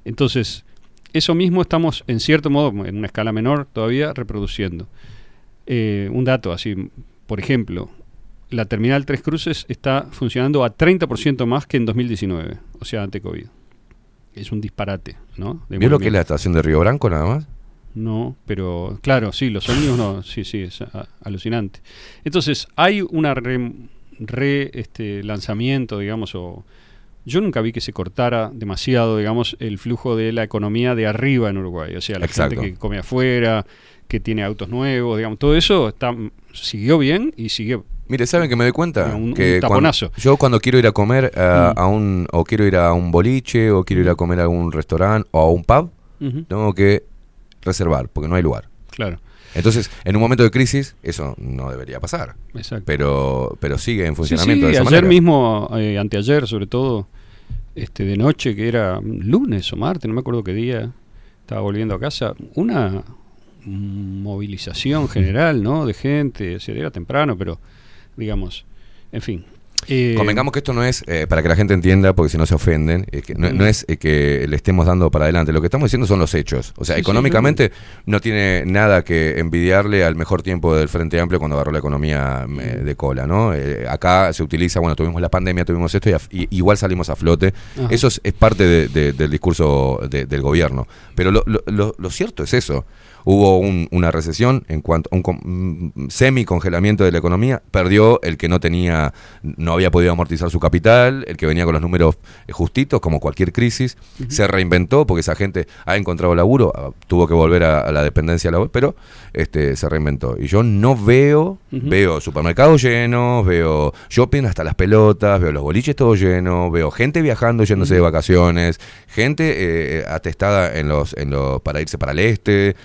Q: Entonces, eso mismo estamos, en cierto modo, en una escala menor todavía, reproduciendo. Eh, un dato así, por ejemplo, la terminal Tres Cruces está funcionando a 30% más que en 2019, o sea, ante COVID. Es un disparate, ¿no?
A: ¿Vio lo que es la estación de Río Branco nada más?
Q: No, pero claro, sí, los sonidos no, sí, sí, es a- alucinante. Entonces, hay una re, re, este, lanzamiento, digamos, o yo nunca vi que se cortara demasiado, digamos, el flujo de la economía de arriba en Uruguay. O sea, la
A: Exacto.
Q: gente que come afuera, que tiene autos nuevos, digamos, todo eso está, siguió bien y siguió.
A: Mire, ¿saben que me doy cuenta?
Q: Un- un
A: que cuando-
Q: taponazo.
A: yo cuando quiero ir a comer a,
Q: Mm.
A: a un, o quiero ir a un boliche, o quiero ir a comer a un restaurante o a un pub, tengo que reservar, porque no hay lugar.
Q: Claro.
A: Entonces, en un momento de crisis, eso no debería pasar.
Q: Exacto.
A: Pero, pero sigue en
Q: Sí,
A: funcionamiento
Q: sí,
A: de esa
Q: ayer
A: manera.
Q: mismo, eh, anteayer sobre todo, este, de noche, que era lunes o martes, no me acuerdo qué día, estaba volviendo a casa, una movilización general, ¿no? De gente, o sea, era temprano, pero digamos, en fin. Eh,
A: Convengamos que esto no es, eh, para que la gente entienda, porque si no se ofenden, eh, que no, no es eh, que le estemos dando para adelante. Lo que estamos diciendo son los hechos. O sea,
Q: Sí, sí,
A: económicamente no tiene nada que envidiarle al mejor tiempo del Frente Amplio cuando agarró la economía
Q: Mm.
A: de cola, ¿no? Acá se utiliza, bueno, tuvimos la pandemia, tuvimos esto y, igual salimos a flote.
Q: Ajá.
A: Eso es, es parte de- de- del discurso de- del gobierno. Pero lo, lo- lo- lo cierto es eso. Hubo un- una recesión en cuanto un con- mm, semi-congelamiento de la economía. Perdió el que no tenía, no había podido amortizar su capital, el que venía con los números eh, justitos, como cualquier crisis. Se reinventó porque esa gente ha encontrado laburo, ah, tuvo que volver a, a la dependencia laboral, pero este, se reinventó. Y yo no veo, veo supermercados llenos, veo shopping hasta las pelotas, veo los boliches todos llenos, veo gente viajando yéndose de vacaciones, gente eh, atestada en los, en los, para irse para el este.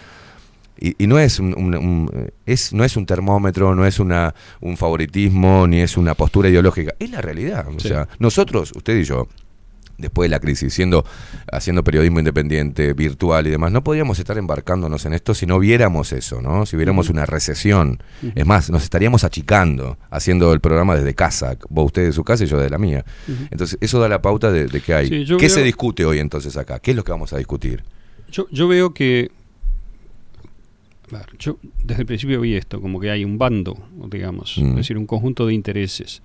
A: Y, y no es un, un- un- es no es un termómetro, no es una un favoritismo, ni es una postura ideológica, es la realidad. O
Q: Sí.
A: sea, nosotros, usted y yo, después de la crisis, siendo, haciendo periodismo independiente, virtual y demás, no podíamos estar embarcándonos en esto si no viéramos eso, ¿no? Si viéramos una recesión. Es más, nos estaríamos achicando haciendo el programa desde casa, vos usted de su casa y yo de la mía. Entonces, eso da la pauta de, de qué hay.
Q: Sí,
A: ¿Qué
Q: veo-
A: se discute hoy entonces acá? ¿Qué es lo que vamos a discutir?
Q: Yo, yo veo que. Yo desde el principio vi esto, como que hay un bando, digamos,
A: Mm.
Q: es decir, un conjunto de intereses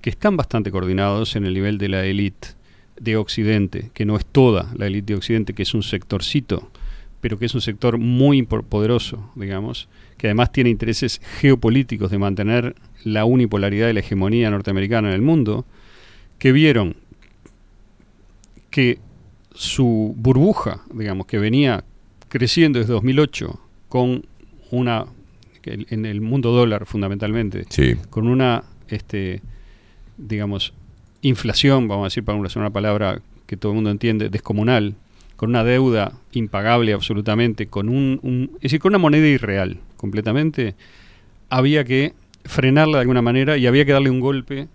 Q: que están bastante coordinados en el nivel de la élite de Occidente, que no es toda la élite de Occidente, que es un sectorcito, pero que es un sector muy poderoso, digamos, que además tiene intereses geopolíticos de mantener la unipolaridad de la hegemonía norteamericana en el mundo, que vieron que su burbuja, digamos, que venía creciendo desde 2008 con una, en el mundo dólar fundamentalmente,
A: Sí.
Q: con una, este, digamos, inflación, vamos a decir para usar una palabra que todo el mundo entiende, descomunal, con una deuda impagable absolutamente, con un, un- es decir, con una moneda irreal completamente, había que frenarla de alguna manera y había que darle un golpe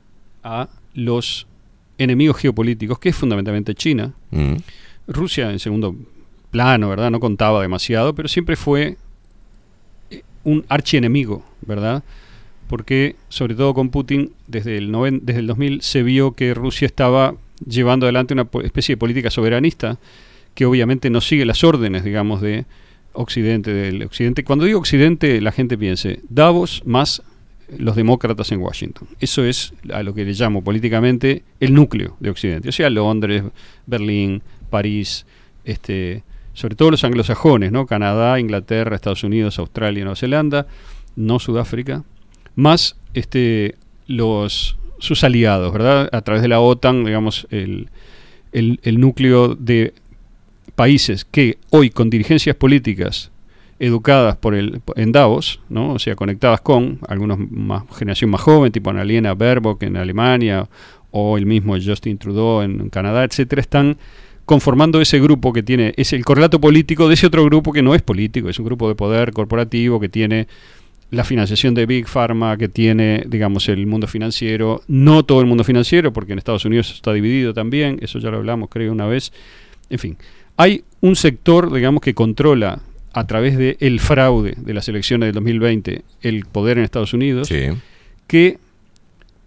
Q: a los enemigos geopolíticos, que es fundamentalmente China.
A: Mm.
Q: Rusia en segundo plano, ¿verdad? No contaba demasiado, pero siempre fue un archienemigo, ¿verdad? Porque, sobre todo con Putin, desde el, noven- desde el 2000 se vio que Rusia estaba llevando adelante una especie de política soberanista que obviamente no sigue las órdenes, digamos, de Occidente, del Occidente. Cuando digo Occidente, la gente piense Davos más los demócratas en Washington. Eso es a lo que le llamo políticamente el núcleo de Occidente. O sea, Londres, Berlín, París, este, sobre todo los anglosajones, ¿no? Canadá, Inglaterra, Estados Unidos, Australia, Nueva Zelanda, no Sudáfrica, más este, los sus aliados, ¿verdad? A través de la OTAN, digamos, el, el, el núcleo de países que hoy con dirigencias políticas educadas por el en Davos, ¿no? O sea, conectadas con algunos más generación más joven, tipo Annalena Baerbock en Alemania o el mismo Justin Trudeau en Canadá, etcétera, están conformando ese grupo que tiene es el correlato político de ese otro grupo que no es político, es un grupo de poder corporativo que tiene la financiación de Big Pharma, que tiene, digamos, el mundo financiero, no todo el mundo financiero, porque en Estados Unidos está dividido también, eso ya lo hablamos creo una vez. En fin, hay un sector, digamos, que controla a través del el fraude de las elecciones del 2020 el poder en Estados Unidos, que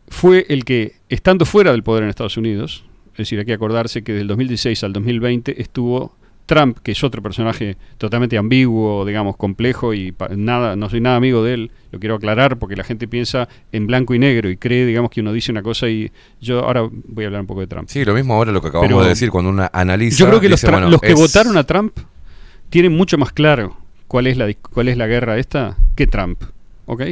Q: fue el que, estando fuera del poder en Estados Unidos, es decir, hay que acordarse que del 2016 al 2020 estuvo Trump, que es otro personaje totalmente ambiguo, digamos, complejo y nada, no soy nada amigo de él, lo quiero aclarar porque la gente piensa en blanco y negro y cree, digamos, que uno dice una cosa y yo ahora voy a hablar un poco de Trump.
A: Sí, lo mismo ahora lo que acabamos
Q: Pero
A: de decir cuando uno analiza.
Q: Yo creo que los,
A: dice,
Q: tra-
A: bueno,
Q: los que
A: es-
Q: votaron a Trump tienen mucho más claro cuál es la cuál es la guerra esta que Trump, ¿ok?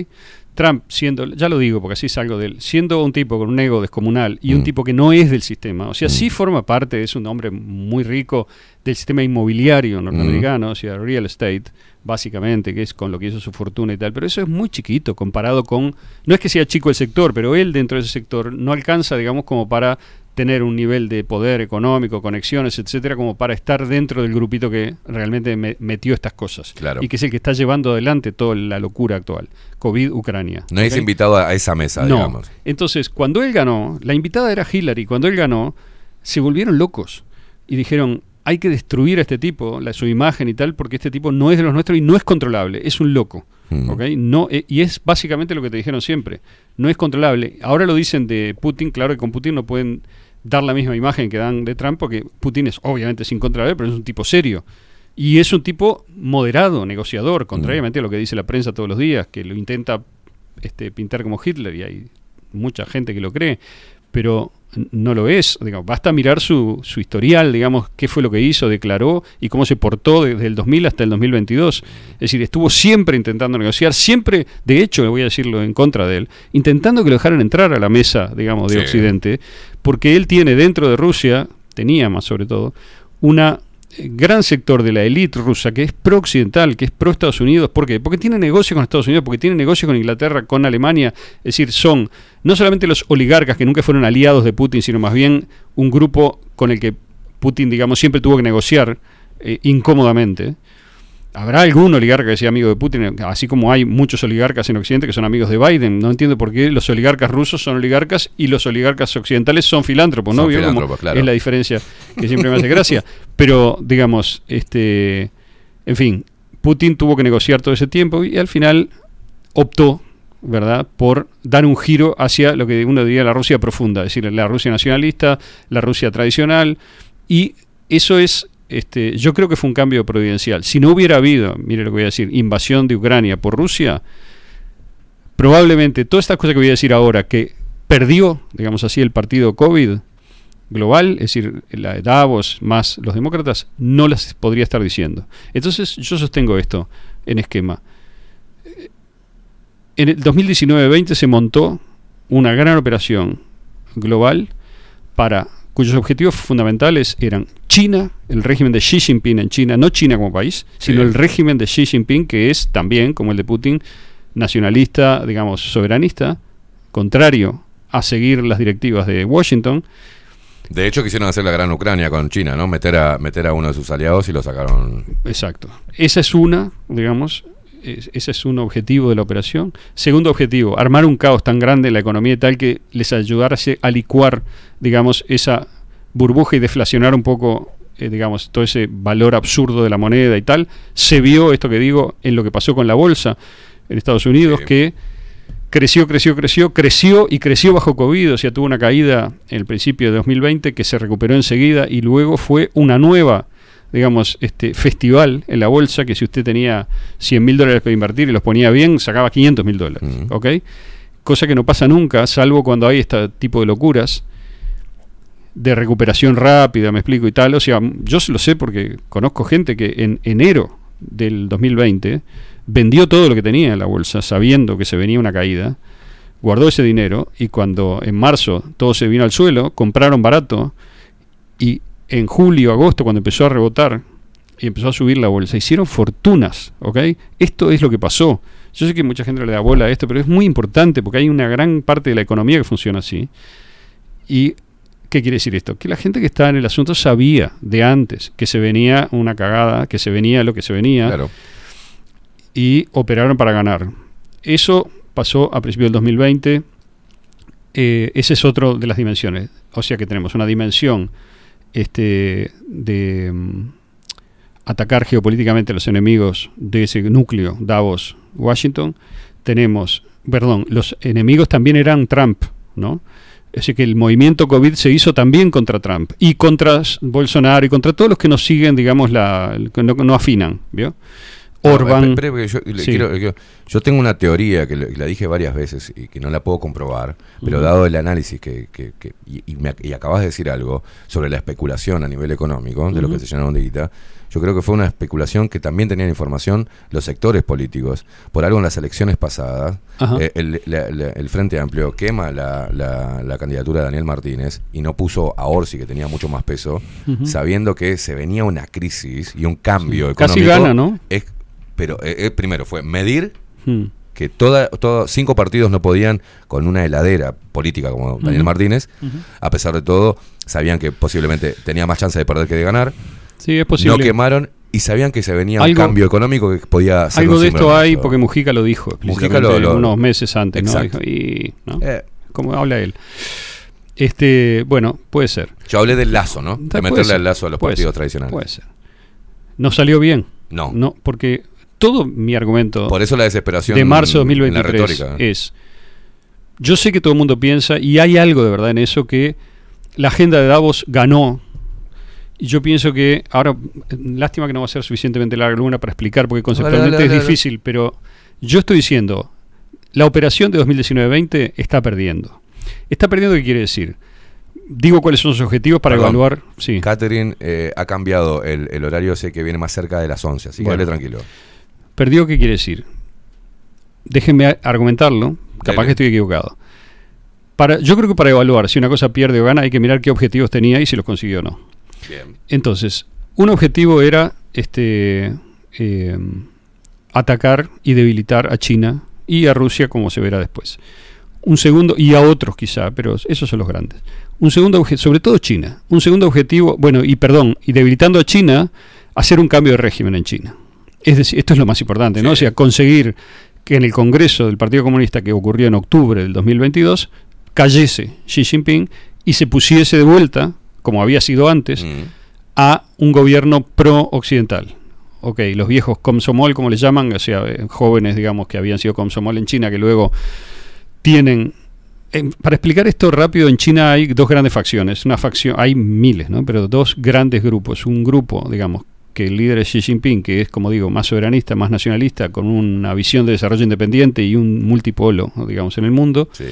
Q: Trump siendo, ya lo digo porque así salgo de él, siendo un tipo con un ego descomunal y un
A: Mm.
Q: tipo que no es del sistema, o sea, sí forma parte, es un hombre muy rico del sistema inmobiliario norteamericano, o sea, real estate, básicamente, que es con lo que hizo su fortuna y tal, pero eso es muy chiquito comparado con, no es que sea chico el sector, pero él dentro de ese sector no alcanza, digamos, como para tener un nivel de poder económico, conexiones, etcétera, como para estar dentro del grupito que realmente me- metió estas cosas.
A: Claro.
Q: Y que es el que está llevando adelante toda la locura actual. COVID, Ucrania.
A: No es invitado a esa mesa,
Q: No.
A: digamos.
Q: Entonces, cuando él ganó, la invitada era Hillary, cuando él ganó, se volvieron locos y dijeron, hay que destruir a este tipo, la, su imagen y tal, porque este tipo no es de los nuestros y no es controlable, es un loco.
A: Mm.
Q: No, eh, y es básicamente lo que te dijeron siempre, no es controlable. Ahora lo dicen de Putin, claro que con Putin no pueden dar la misma imagen que dan de Trump, porque Putin es obviamente es incontrolable, pero es un tipo serio. Y es un tipo moderado, negociador, contrariamente a lo que dice la prensa todos los días, que lo intenta este, pintar como Hitler, y hay mucha gente que lo cree, pero no lo es. Digamos, basta mirar su, su historial, digamos, qué fue lo que hizo, declaró y cómo se portó desde el 2000 hasta el 2022. Es decir, estuvo siempre intentando negociar, siempre, de hecho, voy a decirlo en contra de él, intentando que lo dejaran entrar a la mesa, digamos, de
A: Sí.
Q: Occidente, porque él tiene dentro de Rusia, tenía más sobre todo, una gran sector de la élite rusa que es pro-occidental, que es pro-Estados Unidos. ¿Por qué? Porque tiene negocio con Estados Unidos, porque tiene negocio con Inglaterra, con Alemania. Es decir, son no solamente los oligarcas que nunca fueron aliados de Putin, sino más bien un grupo con el que Putin, digamos, siempre tuvo que negociar eh, incómodamente. Habrá algún oligarca que sea amigo de Putin, así como hay muchos oligarcas en Occidente que son amigos de Biden. No entiendo por qué los oligarcas rusos son oligarcas y los oligarcas occidentales son filántropos, ¿no?
A: Son
Q: ¿Vio cómo
A: filántropos, claro.
Q: Es la diferencia que siempre me hace gracia. Pero, digamos, este, en fin, Putin tuvo que negociar todo ese tiempo y al final optó, ¿verdad?, por dar un giro hacia lo que uno diría la Rusia profunda, es decir, la Rusia nacionalista, la Rusia tradicional, y eso es, este, yo creo que fue un cambio providencial. Si no hubiera habido, mire lo que voy a decir, invasión de Ucrania por Rusia, probablemente todas estas cosas que voy a decir ahora, que perdió, digamos así, el partido COVID global, es decir, la de Davos más los demócratas, no las podría estar diciendo. Entonces yo sostengo esto en esquema. En el 2019-20 se montó una gran operación global para cuyos objetivos fundamentales eran China, el régimen de Xi Jinping en China, no China como país, sino el régimen de Xi Jinping que es también, como el de Putin, nacionalista, digamos, soberanista, contrario a seguir las directivas de Washington.
A: De hecho, quisieron hacer la gran Ucrania con China, ¿no? Meter a, meter a uno de sus aliados y lo sacaron.
Q: Exacto. Esa es una, digamos, ese es un objetivo de la operación. Segundo objetivo, armar un caos tan grande en la economía tal que les ayudase a licuar, digamos, esa burbuja y deflacionar un poco, eh, digamos, todo ese valor absurdo de la moneda y tal. Se vio esto que digo en lo que pasó con la bolsa en Estados Unidos, que creció, creció, creció, creció y creció bajo COVID, o sea, tuvo una caída en el principio de 2020 que se recuperó enseguida y luego fue una nueva, digamos, este festival en la bolsa que si usted tenía 100 mil dólares para invertir y los ponía bien, sacaba 500 mil dólares, ¿ok? Cosa que no pasa nunca, salvo cuando hay este tipo de locuras de recuperación rápida, me explico y tal. O sea, yo lo sé porque conozco gente que en enero del 2020 vendió todo lo que tenía en la bolsa sabiendo que se venía una caída, guardó ese dinero y cuando en marzo todo se vino al suelo, compraron barato y en julio, agosto, cuando empezó a rebotar y empezó a subir la bolsa, hicieron fortunas, ¿ok? Esto es lo que pasó. Yo sé que mucha gente le da bola a esto, pero es muy importante porque hay una gran parte de la economía que funciona así. ¿Y qué quiere decir esto? Que la gente que estaba en el asunto sabía de antes que se venía una cagada, que se venía lo que se venía, y operaron para ganar. Eso pasó a principios del 2020. Eh, ese es otro de las dimensiones. O sea que tenemos una dimensión este, de mm, atacar geopolíticamente a los enemigos de ese núcleo, Davos, Washington, tenemos, perdón, los enemigos también eran Trump, ¿no? Así que el movimiento COVID se hizo también contra Trump y contra Bolsonaro y contra todos los que nos siguen, digamos, la, que no, no afinan, ¿vio? Orban.
A: Porque yo,
Q: Sí.
A: quiero- yo tengo una teoría que la dije varias veces y que no la puedo comprobar, pero dado el análisis que, que- que- y, y me y acabas de decir algo sobre la especulación a nivel económico, de lo que se llenaron de guita, yo creo que fue una especulación que también tenían información los sectores políticos. Por algo en las elecciones pasadas, eh, el, la- la- el Frente Amplio quema la, candidatura de Daniel Martínez y no puso a Orsi, que tenía mucho más peso, sabiendo que se venía una crisis y un cambio
Q: Sí.
A: económico.
Q: Casi gana, ¿no?
A: Es- pero eh, eh, primero fue medir
Q: Hmm.
A: que toda, todo- cinco partidos no podían con una heladera política como Daniel
Q: Ujú.
A: Martínez, a pesar de todo, sabían que posiblemente tenía más chance de perder que de ganar.
Q: Sí, es posible.
A: No quemaron y sabían que se venía
Q: Algo-
A: un cambio económico que podía ser
Q: Algo de esto hay porque Mujica lo dijo
A: Mujica lo- lo-
Q: unos meses antes, ¿no?
A: Exacto.
Q: Y, ¿no?
A: Eh.
Q: Como habla él. Este, bueno, puede ser.
A: Yo hablé del lazo, ¿no? De meterle
Q: ser,
A: el lazo a los partidos
Q: ser,
A: tradicionales.
Q: Puede ser. ¿No salió bien?
A: No.
Q: No, porque todo mi argumento
A: Por eso la desesperación
Q: de marzo de
A: en la
Q: 2023
A: retórica.
Q: es, yo sé que todo el mundo piensa, y hay algo de verdad en eso, que la agenda de Davos ganó. Y yo pienso que, ahora, lástima que no va a ser suficientemente larga alguna para explicar, porque conceptualmente
A: dale, dale,
Q: es difícil, pero yo estoy diciendo, la operación de 2019-20 está perdiendo. ¿Está perdiendo qué quiere decir? Digo cuáles son sus objetivos para
A: Perdón.
Q: evaluar. Sí.
A: Catherine eh, ha cambiado el, el horario, sé que viene más cerca de las 11, así que
Q: Bueno.
A: dale tranquilo.
Q: ¿Perdió qué quiere decir? Déjenme argumentarlo, capaz que estoy equivocado. Para, yo creo que para evaluar si una cosa pierde o gana hay que mirar qué objetivos tenía y si los consiguió o no.
A: Bien.
Q: Entonces, un objetivo era este eh, atacar y debilitar a China y a Rusia, como se verá después. Un segundo, y a otros quizá, pero esos son los grandes. Un segundo objetivo, sobre todo China. Un segundo objetivo, bueno, y perdón, y debilitando a China, hacer un cambio de régimen en China. Es decir, esto es lo más importante, ¿no? O sea, conseguir que en el Congreso del Partido Comunista que ocurrió en octubre del 2022 cayese Xi Jinping y se pusiese de vuelta, como había sido antes,
A: Mm.
Q: a un gobierno pro-occidental. Ok, los viejos Komsomol, como les llaman, o sea, eh, jóvenes, digamos, que habían sido Komsomol en China, que luego tienen... eh, para explicar esto rápido, en China hay dos grandes facciones. Una facción, hay miles, ¿no? Pero dos grandes grupos. Un grupo, digamos, que el líder es Xi Jinping, que es, como digo, más soberanista, más nacionalista, con una visión de desarrollo independiente y un multipolo, digamos, en el mundo.
A: Sí.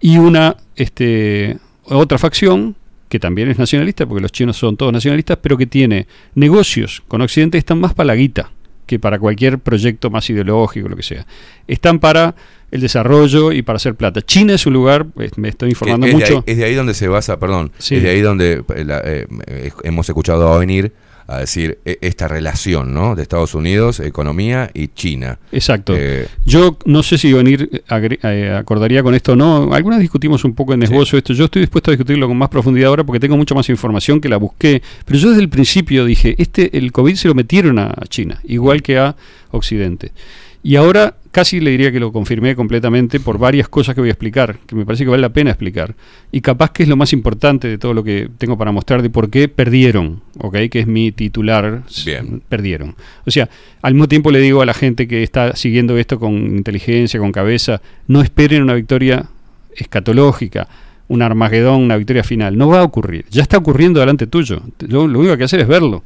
Q: Y una este, otra facción que también es nacionalista, porque los chinos son todos nacionalistas, pero que tiene negocios con Occidente, están más para la guita que para cualquier proyecto más ideológico, lo que sea. Están para el desarrollo y para hacer plata. China es un lugar, me estoy informando
A: es, de
Q: mucho.
A: ahí, es de ahí donde se basa, perdón,
Q: Sí.
A: es de ahí donde eh, la- eh, eh, hemos escuchado a venir a decir eh, esta relación, ¿no? De Estados Unidos, economía y China.
Q: Exacto.
A: Eh,
Q: Yo no sé si venir acordaría con esto o no. Algunas discutimos un poco en esbozo esto. Yo estoy dispuesto a discutirlo con más profundidad ahora porque tengo mucha más información que la busqué. Pero yo desde el principio dije, este el COVID se lo metieron a China, igual que a Occidente. Y ahora casi le diría que lo confirmé completamente por varias cosas que voy a explicar, que me parece que vale la pena explicar. Y capaz que es lo más importante de todo lo que tengo para mostrar de por qué perdieron, ¿ok? Que es mi titular.
A: Bien.
Q: Perdieron. O sea, al mismo tiempo le digo a la gente que está siguiendo esto con inteligencia, con cabeza, no esperen una victoria escatológica, un Armagedón, una victoria final. No va a ocurrir. Ya está ocurriendo delante tuyo. Lo, lo único que hay que hacer es verlo,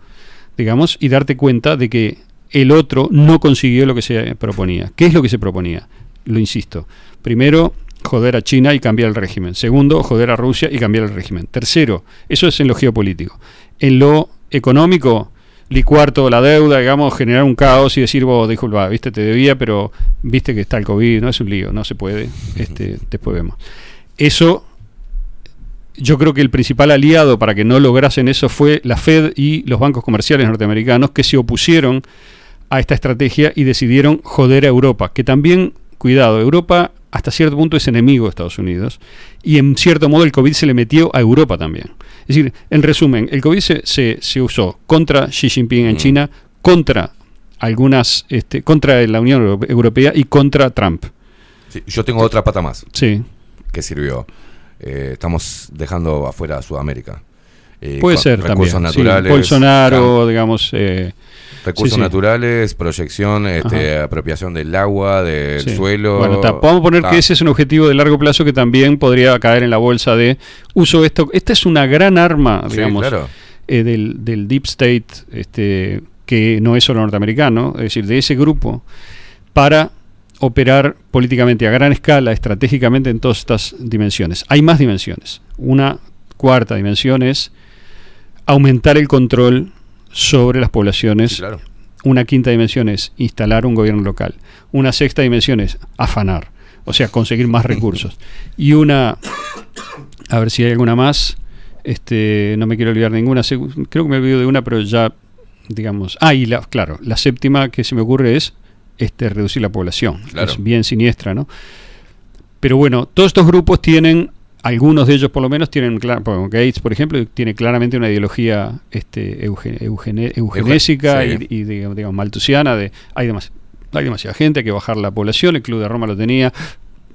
Q: digamos, y darte cuenta de que el otro no consiguió lo que se proponía. ¿Qué es lo que se proponía? Lo insisto. Primero, joder a China y cambiar el régimen. Segundo, joder a Rusia y cambiar el régimen. Tercero, eso es en lo geopolítico. En lo económico, licuar toda la deuda, digamos, generar un caos y decir, vos, disculpa, viste, te debía, pero viste que está el COVID, no es un lío, no se puede. Este, después vemos. Eso yo creo que el principal aliado para que no lograsen eso fue la Fed y los bancos comerciales norteamericanos que se opusieron a esta estrategia y decidieron joder a Europa, que también, cuidado, Europa hasta cierto punto es enemigo de Estados Unidos y en cierto modo el COVID se le metió a Europa también. Es decir, en resumen, el COVID se, se, se usó contra Xi Jinping en China, contra algunas, este, contra la Unión Europe- Europea y contra Trump.
A: sí, yo tengo otra pata más
Q: Sí.
A: que sirvió. Eh, estamos dejando afuera a Sudamérica. Eh,
Q: Puede ser también. sí.
A: naturales.
Q: Bolsonaro, digamos, eh,
A: Recursos
Q: Sí,
A: naturales, proyección, este, apropiación del agua, del suelo.
Q: Bueno, ta, podemos poner
A: Ta.
Q: que ese es un objetivo de largo plazo que también podría caer en la bolsa de uso esto. Esta es una gran arma, digamos,
A: claro.
Q: eh, del, del deep state, este, que no es solo norteamericano, es decir, de ese grupo, para operar políticamente a gran escala, estratégicamente en todas estas dimensiones. Hay más dimensiones. Una cuarta dimensión es aumentar el control sobre las poblaciones.
A: claro.
Q: Una quinta dimensión es instalar un gobierno local. Una sexta dimensión es afanar, o sea, conseguir más recursos. Y una, a ver si hay alguna más, este, no me quiero olvidar ninguna, creo que me olvido de una, pero ya, digamos, ah, y la, claro, la séptima que se me ocurre es este, reducir la población.
A: Claro.
Q: Es bien siniestra, ¿no? Pero bueno, todos estos grupos tienen, algunos de ellos por lo menos tienen, bueno, Gates, por ejemplo, tiene claramente una ideología este, eugenésica
A: sí.
Q: y, y, digamos, digamos, maltusiana, de hay, demas- hay demasiada gente, hay que bajar la población, el Club de Roma lo tenía,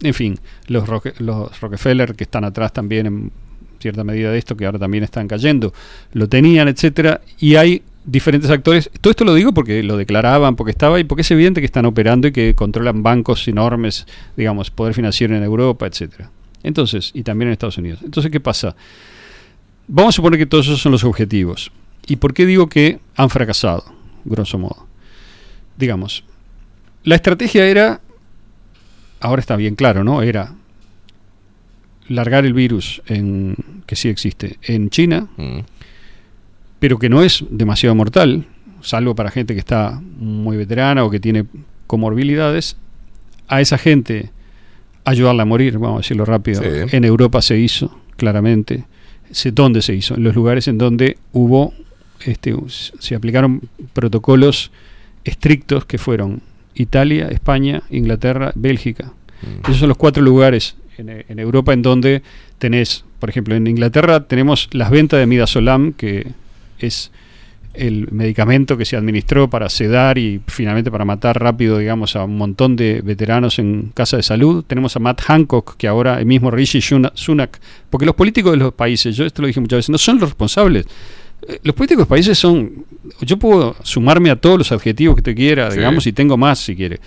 Q: en fin, los, Roque- los Rockefeller que están atrás también en cierta medida de esto, que ahora también están cayendo, lo tenían, etcétera, y hay diferentes actores. Todo esto lo digo porque lo declaraban, porque estaba y porque es evidente que están operando y que controlan bancos enormes, digamos, poder financiero en Europa, etcétera. Entonces, y también en Estados Unidos. Entonces, ¿qué pasa? Vamos a suponer que todos esos son los objetivos. ¿Y por qué digo que han fracasado, grosso modo? Digamos, la estrategia era, ahora está bien claro, ¿no? Era largar el virus en, que sí existe en China,
A: Mm.
Q: pero que no es demasiado mortal, salvo para gente que está muy veterana o que tiene comorbilidades, a esa gente ayudarla a morir, vamos a decirlo rápido.
A: Sí.
Q: En Europa se hizo, claramente. ¿Dónde se hizo? En los lugares en donde hubo, este, se aplicaron protocolos estrictos que fueron Italia, España, Inglaterra, Bélgica. Esos son los cuatro lugares en, e- en Europa en donde tenés, por ejemplo, en Inglaterra tenemos las ventas de midazolam, que es el medicamento que se administró para sedar y finalmente para matar rápido, digamos, a un montón de veteranos en casa de salud. Tenemos a Matt Hancock, que ahora el mismo Rishi Sunak, porque los políticos de los países, yo esto lo dije muchas veces, no son los responsables. Eh, Los políticos de los países son, yo puedo sumarme a todos los adjetivos que te quiera,
A: Sí.
Q: digamos, y tengo más si quiere.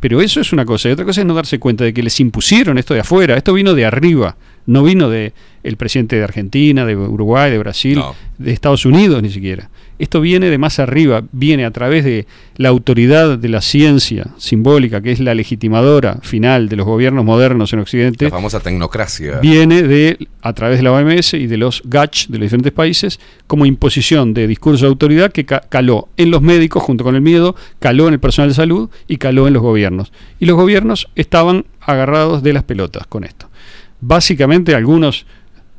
Q: Pero eso es una cosa, y otra cosa es no darse cuenta de que les impusieron esto de afuera, esto vino de arriba, no vino de el presidente de Argentina, de Uruguay, de Brasil,
A: No.
Q: de Estados Unidos ni siquiera. Esto viene de más arriba, viene a través de la autoridad de la ciencia simbólica, que es la legitimadora final de los gobiernos modernos en Occidente,
A: La famosa tecnocracia.
Q: viene de a través de la OMS y de los GACH de los diferentes países como imposición de discurso de autoridad que ca- caló en los médicos junto con el miedo, caló en el personal de salud y caló en los gobiernos. Y los gobiernos estaban agarrados de las pelotas con esto. Básicamente algunos,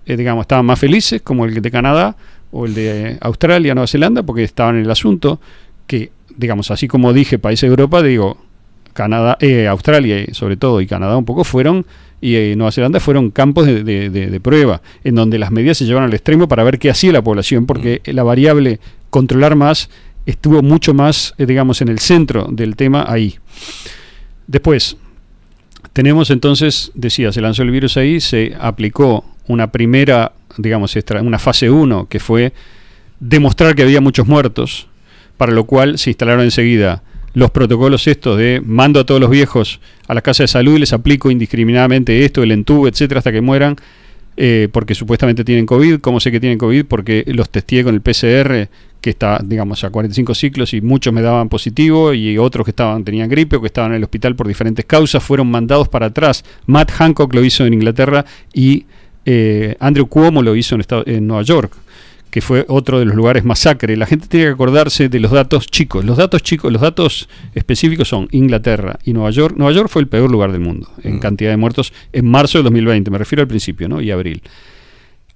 Q: eh, digamos, estaban más felices, como el de Canadá o el de Australia, Nueva Zelanda, porque estaban en el asunto que, digamos, así como dije países de Europa, digo, Canadá, eh, Australia y sobre todo y Canadá un poco fueron y eh, Nueva Zelanda fueron campos de, de- de- de prueba en donde las medidas se llevaron al extremo para ver qué hacía la población porque la variable controlar más estuvo mucho más eh, digamos en el centro del tema ahí. Después tenemos entonces decía se lanzó el virus ahí se aplicó una primera digamos una fase 1 que fue demostrar que había muchos muertos, para lo cual se instalaron enseguida los protocolos estos de mando a todos los viejos a las casas de salud y les aplico indiscriminadamente esto, el entube, etcétera, hasta que mueran, eh, porque supuestamente tienen COVID. ¿Cómo sé que tienen COVID? Porque los testé con el PCR, que está, digamos, a 45 ciclos y muchos me daban positivo y otros que estaban tenían gripe o que estaban en el hospital por diferentes causas, fueron mandados para atrás. Matt Hancock lo hizo en Inglaterra y eh, Andrew Cuomo lo hizo en, Estado- en Nueva York que fue otro de los lugares masacre. La gente tiene que acordarse de los datos chicos. Los datos chicos, los datos específicos son Inglaterra y Nueva York. Nueva York fue el peor lugar del mundo en cantidad de muertos en marzo del 2020, me refiero al principio, ¿no? Y abril.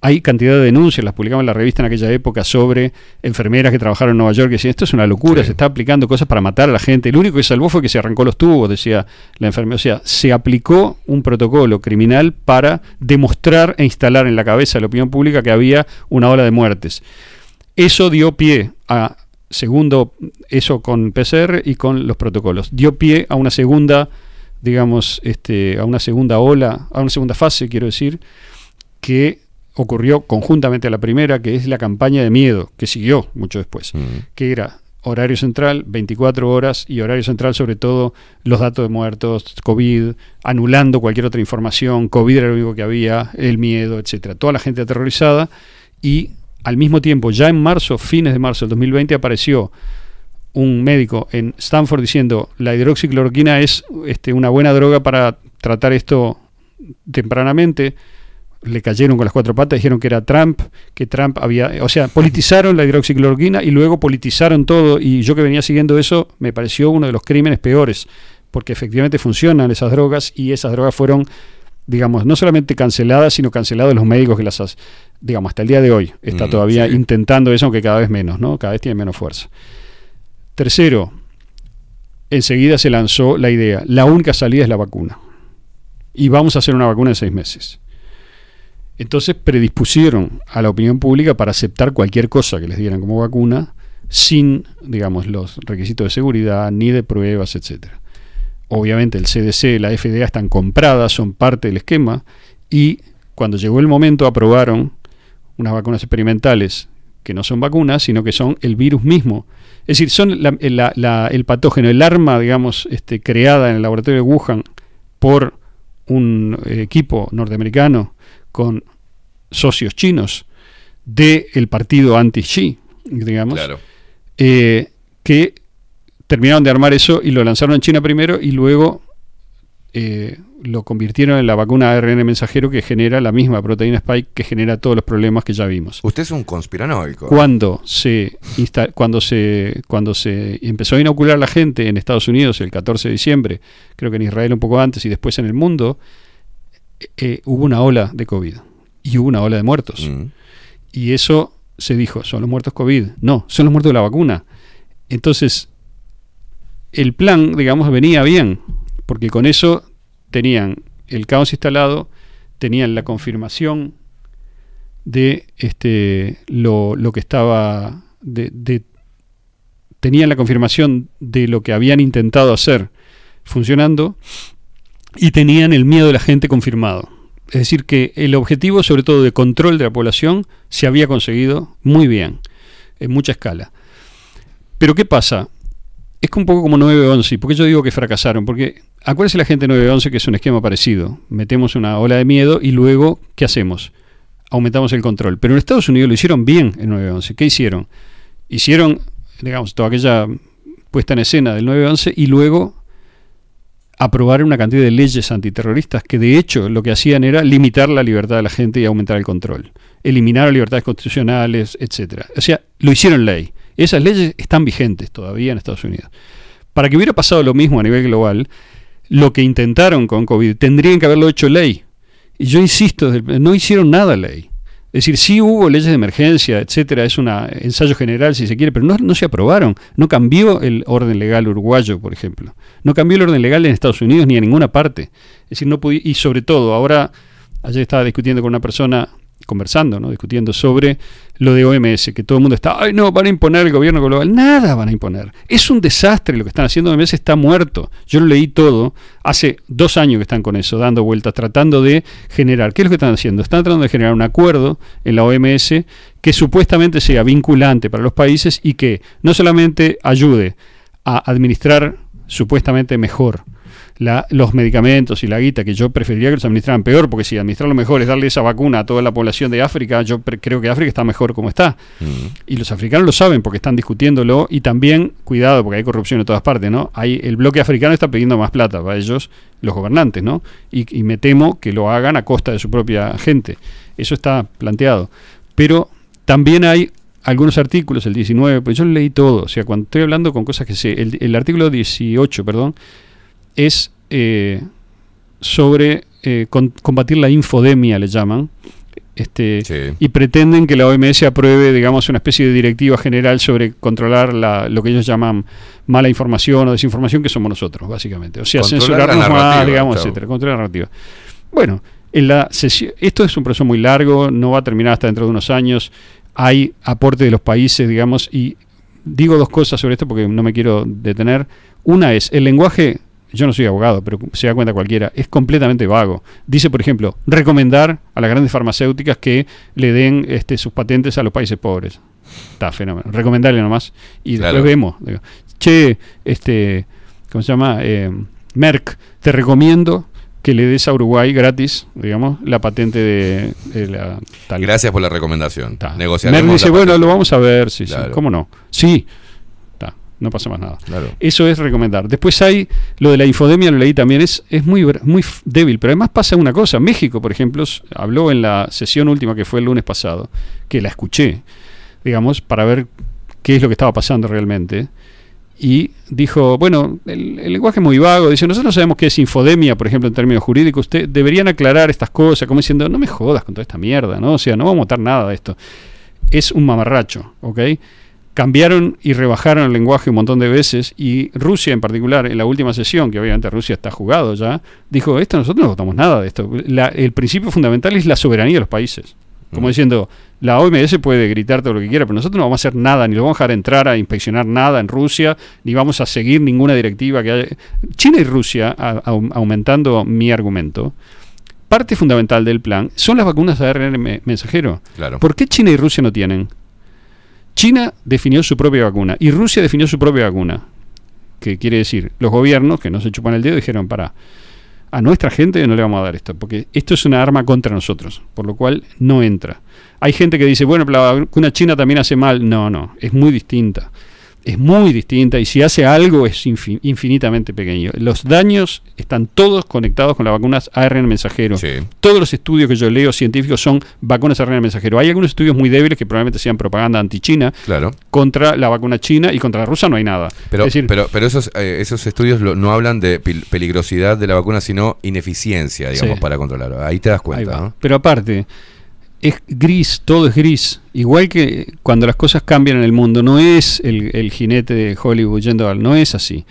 Q: Hay cantidad de denuncias, las publicamos en la revista en aquella época sobre enfermeras que trabajaron en Nueva York que decían, esto es una locura, se está aplicando cosas para matar a la gente. El único que salvó fue que se arrancó los tubos, decía la enfermera. O sea, se aplicó un protocolo criminal para demostrar e instalar en la cabeza de la opinión pública que había una ola de muertes. Eso dio pie a segundo, eso con PCR y con los protocolos, dio pie a una segunda, digamos, este, a una segunda ola, a una segunda fase, quiero decir, que ocurrió conjuntamente a la primera, que es la campaña de miedo, que siguió mucho después, que era horario central, 24 horas y horario central sobre todo los datos de muertos, COVID, anulando cualquier otra información, COVID era lo único que había, el miedo, etcétera. Toda la gente aterrorizada y al mismo tiempo, ya en marzo, fines de marzo del 2020, apareció un médico en Stanford diciendo la hidroxicloroquina es este, una buena droga para tratar esto tempranamente. Le cayeron con las cuatro patas, dijeron que era Trump, que Trump había, o sea, politizaron la hidroxicloroquina y luego politizaron todo. Y yo que venía siguiendo eso, me pareció uno de los crímenes peores, porque efectivamente funcionan esas drogas y esas drogas fueron, digamos, no solamente canceladas, sino cancelados los médicos que las, digamos, hasta el día de hoy está
A: Mm,
Q: todavía
A: sí.
Q: intentando eso, aunque cada vez menos, ¿no? Cada vez tiene menos fuerza. Tercero, enseguida se lanzó la idea, la única salida es la vacuna. Y vamos a hacer una vacuna en seis meses. Entonces predispusieron a la opinión pública para aceptar cualquier cosa que les dieran como vacuna sin, digamos, los requisitos de seguridad ni de pruebas, etcétera. Obviamente el CDC, la FDA están compradas, son parte del esquema y cuando llegó el momento aprobaron unas vacunas experimentales que no son vacunas, sino que son el virus mismo. Es decir, son el patógeno, el arma, digamos, este, creada en el laboratorio de Wuhan por un eh, equipo norteamericano con socios chinos del partido anti-Xi, digamos,
A: Claro.
Q: eh, que terminaron de armar eso y lo lanzaron en China primero y luego eh, lo convirtieron en la vacuna ARN mensajero que genera la misma proteína spike que genera todos los problemas que ya vimos.
A: Usted es un conspiranoico.
Q: Cuando se, cuando se cuando se empezó a inocular la gente en Estados Unidos el 14 de diciembre, creo que en Israel un poco antes y después en el mundo, eh, hubo una ola de COVID y hubo una ola de muertos.
A: Mm.
Q: Y eso se dijo, son los muertos COVID. No, son los muertos de la vacuna. Entonces, el plan, digamos, venía bien, porque con eso tenían el caos instalado, tenían la confirmación de este lo, lo que estaba de, de- tenían la confirmación de lo que habían intentado hacer funcionando y tenían el miedo de la gente confirmado. Es decir, que el objetivo, sobre todo de control de la población, se había conseguido muy bien, en mucha escala. Pero ¿qué pasa? Es un poco como 9-11. ¿Por qué yo digo que fracasaron? Porque acuérdense la gente de 9-11 que es un esquema parecido. Metemos una ola de miedo y luego, ¿qué hacemos? Aumentamos el control. Pero en Estados Unidos lo hicieron bien en 9-11. ¿Qué hicieron? Hicieron, digamos, toda aquella puesta en escena del 9-11 y luego aprobaron una cantidad de leyes antiterroristas que de hecho lo que hacían era limitar la libertad de la gente y aumentar el control. Eliminar libertades constitucionales, etcétera. O sea, lo hicieron ley. Esas leyes están vigentes todavía en Estados Unidos. Para que hubiera pasado lo mismo a nivel global, lo que intentaron con COVID tendrían que haberlo hecho ley. Y yo insisto, no hicieron nada ley. Es decir, sí hubo leyes de emergencia, etcétera, es un ensayo general si se quiere, pero no, se aprobaron. No cambió el orden legal uruguayo, por ejemplo. No cambió el orden legal en Estados Unidos ni en ninguna parte. Es decir, no y sobre todo, ahora, ayer estaba discutiendo con una persona, conversando, ¿no? discutiendo sobre lo de OMS, que todo el mundo está, ay no, van a imponer el gobierno global. Nada van a imponer. Es un desastre lo que están haciendo. OMS está muerto. Yo lo leí todo. Hace dos años que están con eso, dando vueltas, tratando de generar. ¿Qué es lo que están haciendo? Están tratando de generar un acuerdo en la OMS que supuestamente sea vinculante para los países y que no solamente ayude a administrar supuestamente mejor la- los medicamentos y la guita, que yo preferiría que los administraran peor, porque si administrarlo mejor es darle esa vacuna a toda la población de África, yo creo que África está mejor como está. Y los africanos lo saben porque están discutiéndolo y también, cuidado, porque hay corrupción en todas partes, ¿no? Hay, el bloque africano está pidiendo más plata para ellos, los gobernantes, ¿no? Y, y me temo que lo hagan a costa de su propia gente. Eso está planteado. Pero también hay algunos artículos, el 19, pues yo leí todo, o sea, cuando estoy hablando con cosas que sé, el, el artículo 18, perdón, es eh, sobre eh, con- combatir la infodemia, le llaman, este, y pretenden que la OMS apruebe, digamos, una especie de directiva general sobre controlar la, lo que ellos llaman mala información o desinformación, que somos nosotros, básicamente. O sea,
A: Controlar la
Q: censurarnos más, digamos, etcétera, controlar la narrativa. Bueno, en la sesión, esto es un proceso muy largo, no va a terminar hasta dentro de unos años. Hay aporte de los países, digamos, y digo dos cosas sobre esto porque no me quiero detener. Una es, el lenguaje, yo no soy abogado, pero se da cuenta cualquiera, es completamente vago. Dice, por ejemplo, recomendar a las grandes farmacéuticas que le den este, sus patentes a los países pobres. Está fenómeno. Recomendarle nomás. Y
A: Claro.
Q: después vemos. Che, este, ¿cómo se llama? Eh, Merck, te recomiendo que le des a Uruguay gratis, digamos, la patente de, de la tal.
A: Gracias por la recomendación.
Q: Merck dice, bueno, lo vamos a ver, sí, sí,
A: Claro.
Q: ¿cómo no? Sí, no pasa más nada.
A: Claro.
Q: Eso es recomendar. Después hay lo de la infodemia, lo leí también, es, es muy, muy débil, pero además pasa una cosa. México, por ejemplo, habló en la sesión última que fue el lunes pasado, que la escuché, digamos, para ver qué es lo que estaba pasando realmente. Y dijo, bueno, el, el lenguaje es muy vago, dice, nosotros no sabemos qué es infodemia, por ejemplo, en términos jurídicos, usted deberían aclarar estas cosas, como diciendo, no me jodas con toda esta mierda, ¿no? O sea, no vamos a montar nada de esto. Es un mamarracho, ¿ok? Cambiaron y rebajaron el lenguaje un montón de veces y Rusia en particular, en la última sesión, que obviamente Rusia está jugado ya, dijo, esto nosotros no votamos nada de esto. La- el principio fundamental es la soberanía de los países. Como diciendo, la OMS puede gritar todo lo que quiera, pero nosotros no vamos a hacer nada, ni lo vamos a dejar entrar a inspeccionar nada en Rusia, ni vamos a seguir ninguna directiva que haya. China y Rusia, a- aumentando mi argumento, parte fundamental del plan son las vacunas de ARN me- mensajero.
A: Claro.
Q: ¿Por qué China y Rusia no tienen? China definió su propia vacuna y Rusia definió su propia vacuna. Que quiere decir, los gobiernos que no se chupan el dedo dijeron, para, a nuestra gente no le vamos a dar esto, porque esto es una arma contra nosotros, por lo cual no entra. Hay gente que dice, bueno, la vacuna china también hace mal. No, no, es muy distinta. Es muy distinta y si hace algo es infi- infinitamente pequeño. Los daños están todos conectados con las vacunas ARN mensajero. Todos los estudios que yo leo científicos son vacunas ARN mensajero. Hay algunos estudios muy débiles que probablemente sean propaganda anti-China
A: Claro.
Q: contra la vacuna china y contra la rusa no hay nada.
A: Pero,
Q: es decir,
A: pero, pero esos, eh, esos estudios lo- no hablan de peligrosidad de la vacuna, sino ineficiencia, digamos,
Q: Sí.
A: para controlarlo. Ahí te das cuenta. ¿no?
Q: Pero aparte, es gris, todo es gris. Igual que cuando las cosas cambian en el mundo, no es el, el jinete de Hollywood yendo al, no es así.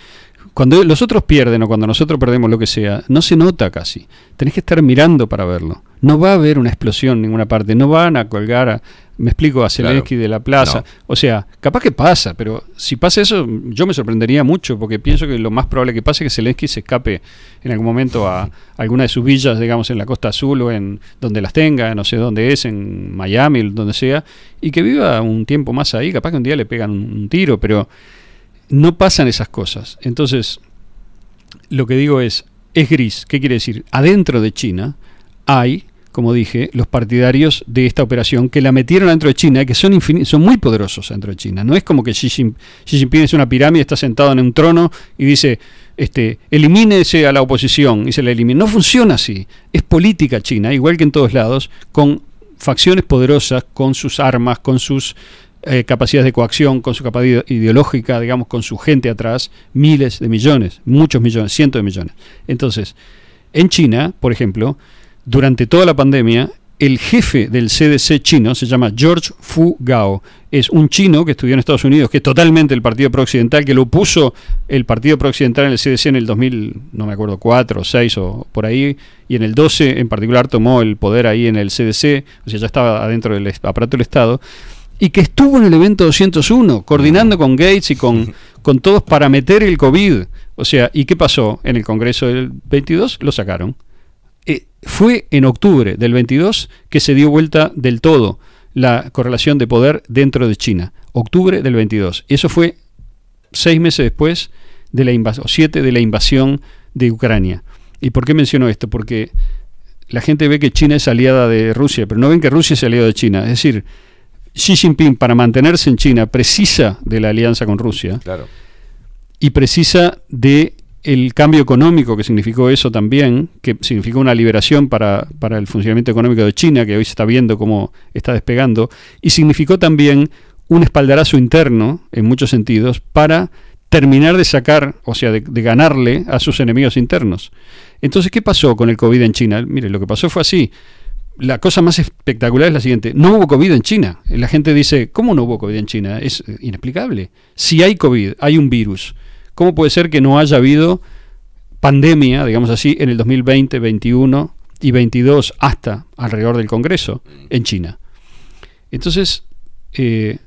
Q: Cuando los otros pierden o cuando nosotros perdemos lo que sea, no se nota casi. Tenés que estar mirando para verlo. No va a haber una explosión en ninguna parte. No van a colgar a, me explico, a Zelensky de la plaza.
A: No.
Q: O sea, capaz que pasa, pero si pasa eso, yo me sorprendería mucho porque pienso que lo más probable que pase es que Zelensky se escape en algún momento a alguna de sus villas, digamos, en la costa azul o en donde las tenga, no sé dónde es, en Miami, donde sea, y que viva un tiempo más ahí. Capaz que un día le pegan un tiro, pero no pasan esas cosas. Entonces, lo que digo es, es gris. ¿Qué quiere decir? Adentro de China hay, como dije, los partidarios de esta operación que la metieron dentro de China, que son, son muy poderosos dentro de China. No es como que Xi, Jin- Xi Jinping es una pirámide, está sentado en un trono y dice, este, elimínese a la oposición y se la elimina. No funciona así. Es política china, igual que en todos lados, con facciones poderosas, con sus armas, con sus eh, capacidades de coacción, con su capacidad ideológica, digamos, con su gente atrás, miles de millones, muchos millones, cientos de millones. Entonces, en China, por ejemplo, durante toda la pandemia, el jefe del CDC chino se llama George Fu Gao. Es un chino que estudió en Estados Unidos, que es totalmente el partido prooccidental, que lo puso el partido prooccidental en el CDC en el 2000, no me acuerdo, 4 o 6 o por ahí, y en el 12 en particular tomó el poder ahí en el CDC, o sea, ya estaba adentro del aparato del Estado, y que estuvo en el evento 201, coordinando con Gates y con, con todos para meter el COVID. O sea, ¿y qué pasó en el Congreso del 22? Lo sacaron. Fue en octubre del 22 que se dio vuelta del todo la correlación de poder dentro de China. Octubre del 22. Eso fue seis meses después de la invasión, o siete de la invasión de Ucrania. ¿Y por qué menciono esto? Porque la gente ve que China es aliada de Rusia, pero no ven que Rusia es aliada de China. Es decir, Xi Jinping para mantenerse en China precisa de la alianza con Rusia
A: Claro.
Q: y precisa de el cambio económico que significó eso también, que significó una liberación para, para el funcionamiento económico de China, que hoy se está viendo cómo está despegando, y significó también un espaldarazo interno, en muchos sentidos, para terminar de sacar, o sea, de, de ganarle a sus enemigos internos. Entonces, ¿qué pasó con el COVID en China? Mire, lo que pasó fue así. La cosa más espectacular es la siguiente. No hubo COVID en China. La gente dice, ¿cómo no hubo COVID en China? Es inexplicable. Si hay COVID, hay un virus. ¿Cómo puede ser que no haya habido pandemia, digamos así, en el 2020, 21 y 22 hasta alrededor del Congreso en China? Entonces, eh,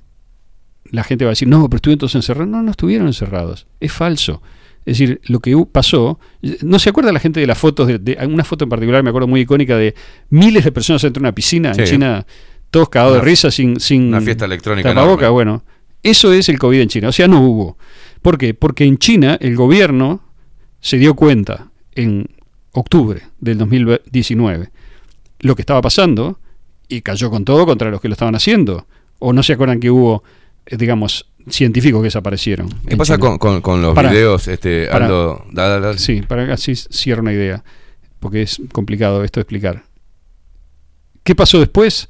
Q: la gente va a decir, no, pero estuvieron todos encerrados. No, no estuvieron encerrados. Es falso. Es decir, lo que pasó, ¿no se acuerda la gente de las fotos? De, de- una foto en particular, me acuerdo muy icónica, de miles de personas dentro de una piscina en. China, todos cagados de risa sin, sin
A: una fiesta electrónica
Q: tapaboca, bueno. Eso es el COVID en China. O sea, no hubo. ¿Por qué? Porque en China el gobierno se dio cuenta en octubre del 2019 lo que estaba pasando y cayó con todo contra los que lo estaban haciendo. O no se acuerdan que hubo, eh, digamos, científicos que desaparecieron.
A: ¿Qué pasa con, con- con los
Q: Pará.
A: videos, este,
Q: Pará.
A: Aldo? Da, da, da.
Q: Sí, para que así cierro una idea, porque es complicado esto de explicar. ¿Qué pasó después?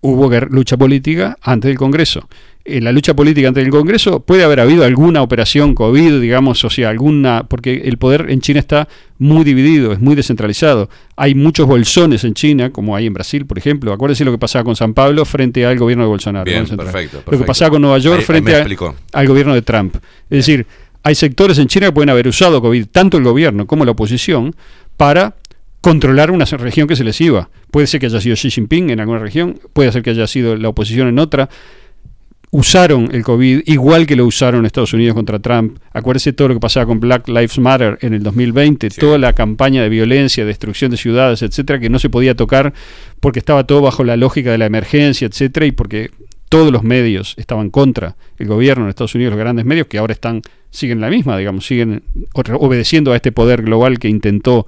Q: Hubo lucha política antes del Congreso. En la lucha política antes del Congreso puede haber habido alguna operación COVID, digamos, o sea, alguna, porque el poder en China está muy dividido, es muy descentralizado. Hay muchos bolsones en China, como hay en Brasil, por ejemplo. Acuérdense lo que pasaba con San Pablo frente al gobierno de Bolsonaro.
A: Bien, perfecto,
Q: Lo que pasaba con Nueva York
A: Ahí-
Q: frente a- al gobierno de Trump. Es decir, hay sectores en China que pueden haber usado COVID, tanto el gobierno como la oposición, para controlar una región que se les iba. Puede ser que haya sido Xi Jinping en alguna región, puede ser que haya sido la oposición en otra. Usaron el COVID igual que lo usaron Estados Unidos contra Trump. Acuérdense todo lo que pasaba con Black Lives Matter en el 2020, toda la campaña de violencia, destrucción de ciudades, etcétera, que no se podía tocar porque estaba todo bajo la lógica de la emergencia, etcétera, y porque todos los medios estaban contra el gobierno en Estados Unidos, los grandes medios que ahora están siguen la misma, digamos, siguen obedeciendo a este poder global que intentó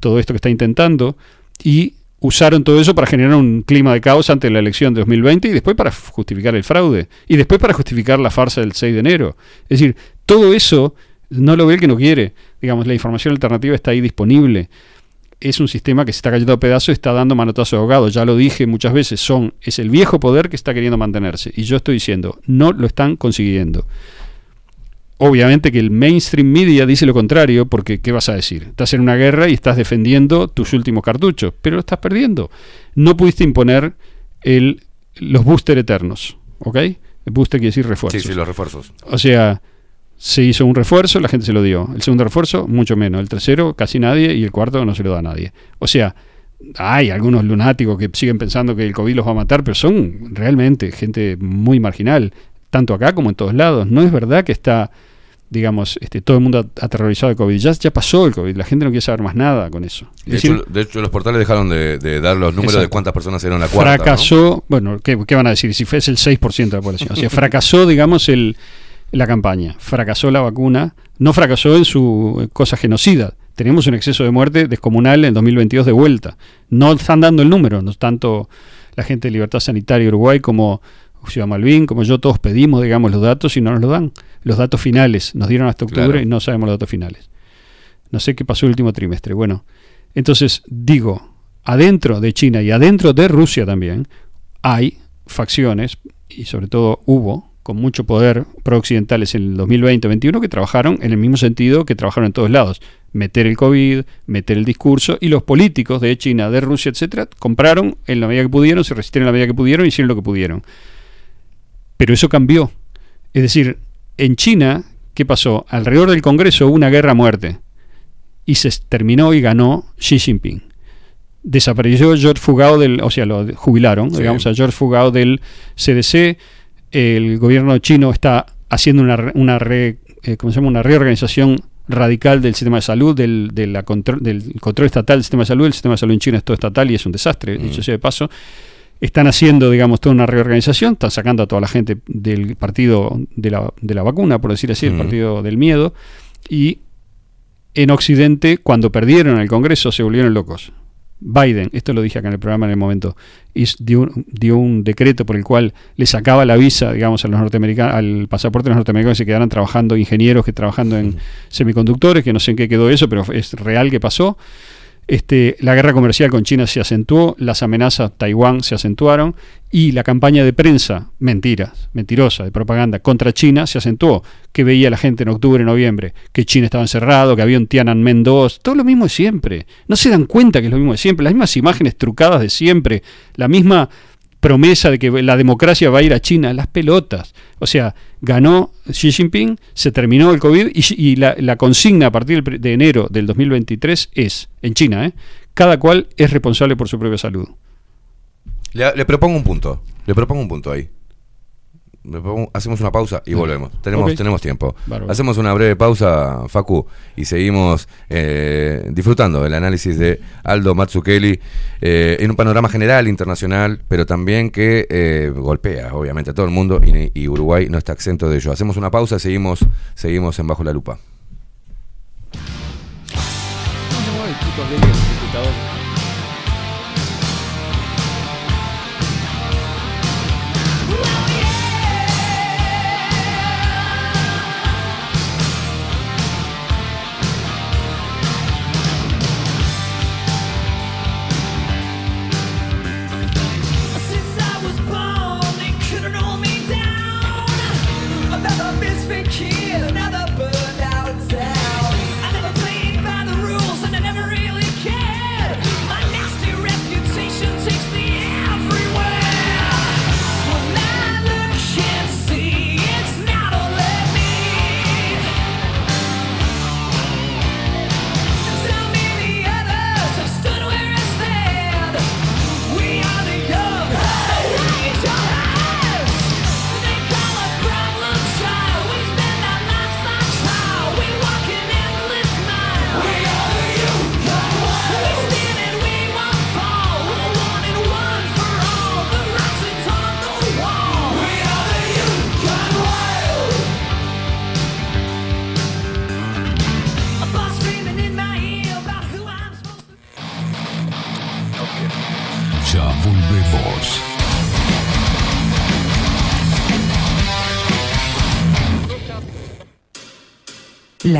Q: todo esto que está intentando y usaron todo eso para generar un clima de caos ante la elección de 2020 y después para justificar el fraude y después para justificar la farsa del 6 de enero. Es decir, todo eso no lo ve el que no quiere. Digamos, la información alternativa está ahí disponible. Es un sistema que se está cayendo a pedazos y está dando manotazo ahogado. Ya lo dije muchas veces, son es el viejo poder que está queriendo mantenerse. Y yo estoy diciendo, no lo están consiguiendo. Obviamente que el mainstream media dice lo contrario, porque ¿qué vas a decir? Estás en una guerra y estás defendiendo tus últimos cartuchos, pero lo estás perdiendo. No pudiste imponer el, los booster eternos, ¿ok? El booster quiere decir refuerzos.
A: Sí, sí, los refuerzos.
Q: O sea, se hizo un refuerzo, la gente se lo dio. El segundo refuerzo, mucho menos. El tercero, casi nadie. Y el cuarto, no se lo da a nadie. O sea, hay algunos lunáticos que siguen pensando que el COVID los va a matar, pero son realmente gente muy marginal, tanto acá como en todos lados. No es verdad que está, digamos, este, todo el mundo at- aterrorizado de COVID. Ya, ya pasó el COVID, la gente no quiere saber más nada con eso. Es
A: De,
Q: decir,
A: hecho, de hecho, los portales dejaron de, de dar los números de cuántas personas eran la cuarta. ¿no?
Q: fracasó, bueno, ¿qué, qué van a decir? Si fuese el 6% de la población. O sea, fracasó, digamos, el, la campaña, fracasó la vacuna, no fracasó en su eh, cosa genocida. Tenemos un exceso de muerte descomunal en 2022 de vuelta. No están dando el número, no tanto la gente de Libertad Sanitaria Uruguay como Ciudad Malvin, como yo, todos pedimos, digamos, los datos y no nos los dan. Los datos finales, nos dieron hasta octubre
A: Claro.
Q: y no sabemos los datos finales. No sé qué pasó el último trimestre. Bueno, entonces digo, adentro de China y adentro de Rusia también hay facciones, y sobre todo hubo, con mucho poder pro-occidentales en el 2020-21 que trabajaron en el mismo sentido que trabajaron en todos lados. Meter el COVID, meter el discurso, y los políticos de China, de Rusia, etcétera, compraron en la medida que pudieron, se resistieron en la medida que pudieron y hicieron lo que pudieron. Pero eso cambió. Es decir, en China, ¿qué pasó? Alrededor del Congreso hubo una guerra a muerte y se terminó y ganó Xi Jinping. Desapareció George Fugao del, o sea, lo jubilaron,
A: Sí.
Q: digamos, a George Fugao del CDC. El gobierno chino está haciendo una, una, re- eh, ¿cómo se llama? una reorganización radical del sistema de salud, del, de la contro- del control estatal del sistema de salud. El sistema de salud en China es todo estatal y es un desastre, dicho sea de paso. Están haciendo, digamos, toda una reorganización, están sacando a toda la gente del partido de la, de la vacuna, por decir así, el
A: Ujú.
Q: partido del miedo, y en Occidente, cuando perdieron el Congreso, se volvieron locos. Biden, esto lo dije acá en el programa en el momento, dio, un- dio un decreto por el cual le sacaba la visa, digamos, a los norteamericanos, al pasaporte de los norteamericanos que se quedaran trabajando ingenieros que trabajando en semiconductores, que no sé en qué quedó eso, pero es real que pasó. Este, la guerra comercial con China se acentuó, las amenazas a Taiwán se acentuaron y la campaña de prensa, mentiras, mentirosa, de propaganda contra China se acentuó. Que veía la gente en octubre, noviembre, que China estaba encerrado, que había un Tiananmen 2, todo lo mismo de siempre. No se dan cuenta que es lo mismo de siempre, las mismas imágenes trucadas de siempre, la misma promesa de que la democracia va a ir a China, las pelotas. O sea, ganó Xi Jinping, se terminó el COVID y, la, consigna a partir de enero del 2023 es, en China, ¿eh? cada cual es responsable por su propia salud.
A: Le, le propongo un punto. Le propongo un punto ahí. Hacemos una pausa y volvemos. Tenemos, tenemos tiempo.
Q: Bárbaro.
A: Hacemos una breve pausa, Facu, y seguimos eh, disfrutando del análisis de Aldo Matsukeli eh, en un panorama general, internacional, pero también que eh, golpea, obviamente, a todo el mundo y, y Uruguay no está exento de ello. Hacemos una pausa, seguimos, seguimos en Bajo la Lupa.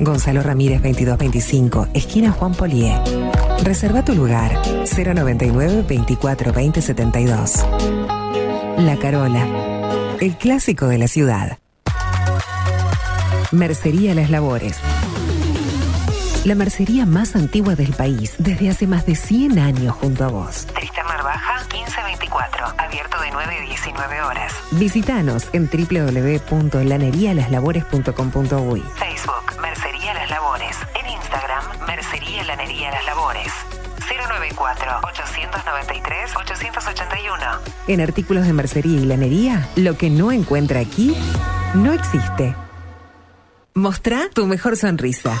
C: Gonzalo Ramírez 2225, esquina Juan Polié. Reserva tu lugar 099 24 20 72. La Carola, el clásico de la ciudad. Mercería Las Labores. La mercería más antigua del país desde hace más de 100 años junto a vos.
R: Tristamar Baja 1524, abierto de 9 a 19 horas.
C: Visítanos en www.lanerialaslavores.com.uy.
R: Facebook, 094-893-881.
C: En artículos de mercería y lanería, lo que no encuentra aquí no existe. Mostrá tu mejor sonrisa.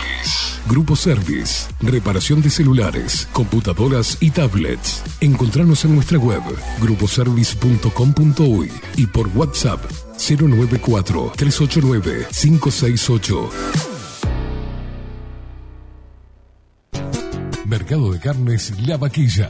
N: Grupo Service. Reparación de celulares, computadoras y tablets. Encontranos en nuestra web gruposervice.com.uy y por WhatsApp 094 389 568. Mercado de Carnes La Vaquilla.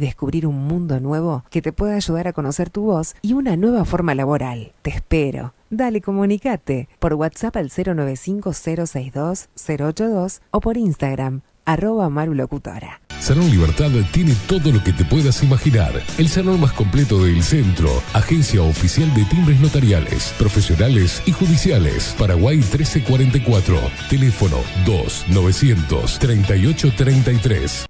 C: descubrir un mundo nuevo que te pueda ayudar a conocer tu voz y una nueva forma laboral. Te espero. Dale, comunicate por WhatsApp al 095-062-082 o por Instagram, arroba marulocutora.
N: Salón Libertad tiene todo lo que te puedas imaginar. El salón más completo del centro. Agencia oficial de timbres notariales, profesionales y judiciales. Paraguay 1344. Teléfono 2 938 33.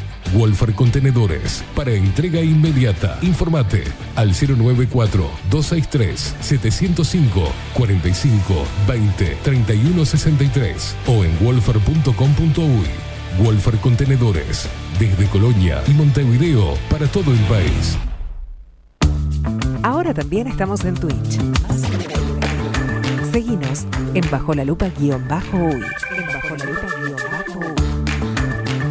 N: Wolfer Contenedores para entrega inmediata. Informate al 094-263-705 45 20 31 63 o en wolfer.com.uy. Wolfer Contenedores desde Colonia y Montevideo para todo el país.
C: Ahora también estamos en Twitch. Seguinos en Bajo la Lupa guion bajo uy. En Bajo la Lupa.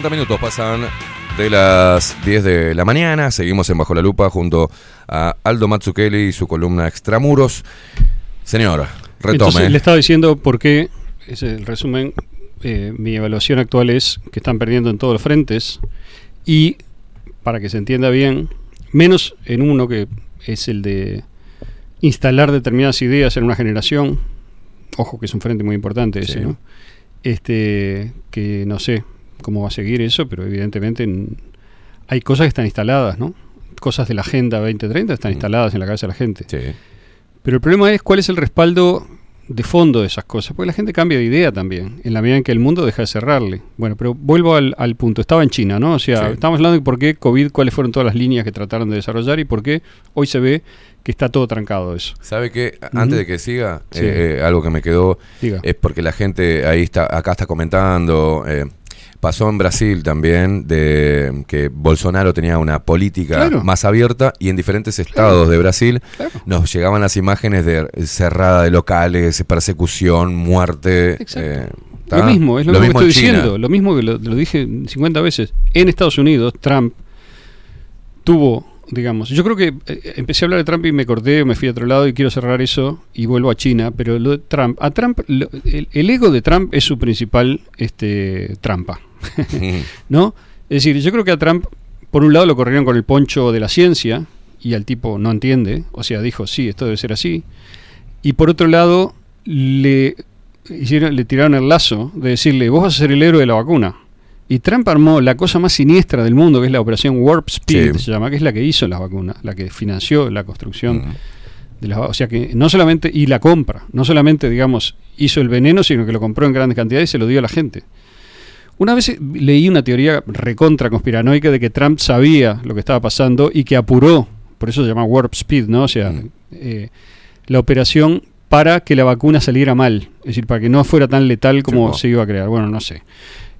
A: 40, 40 minutos pasan de las 10 de la mañana. Seguimos en Bajo la Lupa junto a Aldo Matsukeli y su columna Extramuros. Señora, retome.
Q: Entonces, le estaba diciendo por qué, es el resumen, eh, mi evaluación actual es que están perdiendo en todos los frentes y, para que se entienda bien, menos en uno que es el de instalar determinadas ideas en una generación. Ojo que es un frente muy importante ese,
A: Sí.
Q: ¿no? Este, que no sé cómo va a seguir eso, pero evidentemente en- hay cosas que están instaladas, ¿no? Cosas de la Agenda 2030 están instaladas en la cabeza de la gente. Pero el problema es cuál es el respaldo de fondo de esas cosas, porque la gente cambia de idea también, en la medida en que el mundo deja de cerrarle. Bueno, pero vuelvo al, al punto, estaba en China, ¿no? O sea,
A: Sí.
Q: estamos hablando de por qué COVID, cuáles fueron todas las líneas que trataron de desarrollar y por qué hoy se ve que está todo trancado eso.
A: ¿Sabe qué? Antes de que siga,
Q: Sí.
A: eh, eh, algo que me quedó
Q: Diga.
A: es porque la gente ahí está, acá está comentando. eh, pasó en Brasil también de que Bolsonaro tenía una política
Q: Claro.
A: más abierta y en diferentes estados de Brasil nos llegaban las imágenes de cerrada de locales, persecución, muerte. eh,
Q: Lo mismo, es lo, que estoy diciendo, lo mismo que lo, lo dije 50 veces. En Estados Unidos, Trump tuvo, digamos, yo creo que eh, empecé a hablar de Trump y me corté, me fui a otro lado y quiero cerrar eso y vuelvo a China, pero lo de Trump, a Trump, lo- el, el ego de Trump es su principal este, trampa, ¿no? Es decir, yo creo que a Trump, por un lado lo corrieron con el poncho de la ciencia y al tipo no entiende, o sea, dijo, sí, esto debe ser así, y por otro lado le hicieron, le tiraron el lazo de decirle, vos vas a ser el héroe de la vacuna. Y Trump armó la cosa más siniestra del mundo, que es la operación Warp Speed,
A: Sí.
Q: se llama, que es la que hizo las vacunas, la que financió la construcción de las va- O sea que no solamente, y la compra, no solamente, digamos, hizo el veneno, sino que lo compró en grandes cantidades y se lo dio a la gente. Una vez leí una teoría recontra conspiranoica de que Trump sabía lo que estaba pasando y que apuró, por eso se llama Warp Speed, ¿no? O sea, eh, la operación para que la vacuna saliera mal, es decir, para que no fuera tan letal como se iba a crear. Bueno, no sé.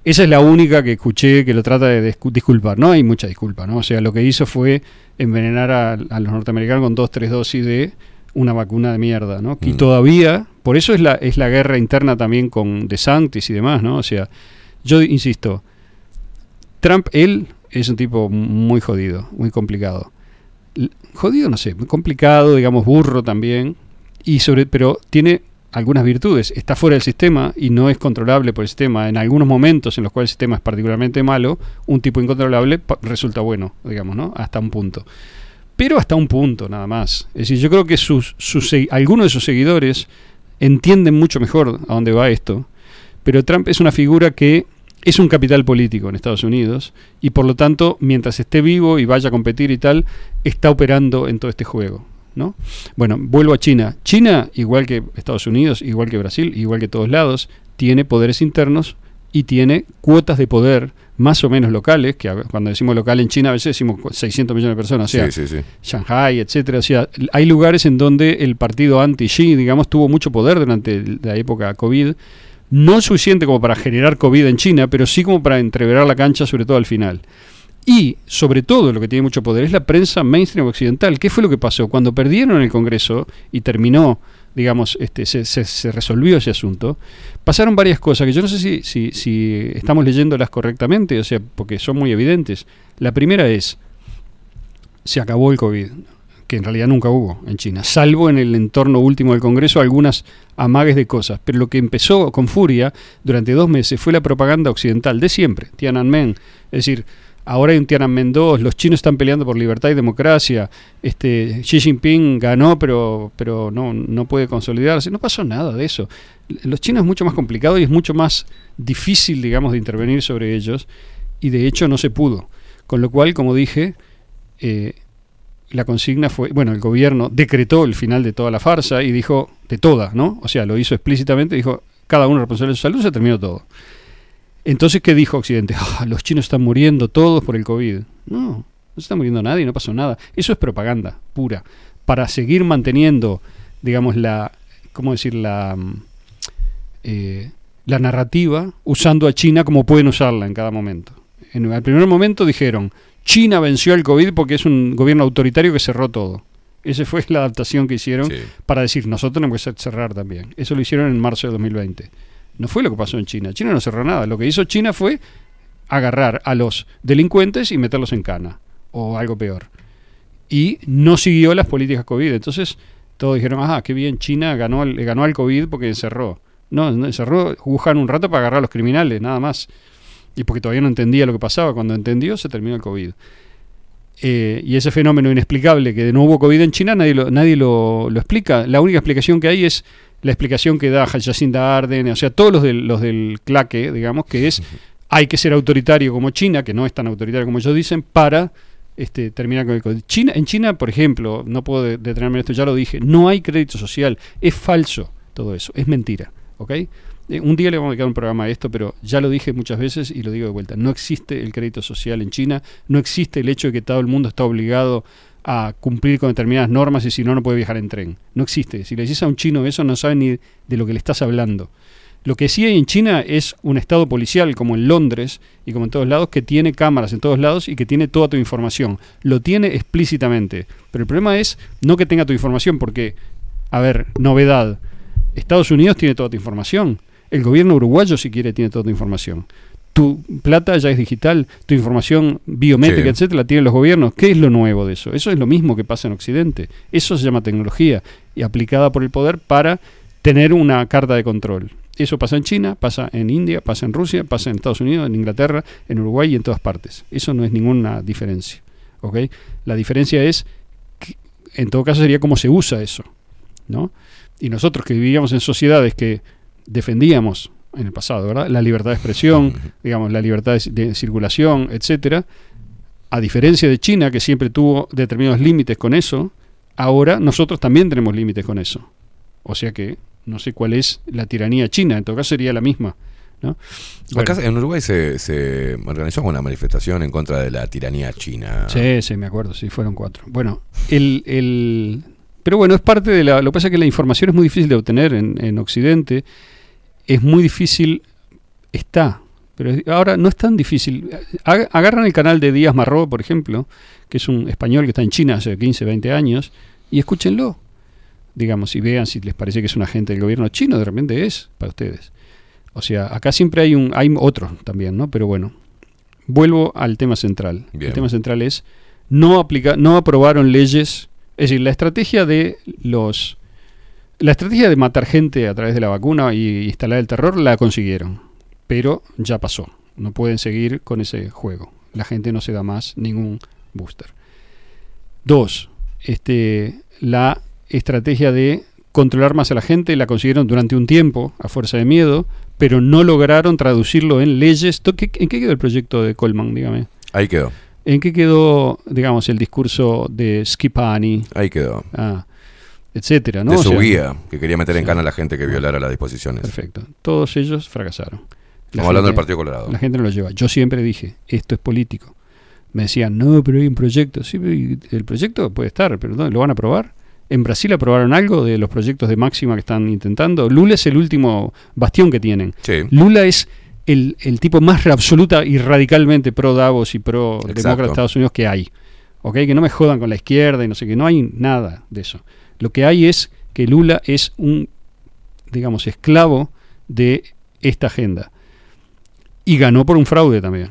Q: Esa es la única que escuché que lo trata de discu- disculpar. No hay mucha disculpa, ¿no? O sea, lo que hizo fue envenenar a, a los norteamericanos con dos, tres dosis de una vacuna de mierda, ¿no? Y todavía, por eso es la, es la guerra interna también con DeSantis y demás, ¿no? O sea, yo insisto, Trump, él es un tipo muy jodido, muy complicado. Jodido, no sé, muy complicado, digamos, burro también, y sobre, pero tiene algunas virtudes. Está fuera del sistema y no es controlable por el sistema. En algunos momentos en los cuales el sistema es particularmente malo, un tipo incontrolable resulta bueno, digamos, ¿no? Hasta un punto. Pero hasta un punto, nada más. Es decir, yo creo que sus, algunos de sus seguidores entienden mucho mejor a dónde va esto. Pero Trump es una figura que es un capital político en Estados Unidos y por lo tanto, mientras esté vivo y vaya a competir y tal, está operando en todo este juego. ¿No? Bueno, vuelvo a China. China, igual que Estados Unidos, igual que Brasil, igual que todos lados, tiene poderes internos y tiene cuotas de poder más o menos locales, que cuando decimos local en China a veces decimos cu- 600 millones de personas, o sea,
A: Sí, sí, sí.
Q: Shanghai, etcétera, o sea, hay lugares en donde el partido anti-Xi, digamos, tuvo mucho poder durante la época COVID, no suficiente como para generar COVID en China, pero sí como para entreverar la cancha, sobre todo al final. Y, sobre todo, lo que tiene mucho poder es la prensa mainstream occidental. ¿Qué fue lo que pasó? Cuando perdieron el Congreso y terminó, digamos, este, se, se- se resolvió ese asunto, pasaron varias cosas que yo no sé si, si, si estamos leyéndolas correctamente, o sea, porque son muy evidentes. La primera es, se acabó el COVID, que en realidad nunca hubo en China, salvo en el entorno último del Congreso algunas amagues de cosas. Pero lo que empezó con furia durante dos meses fue la propaganda occidental de siempre, Tiananmen. Es decir, ahora hay un Tiananmen 2, los chinos están peleando por libertad y democracia, este, Xi Jinping ganó pero, pero no, no puede consolidarse. No pasó nada de eso. Los chinos es mucho más complicado y es mucho más difícil, digamos, de intervenir sobre ellos y de hecho no se pudo. Con lo cual, como dije, eh, la consigna fue, bueno, el gobierno decretó el final de toda la farsa y dijo, de toda, ¿no? O sea, lo hizo explícitamente, dijo, cada uno es responsable de su salud, se terminó todo. Entonces, ¿qué dijo Occidente? "Ah, los chinos están muriendo todos por el COVID. No, no se está muriendo nadie, no pasó nada. Eso es propaganda pura. Para seguir manteniendo, digamos, la, ¿cómo decir? La, mm, eh, la narrativa usando a China como pueden usarla en cada momento. En el primer momento dijeron, China venció al COVID porque es un gobierno autoritario que cerró todo. Esa fue la adaptación que hicieron para decir, nosotros tenemos que cerrar también. Eso lo hicieron en marzo de 2020. No fue lo que pasó en China. China no cerró nada. Lo que hizo China fue agarrar a los delincuentes y meterlos en cana, o algo peor. Y no siguió las políticas COVID. Entonces todos dijeron, ah, qué bien, China ganó, le ganó al COVID porque encerró. No, encerró Wuhan un rato para agarrar a los criminales, nada más. Y porque todavía no entendía lo que pasaba. Cuando entendió, se terminó el COVID. Eh, y ese fenómeno inexplicable que no hubo COVID en China, nadie, lo, nadie lo, lo explica. La única explicación que hay es la explicación que da Jacinda Arden, o sea, todos los del, los del claque, digamos, que es hay que ser autoritario como China, que no es tan autoritario como ellos dicen, para este, terminar con el COVID. China, en China, por ejemplo, no puedo de- detenerme en esto, ya lo dije, no hay crédito social, es falso todo eso, es mentira, ¿ok? Eh, un día le vamos a dedicar un programa a esto, pero ya lo dije muchas veces y lo digo de vuelta, no existe el crédito social en China, no existe el hecho de que todo el mundo está obligado a cumplir con determinadas normas y si no, no puede viajar en tren. No existe. Si le dices a un chino eso, no sabe ni de lo que le estás hablando. Lo que sí hay en China es un estado policial, como en Londres y como en todos lados, que tiene cámaras en todos lados y que tiene toda tu información. Lo tiene explícitamente. Pero el problema es no que tenga tu información, porque, a ver, novedad. Estados Unidos tiene toda tu información. El gobierno uruguayo, si quiere, tiene toda tu información. Tu plata ya es digital, tu información biométrica,
A: Sí.
Q: etcétera, la tienen los gobiernos. ¿Qué es lo nuevo de eso? Eso es lo mismo que pasa en Occidente. Eso se llama tecnología y aplicada por el poder para tener una carta de control. Eso pasa en China, pasa en India, pasa en Rusia, pasa en Estados Unidos, en Inglaterra, en Uruguay y en todas partes. Eso no es ninguna diferencia. ¿ok? La diferencia es, que, en todo caso, sería cómo se usa eso. ¿no? Y nosotros que vivíamos en sociedades que defendíamos en el pasado, ¿verdad? La libertad de expresión, digamos, la libertad de, de circulación, etcétera. A diferencia de China, que siempre tuvo determinados límites con eso, ahora nosotros también tenemos límites con eso. O sea que no sé cuál es la tiranía china, en todo caso sería la misma. ¿no?
A: Acá en Uruguay se, se organizó una manifestación en contra de la tiranía china.
Q: Sí, sí, me acuerdo, sí, fueron cuatro. Bueno, el, el- pero bueno, es parte de la... Lo que pasa es que la información es muy difícil de obtener en, en Occidente, es muy difícil, está, pero ahora no es tan difícil. Ag- Agarran el canal de Díaz Marró, por ejemplo, que es un español que está en China hace 15, 20 años, y escúchenlo, digamos, y vean si les parece que es un agente del gobierno chino, de repente es para ustedes. O sea, acá siempre hay un, hay otros también, ¿no? Pero bueno, vuelvo al tema central.
A: Bien.
Q: El tema central es no aplica, no aprobaron leyes, es decir, la estrategia de los la estrategia de matar gente a través de la vacuna y instalar el terror la consiguieron, pero ya pasó. No pueden seguir con ese juego. La gente no se da más ningún booster. Dos, este, la estrategia de controlar más a la gente la consiguieron durante un tiempo a fuerza de miedo, pero no lograron traducirlo en leyes. To- ¿qué- ¿En qué quedó el proyecto de Coleman? Dígame.
A: Ahí quedó.
Q: ¿En qué quedó, digamos, el discurso de Skipani?
A: Ahí quedó.
Q: Ah, etcétera, ¿no?
A: de
Q: O
A: su
Q: sea,
A: guía, que quería meter en
Q: sí.
A: cana a la gente que violara las disposiciones.
Q: Perfecto. Todos ellos fracasaron.
A: Estamos hablando del Partido Colorado.
Q: La gente no lo lleva. Yo siempre dije, esto es político. Me decían, no, pero hay un proyecto. Sí, el proyecto puede estar, pero ¿dónde? ¿lo van a aprobar? ¿En Brasil aprobaron algo de los proyectos de máxima que están intentando? Lula es el último bastión que tienen.
A: Sí.
Q: Lula es el, el tipo más absoluta y radicalmente pro Davos y pro demócrata de Estados Unidos que hay. ¿Ok? Que no me jodan con la izquierda y no sé qué. No hay nada de eso. Lo que hay es que Lula es un, digamos, esclavo de esta agenda. Y ganó por un fraude también.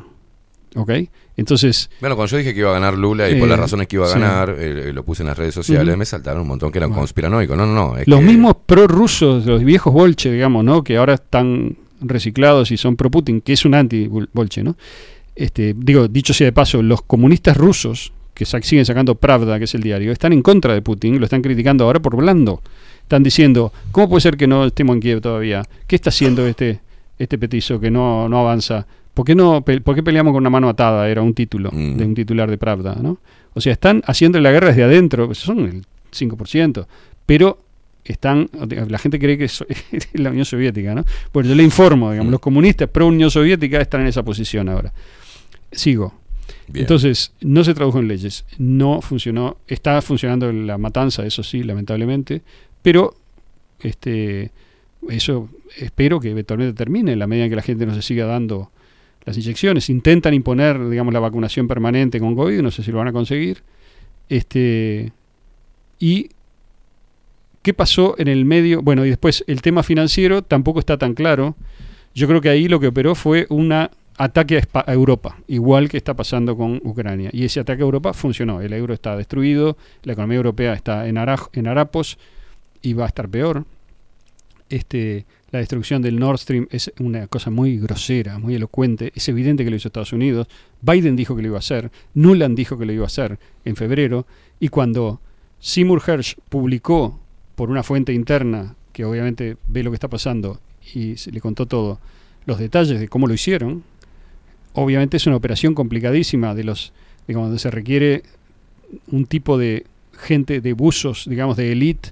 Q: ¿Ok? Entonces,
A: Bueno, cuando yo dije que iba a ganar Lula y por
Q: Eh,
A: las razones que iba a
Q: sí.
A: ganar, eh, lo puse en las redes sociales, me saltaron un montón que eran conspiranoicos. No, no, no. es
Q: los
A: que-
Q: mismos prorrusos, los viejos bolche, digamos, ¿no? Que ahora están reciclados y son pro Putin, que es un anti-bolche, ¿no? Este, digo, dicho sea de paso, los comunistas rusos que siguen sacando Pravda, que es el diario, están en contra de Putin, lo están criticando ahora por blando. Están diciendo, ¿cómo puede ser que no estemos en Kiev todavía? ¿Qué está haciendo este, este petizo que no, no avanza? ¿Por qué, no, ¿Por qué peleamos con una mano atada? Era un título
A: Mm.
Q: de un titular de Pravda, ¿no? O sea, están haciendo la guerra desde adentro, pues son el 5%, pero están, la gente cree que es la Unión Soviética, ¿no? Bueno, yo le informo, digamos, los comunistas pro Unión Soviética están en esa posición ahora. Sigo. Entonces, no se tradujo en leyes, no funcionó, está funcionando la matanza, eso sí, lamentablemente, pero este eso espero que eventualmente termine en la medida en que la gente no se siga dando las inyecciones. Intentan imponer, digamos, la vacunación permanente con COVID, no sé si lo van a conseguir. Este y ¿qué pasó en el medio? Bueno, y después el tema financiero tampoco está tan claro. Yo creo que ahí lo que operó fue una ataque a, Europa, igual que está pasando con Ucrania. Y ese ataque a Europa funcionó. El euro está destruido, la economía europea está en, haraj- en harapos y va a estar peor. Este, la destrucción del Nord Stream es una cosa muy grosera, muy elocuente. Es evidente que lo hizo Estados Unidos. Biden dijo que lo iba a hacer. Nuland dijo que lo iba a hacer en febrero. Y cuando Seymour Hersh publicó por una fuente interna que obviamente ve lo que está pasando y se le contó todo, los detalles de cómo lo hicieron, obviamente es una operación complicadísima de los, digamos, donde se requiere un tipo de gente de buzos, digamos, de élite,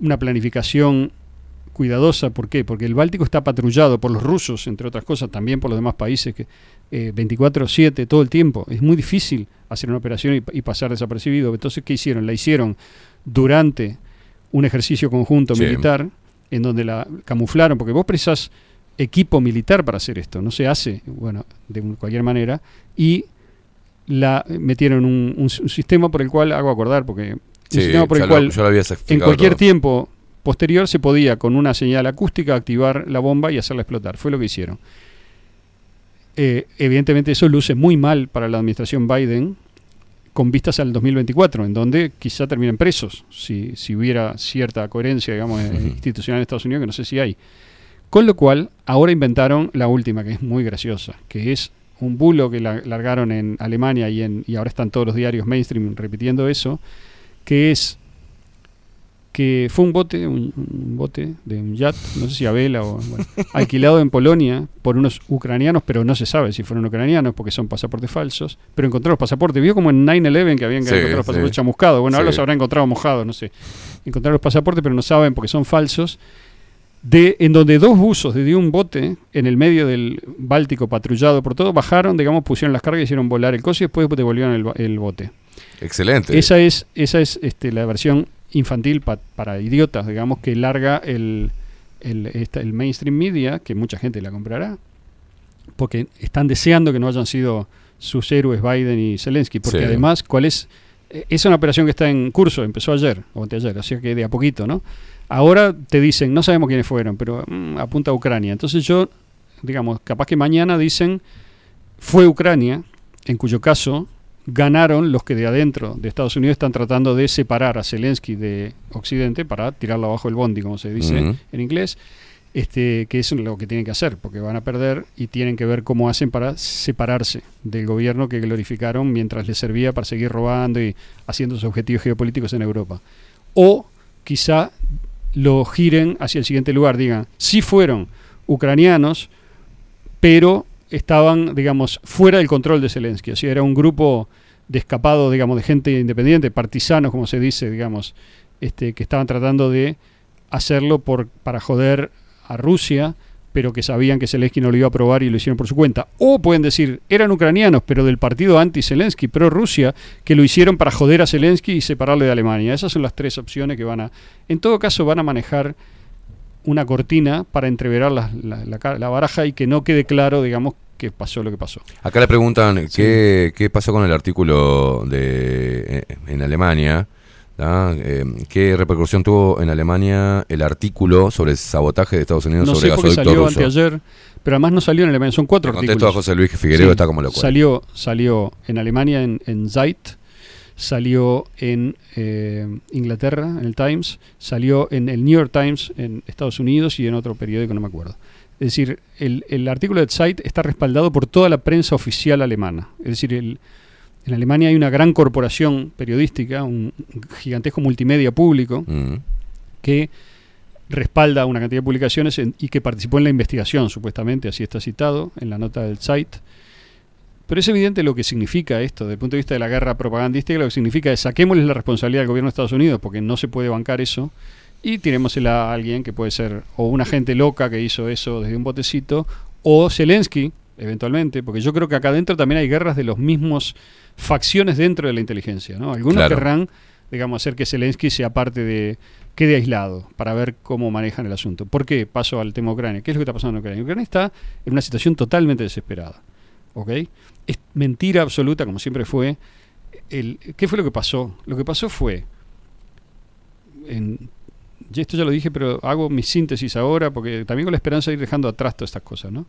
Q: una planificación cuidadosa. ¿Por qué? Porque el Báltico está patrullado por los rusos, entre otras cosas, también por los demás países, que eh, 24-7 todo el tiempo. Es muy difícil hacer una operación y, y pasar desapercibido. Entonces, ¿qué hicieron? La hicieron durante un ejercicio conjunto
A: Sí.
Q: militar en donde la camuflaron, porque vos precisás equipo militar para hacer esto, no se hace, bueno, de cualquier manera, y la metieron un, un s- un sistema por el cual hago acordar, porque un
A: Sí,
Q: sistema por
A: ya
Q: el
A: lo-
Q: cual
A: ya lo habías
Q: en cualquier
A: todo.
Q: tiempo posterior se podía con una señal acústica activar la bomba y hacerla explotar. Fue lo que hicieron. Eh, evidentemente eso luce muy mal para la administración Biden con vistas al 2024, en donde quizá terminen presos, si, si hubiera cierta coherencia, digamos, institucional en Estados Unidos, que no sé si hay. Con lo cual, ahora inventaron la última, que es muy graciosa, que es un bulo que la- largaron en Alemania y, en, y ahora están todos los diarios mainstream repitiendo eso, que es que fue un bote, un, un bote de un yacht, no sé si a vela o bueno, alquilado en Polonia por unos ucranianos, pero no se sabe si fueron ucranianos porque son pasaportes falsos, pero encontró los pasaportes, vio como en 9-11 que habían
A: Sí,
Q: encontrar los
A: sí.
Q: pasaportes chamuscados, bueno, ahora los habrán encontrado mojados, no sé. Encontraron los pasaportes, pero no saben porque son falsos. De, en donde dos buzos de un bote en el medio del Báltico patrullado por todo, bajaron, digamos, pusieron las cargas y hicieron volar el coche y después devolvieron el, el bote.
A: Excelente.
Q: Esa es, esa es este, la versión infantil pa- para idiotas, digamos, que larga el, el, esta- el mainstream media, que mucha gente la comprará, porque están deseando que no hayan sido sus héroes Biden y Zelensky, porque
A: Sí.
Q: además, ¿cuál es? Eh, Es una operación que está en curso, empezó ayer o anteayer, así que de a poquito, ¿no? Ahora te dicen, no sabemos quiénes fueron, pero mm, apunta a Ucrania. Entonces yo, digamos, capaz que mañana dicen, fue Ucrania, en cuyo caso ganaron los que de adentro de Estados Unidos están tratando de separar a Zelensky de Occidente para tirarlo abajo el bondi, como se dice en inglés, este, que es lo que tienen que hacer, porque van a perder y tienen que ver cómo hacen para separarse del gobierno que glorificaron mientras les servía para seguir robando y haciendo sus objetivos geopolíticos en Europa. O quizá lo giren hacia el siguiente lugar, digan, sí fueron ucranianos, pero estaban, digamos, fuera del control de Zelensky. O sea, era un grupo de escapado, digamos, de gente independiente, partisanos, como se dice, digamos, este, que estaban tratando de hacerlo por, para joder a Rusia, pero que sabían que Zelensky no lo iba a aprobar y lo hicieron por su cuenta. O pueden decir, eran ucranianos, pero del partido anti-Zelensky, pro-Rusia, que lo hicieron para joder a Zelensky y separarlo de Alemania. Esas son las tres opciones que van a... En todo caso, van a manejar una cortina para entreverar la, la- la ca- la baraja y que no quede claro, digamos, que pasó lo que pasó.
A: Acá le preguntan qué, qué pasó con el artículo de eh, en Alemania. Eh, ¿Qué repercusión tuvo en Alemania el artículo sobre el sabotaje de Estados Unidos
Q: No
A: sobre
Q: sé
A: gasoducto
Q: salió
A: ruso?
Q: anteayer, pero además no salió en Alemania, son cuatro
A: Le
Q: artículos.
A: a José Luis Figueredo está como loco.
Q: Salió, salió en Alemania en, en Zeit, salió en eh, Inglaterra, en el Times, salió en el New York Times en Estados Unidos y en otro periódico, no me acuerdo. Es decir, el, el artículo de Zeit está respaldado por toda la prensa oficial alemana. Es decir, el- en Alemania hay una gran corporación periodística, un gigantesco multimedia público,
A: Mm.
Q: que respalda una cantidad de publicaciones en- y que participó en la investigación, supuestamente, así está citado en la nota del site. Pero es evidente lo que significa esto, desde el punto de vista de la guerra propagandística, lo que significa es saquémosle la responsabilidad al gobierno de Estados Unidos, porque no se puede bancar eso, y tirémosela a alguien que puede ser o una gente loca que hizo eso desde un botecito, o Zelensky, eventualmente, porque yo creo que acá adentro también hay guerras de los mismos facciones dentro de la inteligencia, ¿no? Algunos
A: Claro.
Q: querrán, digamos, hacer que Zelensky sea parte de, quede aislado, para ver cómo manejan el asunto. ¿Por qué? Paso al tema Ucrania. ¿Qué es lo que está pasando en Ucrania? Ucrania está en una situación totalmente desesperada, ¿ok? Es mentira absoluta, como siempre fue. El, ¿Qué fue lo que pasó? Lo que pasó fue, en, y esto ya lo dije, pero hago mi síntesis ahora, porque también con la esperanza de ir dejando atrás todas estas cosas, ¿no?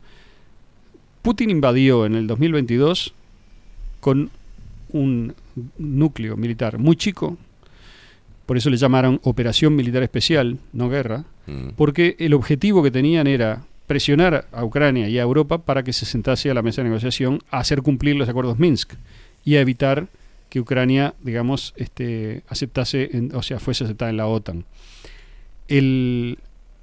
Q: Putin invadió en el 2022 con un núcleo militar muy chico, por eso le llamaron Operación Militar Especial, no guerra,
A: Mm.
Q: porque el objetivo que tenían era presionar a Ucrania y a Europa para que se sentase a la mesa de negociación a hacer cumplir los acuerdos Minsk y a evitar que Ucrania, digamos, este, aceptase, en- o sea, fuese aceptada en la OTAN. El-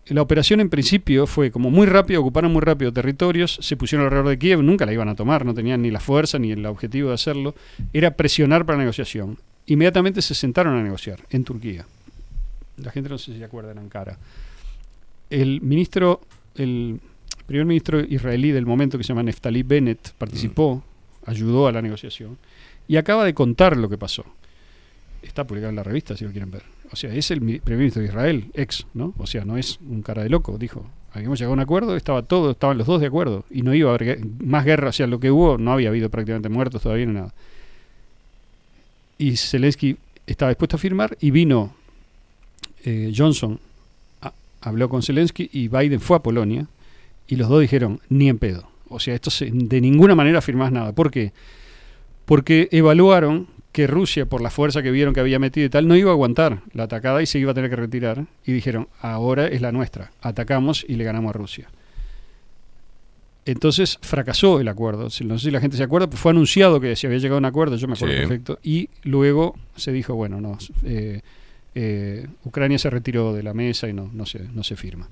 Q: la operación en principio fue como muy rápido, ocuparon muy rápido territorios, se pusieron alrededor de Kiev, nunca la iban a tomar, no tenían ni la fuerza ni el objetivo de hacerlo, era presionar para la negociación. Inmediatamente se sentaron a negociar en Turquía. La gente no sé si se acuerda en Ankara. El ministro, el primer ministro israelí del momento que se llama Neftali Bennett participó, ayudó a la negociación y acaba de contar lo que pasó. Está publicado en la revista si lo quieren ver. O sea, es el primer ministro de Israel, ex, ¿no? O sea, no es un cara de loco, dijo. Habíamos llegado a un acuerdo, estaba todo, estaban los dos de acuerdo y no iba a haber más guerra, o sea, lo que hubo no había habido prácticamente muertos todavía ni nada. Y Zelensky estaba dispuesto a firmar y vino eh, Johnson, habló con Zelensky y Biden fue a Polonia y los dos dijeron, ni en pedo. O sea, esto se- de ninguna manera firmás nada. ¿Por qué? Porque evaluaron que Rusia, por la fuerza que vieron que había metido y tal, no iba a aguantar la atacada y se iba a tener que retirar. Y dijeron, ahora es la nuestra. Atacamos y le ganamos a Rusia. Entonces fracasó el acuerdo. No sé si la gente se acuerda, pues fue anunciado que se había llegado a un acuerdo, yo me acuerdo
A: Sí.
Q: perfecto. Y luego se dijo, bueno, no, eh, eh, Ucrania se retiró de la mesa y no, no, se, no se firma.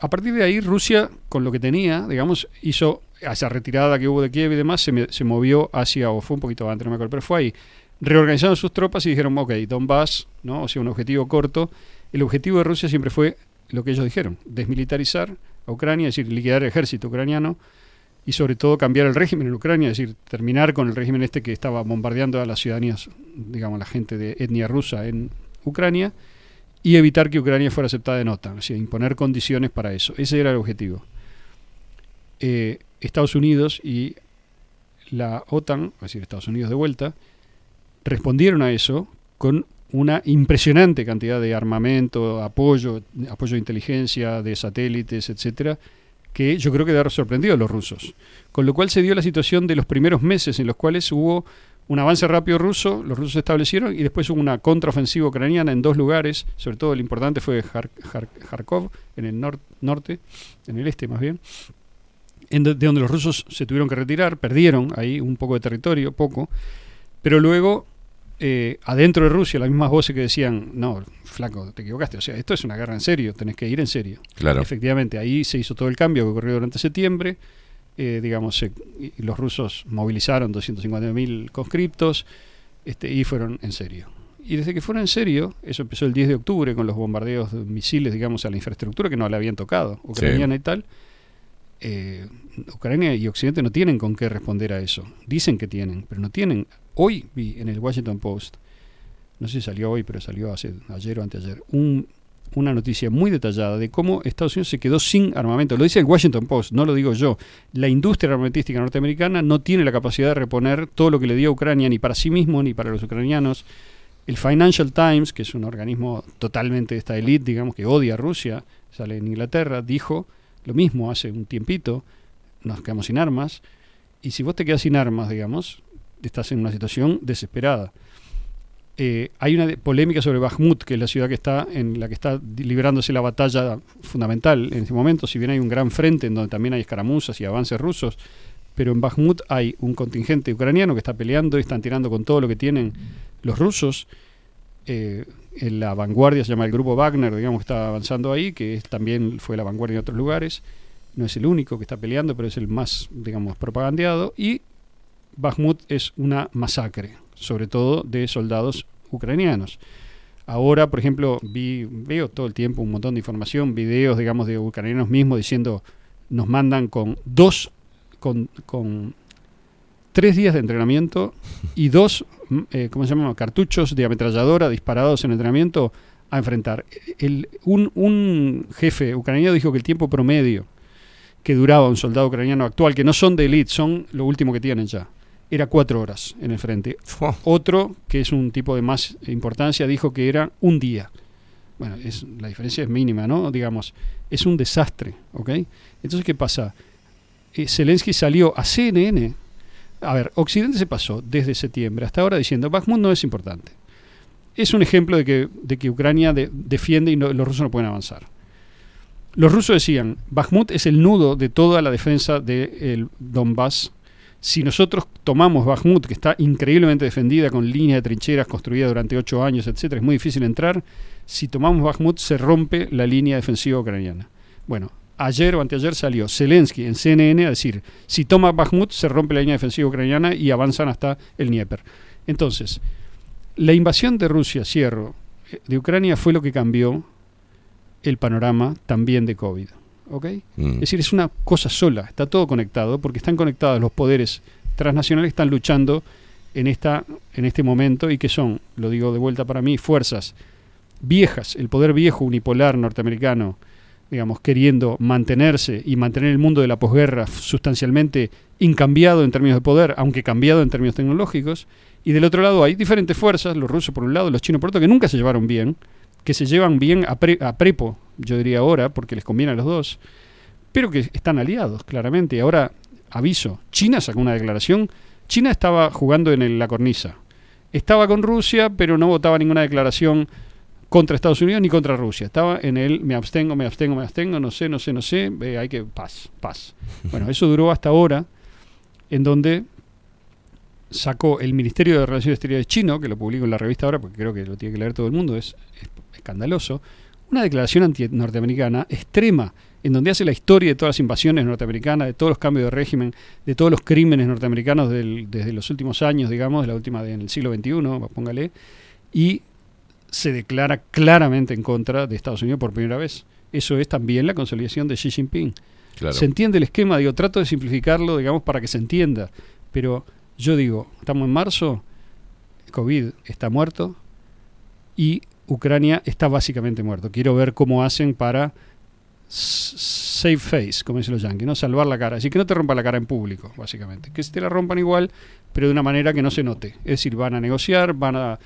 Q: A partir de ahí, Rusia, con lo que tenía, digamos, hizo esa retirada que hubo de Kiev y demás, se, se movió hacia, o fue un poquito antes, no me acuerdo, pero fue ahí. Reorganizaron sus tropas y dijeron, ok, Donbass, ¿no? o sea, un objetivo corto. El objetivo de Rusia siempre fue lo que ellos dijeron, desmilitarizar a Ucrania, es decir, liquidar el ejército ucraniano y sobre todo cambiar el régimen en Ucrania, es decir, terminar con el régimen este que estaba bombardeando a las ciudadanías, digamos, la gente de etnia rusa en Ucrania y evitar que Ucrania fuera aceptada en OTAN, o sea, imponer condiciones para eso. Ese era el objetivo. Eh, Estados Unidos y la OTAN, es decir, Estados Unidos de vuelta, respondieron a eso con una impresionante cantidad de armamento, apoyo, apoyo de inteligencia, de satélites, etcétera, que yo creo que haber sorprendido a los rusos. Con lo cual se dio la situación de los primeros meses en los cuales hubo un avance rápido ruso, los rusos se establecieron y después hubo una contraofensiva ucraniana en dos lugares, sobre todo el importante fue Har- Har- Kharkov, en el nor- norte, en el este más bien, en de donde los rusos se tuvieron que retirar, perdieron ahí un poco de territorio, poco, pero luego eh, adentro de Rusia las mismas voces que decían, no, flaco, te equivocaste, o sea, esto es una guerra en serio, tenés que ir en serio.
A: Claro.
Q: Efectivamente, ahí se hizo todo el cambio que ocurrió durante septiembre, eh, digamos, se- y los rusos movilizaron 250.000 conscriptos este, y fueron en serio. Y desde que fueron en serio, eso empezó el 10 de octubre con los bombardeos de misiles, digamos, a la infraestructura que no le habían tocado, ucraniana y tal. Eh, Ucrania y Occidente no tienen con qué responder a eso. Dicen que tienen, pero no tienen. Hoy vi en el Washington Post, no sé si salió hoy, pero salió hace ayer o anteayer, un, una noticia muy detallada de cómo Estados Unidos se quedó sin armamento. Lo dice el Washington Post, no lo digo yo. La industria armamentística norteamericana no tiene la capacidad de reponer todo lo que le dio a Ucrania, ni para sí mismo, ni para los ucranianos. El Financial Times, que es un organismo totalmente de esta élite, digamos, que odia a Rusia, sale en Inglaterra, dijo lo mismo hace un tiempito, nos quedamos sin armas, y si vos te quedas sin armas, digamos, estás en una situación desesperada. Eh, hay una polémica sobre Bakhmut, que es la ciudad que está en la que está librándose la batalla fundamental en este momento. Si bien hay un gran frente en donde también hay escaramuzas y avances rusos, pero en Bakhmut hay un contingente ucraniano que está peleando y están tirando con todo lo que tienen los rusos. Eh, en la vanguardia se llama el grupo Wagner, digamos está avanzando ahí, que también fue la vanguardia en otros lugares. No es el único que está peleando, pero es el más, digamos, propagandeado. Y Bakhmut es una masacre, sobre todo de soldados ucranianos. Ahora, por ejemplo, vi, veo todo el tiempo un montón de información, videos, digamos, de ucranianos mismos diciendo, nos mandan con dos, con, tres días de entrenamiento y dos, mm, eh, ¿cómo se llama? Cartuchos de ametralladora disparados en entrenamiento a enfrentar. El, un, un jefe ucraniano dijo que el tiempo promedio que duraba un soldado ucraniano actual, que no son de élite, son lo último que tienen ya, era cuatro horas en el frente. Otro, que es un tipo de más importancia, dijo que era un día. Bueno, es, la diferencia es mínima, ¿no? Digamos, es un desastre, ¿ok? Entonces, ¿qué pasa? eh, Zelensky salió a CNN. A ver, Occidente se pasó desde septiembre hasta ahora diciendo, Bakhmut no es importante. Es un ejemplo de que, de que Ucrania de- defiende y no- los rusos no pueden avanzar. Los rusos decían, Bakhmut es el nudo de toda la defensa del Donbass. Si nosotros tomamos Bakhmut, que está increíblemente defendida con líneas de trincheras construidas durante ocho años, etcétera, es muy difícil entrar. Si tomamos Bakhmut, se rompe la línea defensiva ucraniana. Bueno, ayer o anteayer salió Zelensky en CNN a decir, si toma Bakhmut, se rompe la línea defensiva ucraniana y avanzan hasta el Dnieper. Entonces, la invasión de Rusia, cierro, eh, de Ucrania fue lo que cambió el panorama también de COVID. ¿Ok?
A: Mm.
Q: Es decir, es una cosa sola, está todo conectado, porque están conectados los poderes transnacionales que están luchando en, esta, en este momento y que son, lo digo de vuelta para mí, fuerzas viejas, el poder viejo unipolar norteamericano, digamos, queriendo mantenerse y mantener el mundo de la posguerra sustancialmente incambiado en términos de poder, aunque cambiado en términos tecnológicos, y del otro lado hay diferentes fuerzas, los rusos por un lado, los chinos por otro, que nunca se llevaron bien, que se llevan bien a, pre- a prepo, yo diría ahora, porque les conviene a los dos, pero que están aliados, claramente. Y ahora, aviso, China sacó una declaración, China estaba jugando en el- la cornisa, estaba con Rusia, pero no votaba ninguna declaración contra Estados Unidos ni contra Rusia. Estaba en el me abstengo, me abstengo, me abstengo, no sé, no sé, no sé, eh, hay que paz, paz. Bueno, eso duró hasta ahora, en donde sacó el Ministerio de Relaciones Exteriores chino, que lo publico en la revista ahora, porque creo que lo tiene que leer todo el mundo, es, es escandaloso, una declaración anti-norteamericana extrema, en donde hace la historia de todas las invasiones norteamericanas, de todos los cambios de régimen, de todos los crímenes norteamericanos del- desde los últimos años, digamos, de la última de- en el siglo XXI, póngale, y se declara claramente en contra de Estados Unidos por primera vez. Eso es también la consolidación de Xi Jinping.
A: Claro.
Q: Se entiende el esquema, digo, trato de simplificarlo, digamos, para que se entienda, pero yo digo, estamos en marzo, COVID está muerto y Ucrania está básicamente muerto. Quiero ver cómo hacen para save face, como dicen los yankees, ¿no? salvar la cara. Así que no te rompa la cara en público, básicamente. Que se te la rompan igual, pero de una manera que no se note. Es decir, van a negociar, van a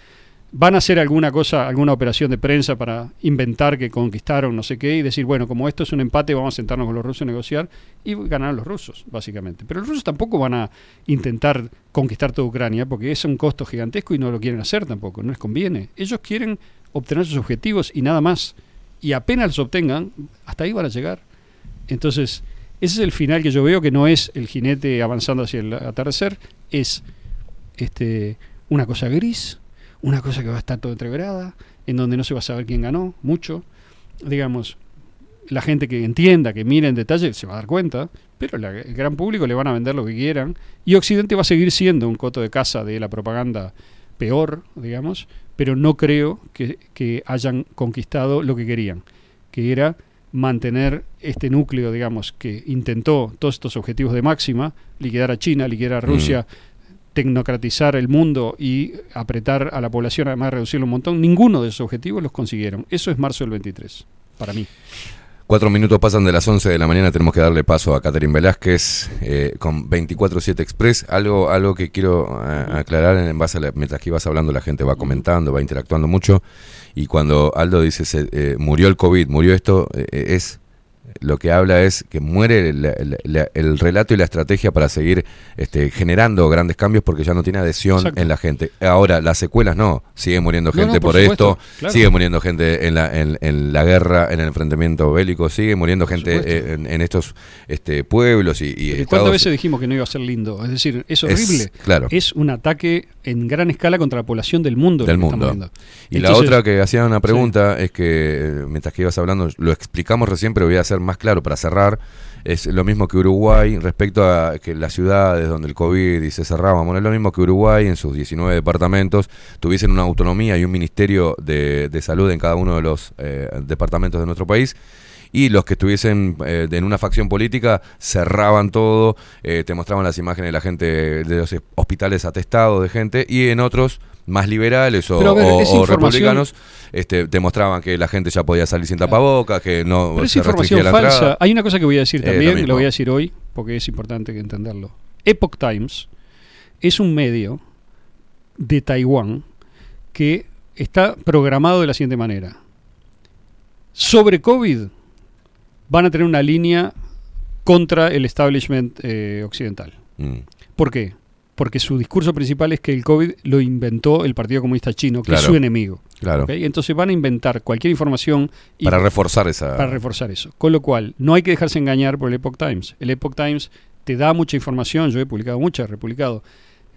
Q: van a hacer alguna cosa, alguna operación de prensa para inventar que conquistaron no sé qué y decir, bueno, como esto es un empate, vamos a sentarnos con los rusos a negociar y ganar los rusos, básicamente. Pero los rusos tampoco van a intentar conquistar toda Ucrania porque es un costo gigantesco y no lo quieren hacer tampoco, no les conviene. Ellos quieren obtener sus objetivos y nada más. Y apenas los obtengan, hasta ahí van a llegar. Entonces, ese es el final que yo veo que no es el jinete avanzando hacia el atardecer, es este, una cosa gris, una cosa que va a estar todo entreverada, en donde no se va a saber quién ganó, mucho. Digamos, la gente que entienda, que mire en detalle, se va a dar cuenta, pero la- el gran público le van a vender lo que quieran. Y Occidente va a seguir siendo un coto de casa de la propaganda peor, digamos, pero no creo que, que hayan conquistado lo que querían, que era mantener este núcleo, digamos, que intentó todos estos objetivos de máxima, liquidar a China, liquidar a Rusia, tecnocratizar el mundo y apretar a la población, además reducirlo un montón, ninguno de esos objetivos los consiguieron. Eso es marzo del 23, para mí.
A: Cuatro minutos pasan de las 11 de la mañana, tenemos que darle paso a Catherine Velázquez eh, con 24-7 Express. Algo, algo que quiero eh, aclarar, en base a mientras que ibas hablando la gente va comentando, va interactuando mucho. Y cuando Aldo dice, se, eh, murió el COVID, murió esto, eh, es lo que habla es que muere la- el relato y la estrategia para seguir este, generando grandes cambios porque ya no tiene adhesión
Q: Exacto.
A: en la gente. Ahora, las secuelas no, sigue muriendo
Q: No, no,
A: gente
Q: por
A: por,
Q: supuesto,
A: esto,
Q: claro.
A: sigue muriendo gente en la, en, en la guerra, en el enfrentamiento bélico, sigue muriendo gente eh, en, en estos este, pueblos y, y
Q: ¿Y
A: estados.
Q: ¿Cuántas veces dijimos que no iba a ser lindo? Es decir, es
A: Es-
Q: horrible.
A: claro.
Q: Es un ataque en gran escala contra la población del mundo.
A: del mundo. Y la otra que hacía una pregunta es que, eh, mientras que ibas hablando, lo explicamos recién, pero voy a hacer más claro para cerrar. Es lo mismo que Uruguay respecto a que las ciudades donde el COVID y se cerraban. Bueno, es lo mismo que Uruguay en sus 19 departamentos tuviesen una autonomía y un ministerio de, de salud en cada uno de los eh, departamentos de nuestro país. Y los que estuviesen eh, en una facción política cerraban todo, eh, te mostraban las imágenes de la gente de los hospitales atestados de gente, y en otros más liberales o,
Q: ver, información-
A: republicanos este, te mostraban que la gente ya podía salir sin tapabocas, que no
Q: Pero es
A: se
Q: información
A: restringía la
Q: falsa.
A: entrada.
Q: Hay una cosa que voy a decir
A: lo
Q: también,
A: mismo.
Q: lo voy a decir hoy, porque es importante que entenderlo. Epoch Times es un medio de Taiwán que está programado de la siguiente manera. Sobre COVID van a tener una línea contra el establishment eh, occidental.
A: Mm.
Q: ¿Por qué? Porque su discurso principal es que el COVID lo inventó el Partido Comunista Chino, que es su enemigo.
A: Claro.
Q: Entonces van a inventar cualquier información y-
A: Para reforzar esa.
Q: para reforzar eso. Con lo cual, no hay que dejarse engañar por el Epoch Times. El Epoch Times te da mucha información, yo he publicado mucha, he republicado,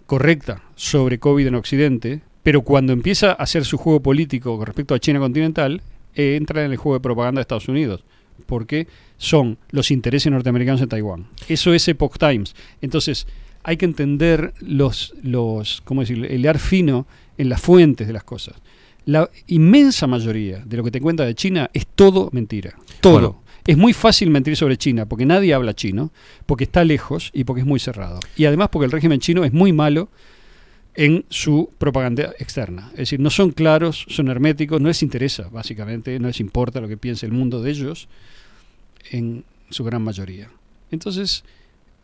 Q: correcta sobre COVID en Occidente, pero cuando empieza a hacer su juego político con respecto a China continental, eh, entra en el juego de propaganda de Estados Unidos, porque son los intereses norteamericanos en Taiwán. Eso es Epoch Times. Entonces, hay que entender los, los ¿cómo decirlo? el ar fino en las fuentes de las cosas. La inmensa mayoría de lo que te cuenta de China es todo mentira. Todo.
A: Bueno.
Q: Es muy fácil mentir sobre China porque nadie habla chino, porque está lejos y porque es muy cerrado. Y además porque el régimen chino es muy malo en su propaganda externa. Es decir, no son claros, son herméticos, no les interesa, básicamente, no les importa lo que piense el mundo de ellos, en su gran mayoría. Entonces,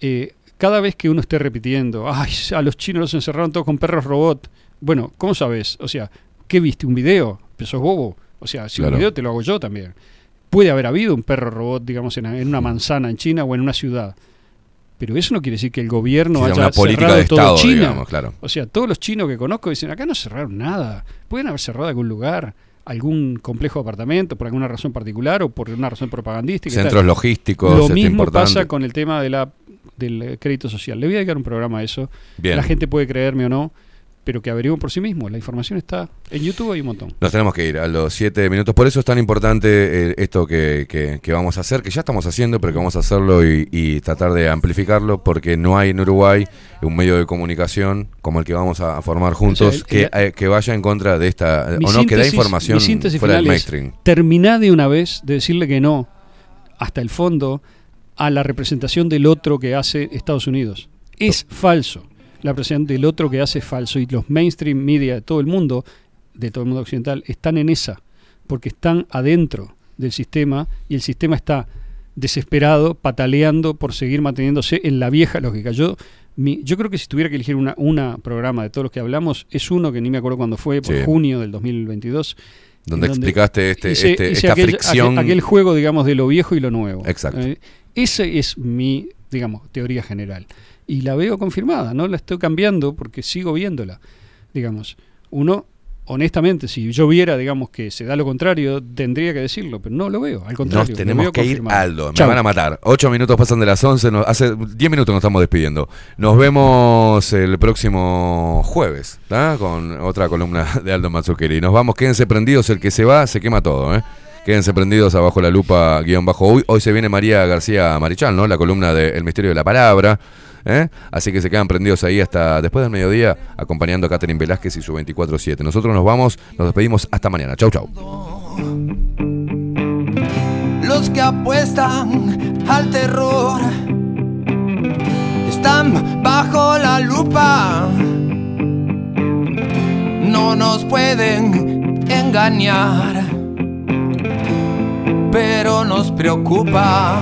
Q: eh, cada vez que uno esté repitiendo, ay, a los chinos los encerraron todos con perros robot, bueno, ¿cómo sabes? O sea, ¿qué viste? ¿Un video? Pero sos bobo. O sea, si
A: Claro.
Q: un video te lo hago yo también. Puede haber habido un perro robot, digamos, en, en una manzana en China o en una ciudad. Pero eso no quiere decir que el gobierno haya
A: una política
Q: cerrado
A: de
Q: todo
A: Estado,
Q: China.
A: digamos, claro.
Q: O sea, todos los chinos que conozco dicen, acá no cerraron nada. Pueden haber cerrado algún lugar, algún complejo de apartamento, por alguna razón particular o por una razón propagandística.
A: Centros
Q: tal.
A: logísticos,
Q: Lo
A: este,
Q: mismo
A: importante.
Q: pasa con el tema de la, del crédito social. Le voy a dedicar un programa a eso.
A: Bien.
Q: La gente puede creerme o no, pero que averigüen por sí mismo. La información está en YouTube, hay un montón.
A: Nos tenemos que ir a los siete minutos. Por eso es tan importante eh, esto que, que- que vamos a hacer, que ya estamos haciendo, pero que vamos a hacerlo y, y tratar de amplificarlo, porque no hay en Uruguay un medio de comunicación como el que vamos a, formar juntos,
Q: O sea, el-
A: que,
Q: el-
A: eh, que vaya en contra de esta, o no, que da
Q: síntesis-
A: información
Q: síntesis
A: fuera del mainstream.
Q: Terminá de una vez de decirle que no, hasta el fondo, a la representación del otro que hace Estados Unidos. Es falso. La representación del otro que hace es falso. Y los mainstream media de todo el mundo, de todo el mundo occidental, están en esa. Porque están adentro del sistema y el sistema está desesperado, pataleando por seguir manteniéndose en la vieja lógica. Yo, mi- yo creo que si tuviera que elegir una, una programa de todos los que hablamos, es uno que ni me acuerdo cuándo fue, por
A: Sí.
Q: junio del 2022.
A: Donde
Q: en
A: explicaste este-
Q: hice-
A: este-
Q: hice
A: esta
Q: aquel,
A: fricción.
Q: aquel- aquel juego, digamos, de lo viejo y lo nuevo.
A: Exacto.
Q: Eh, esa es mi, digamos, teoría general. Y la veo confirmada, no la estoy cambiando porque sigo viéndola. Digamos, uno, honestamente, si yo viera, digamos, que se da lo contrario, tendría que decirlo, pero no lo veo, al contrario.
A: Nos tenemos
Q: veo
A: que ir. Aldo. Me
Q: Chau.
A: van a matar. Ocho minutos pasan de las once. nos- hace diez minutos nos estamos despidiendo. Nos vemos el próximo jueves, ¿tá? Con otra columna de Aldo Mazzucchelli. Nos vamos, quédense prendidos. El que se va, se quema todo, ¿eh? Quédense prendidos abajo la lupa, guion bajo. Hoy, hoy se viene María García Marichal, ¿no? La columna de El misterio de la palabra. ¿Eh? Así que se quedan prendidos ahí hasta después del mediodía, acompañando a Catherine Velázquez y su 24-7. Nosotros nos vamos, nos despedimos hasta mañana. Chau, chau.
F: Los que apuestan al terror están bajo la lupa. No nos pueden engañar, pero nos preocupa.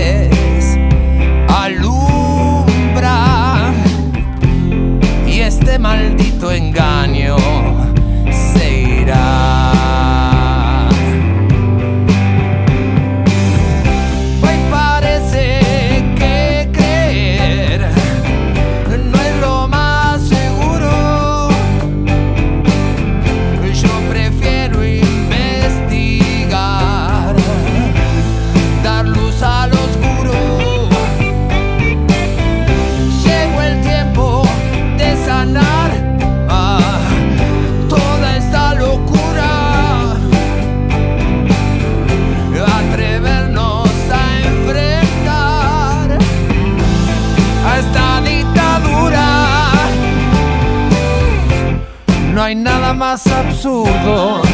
F: absurdo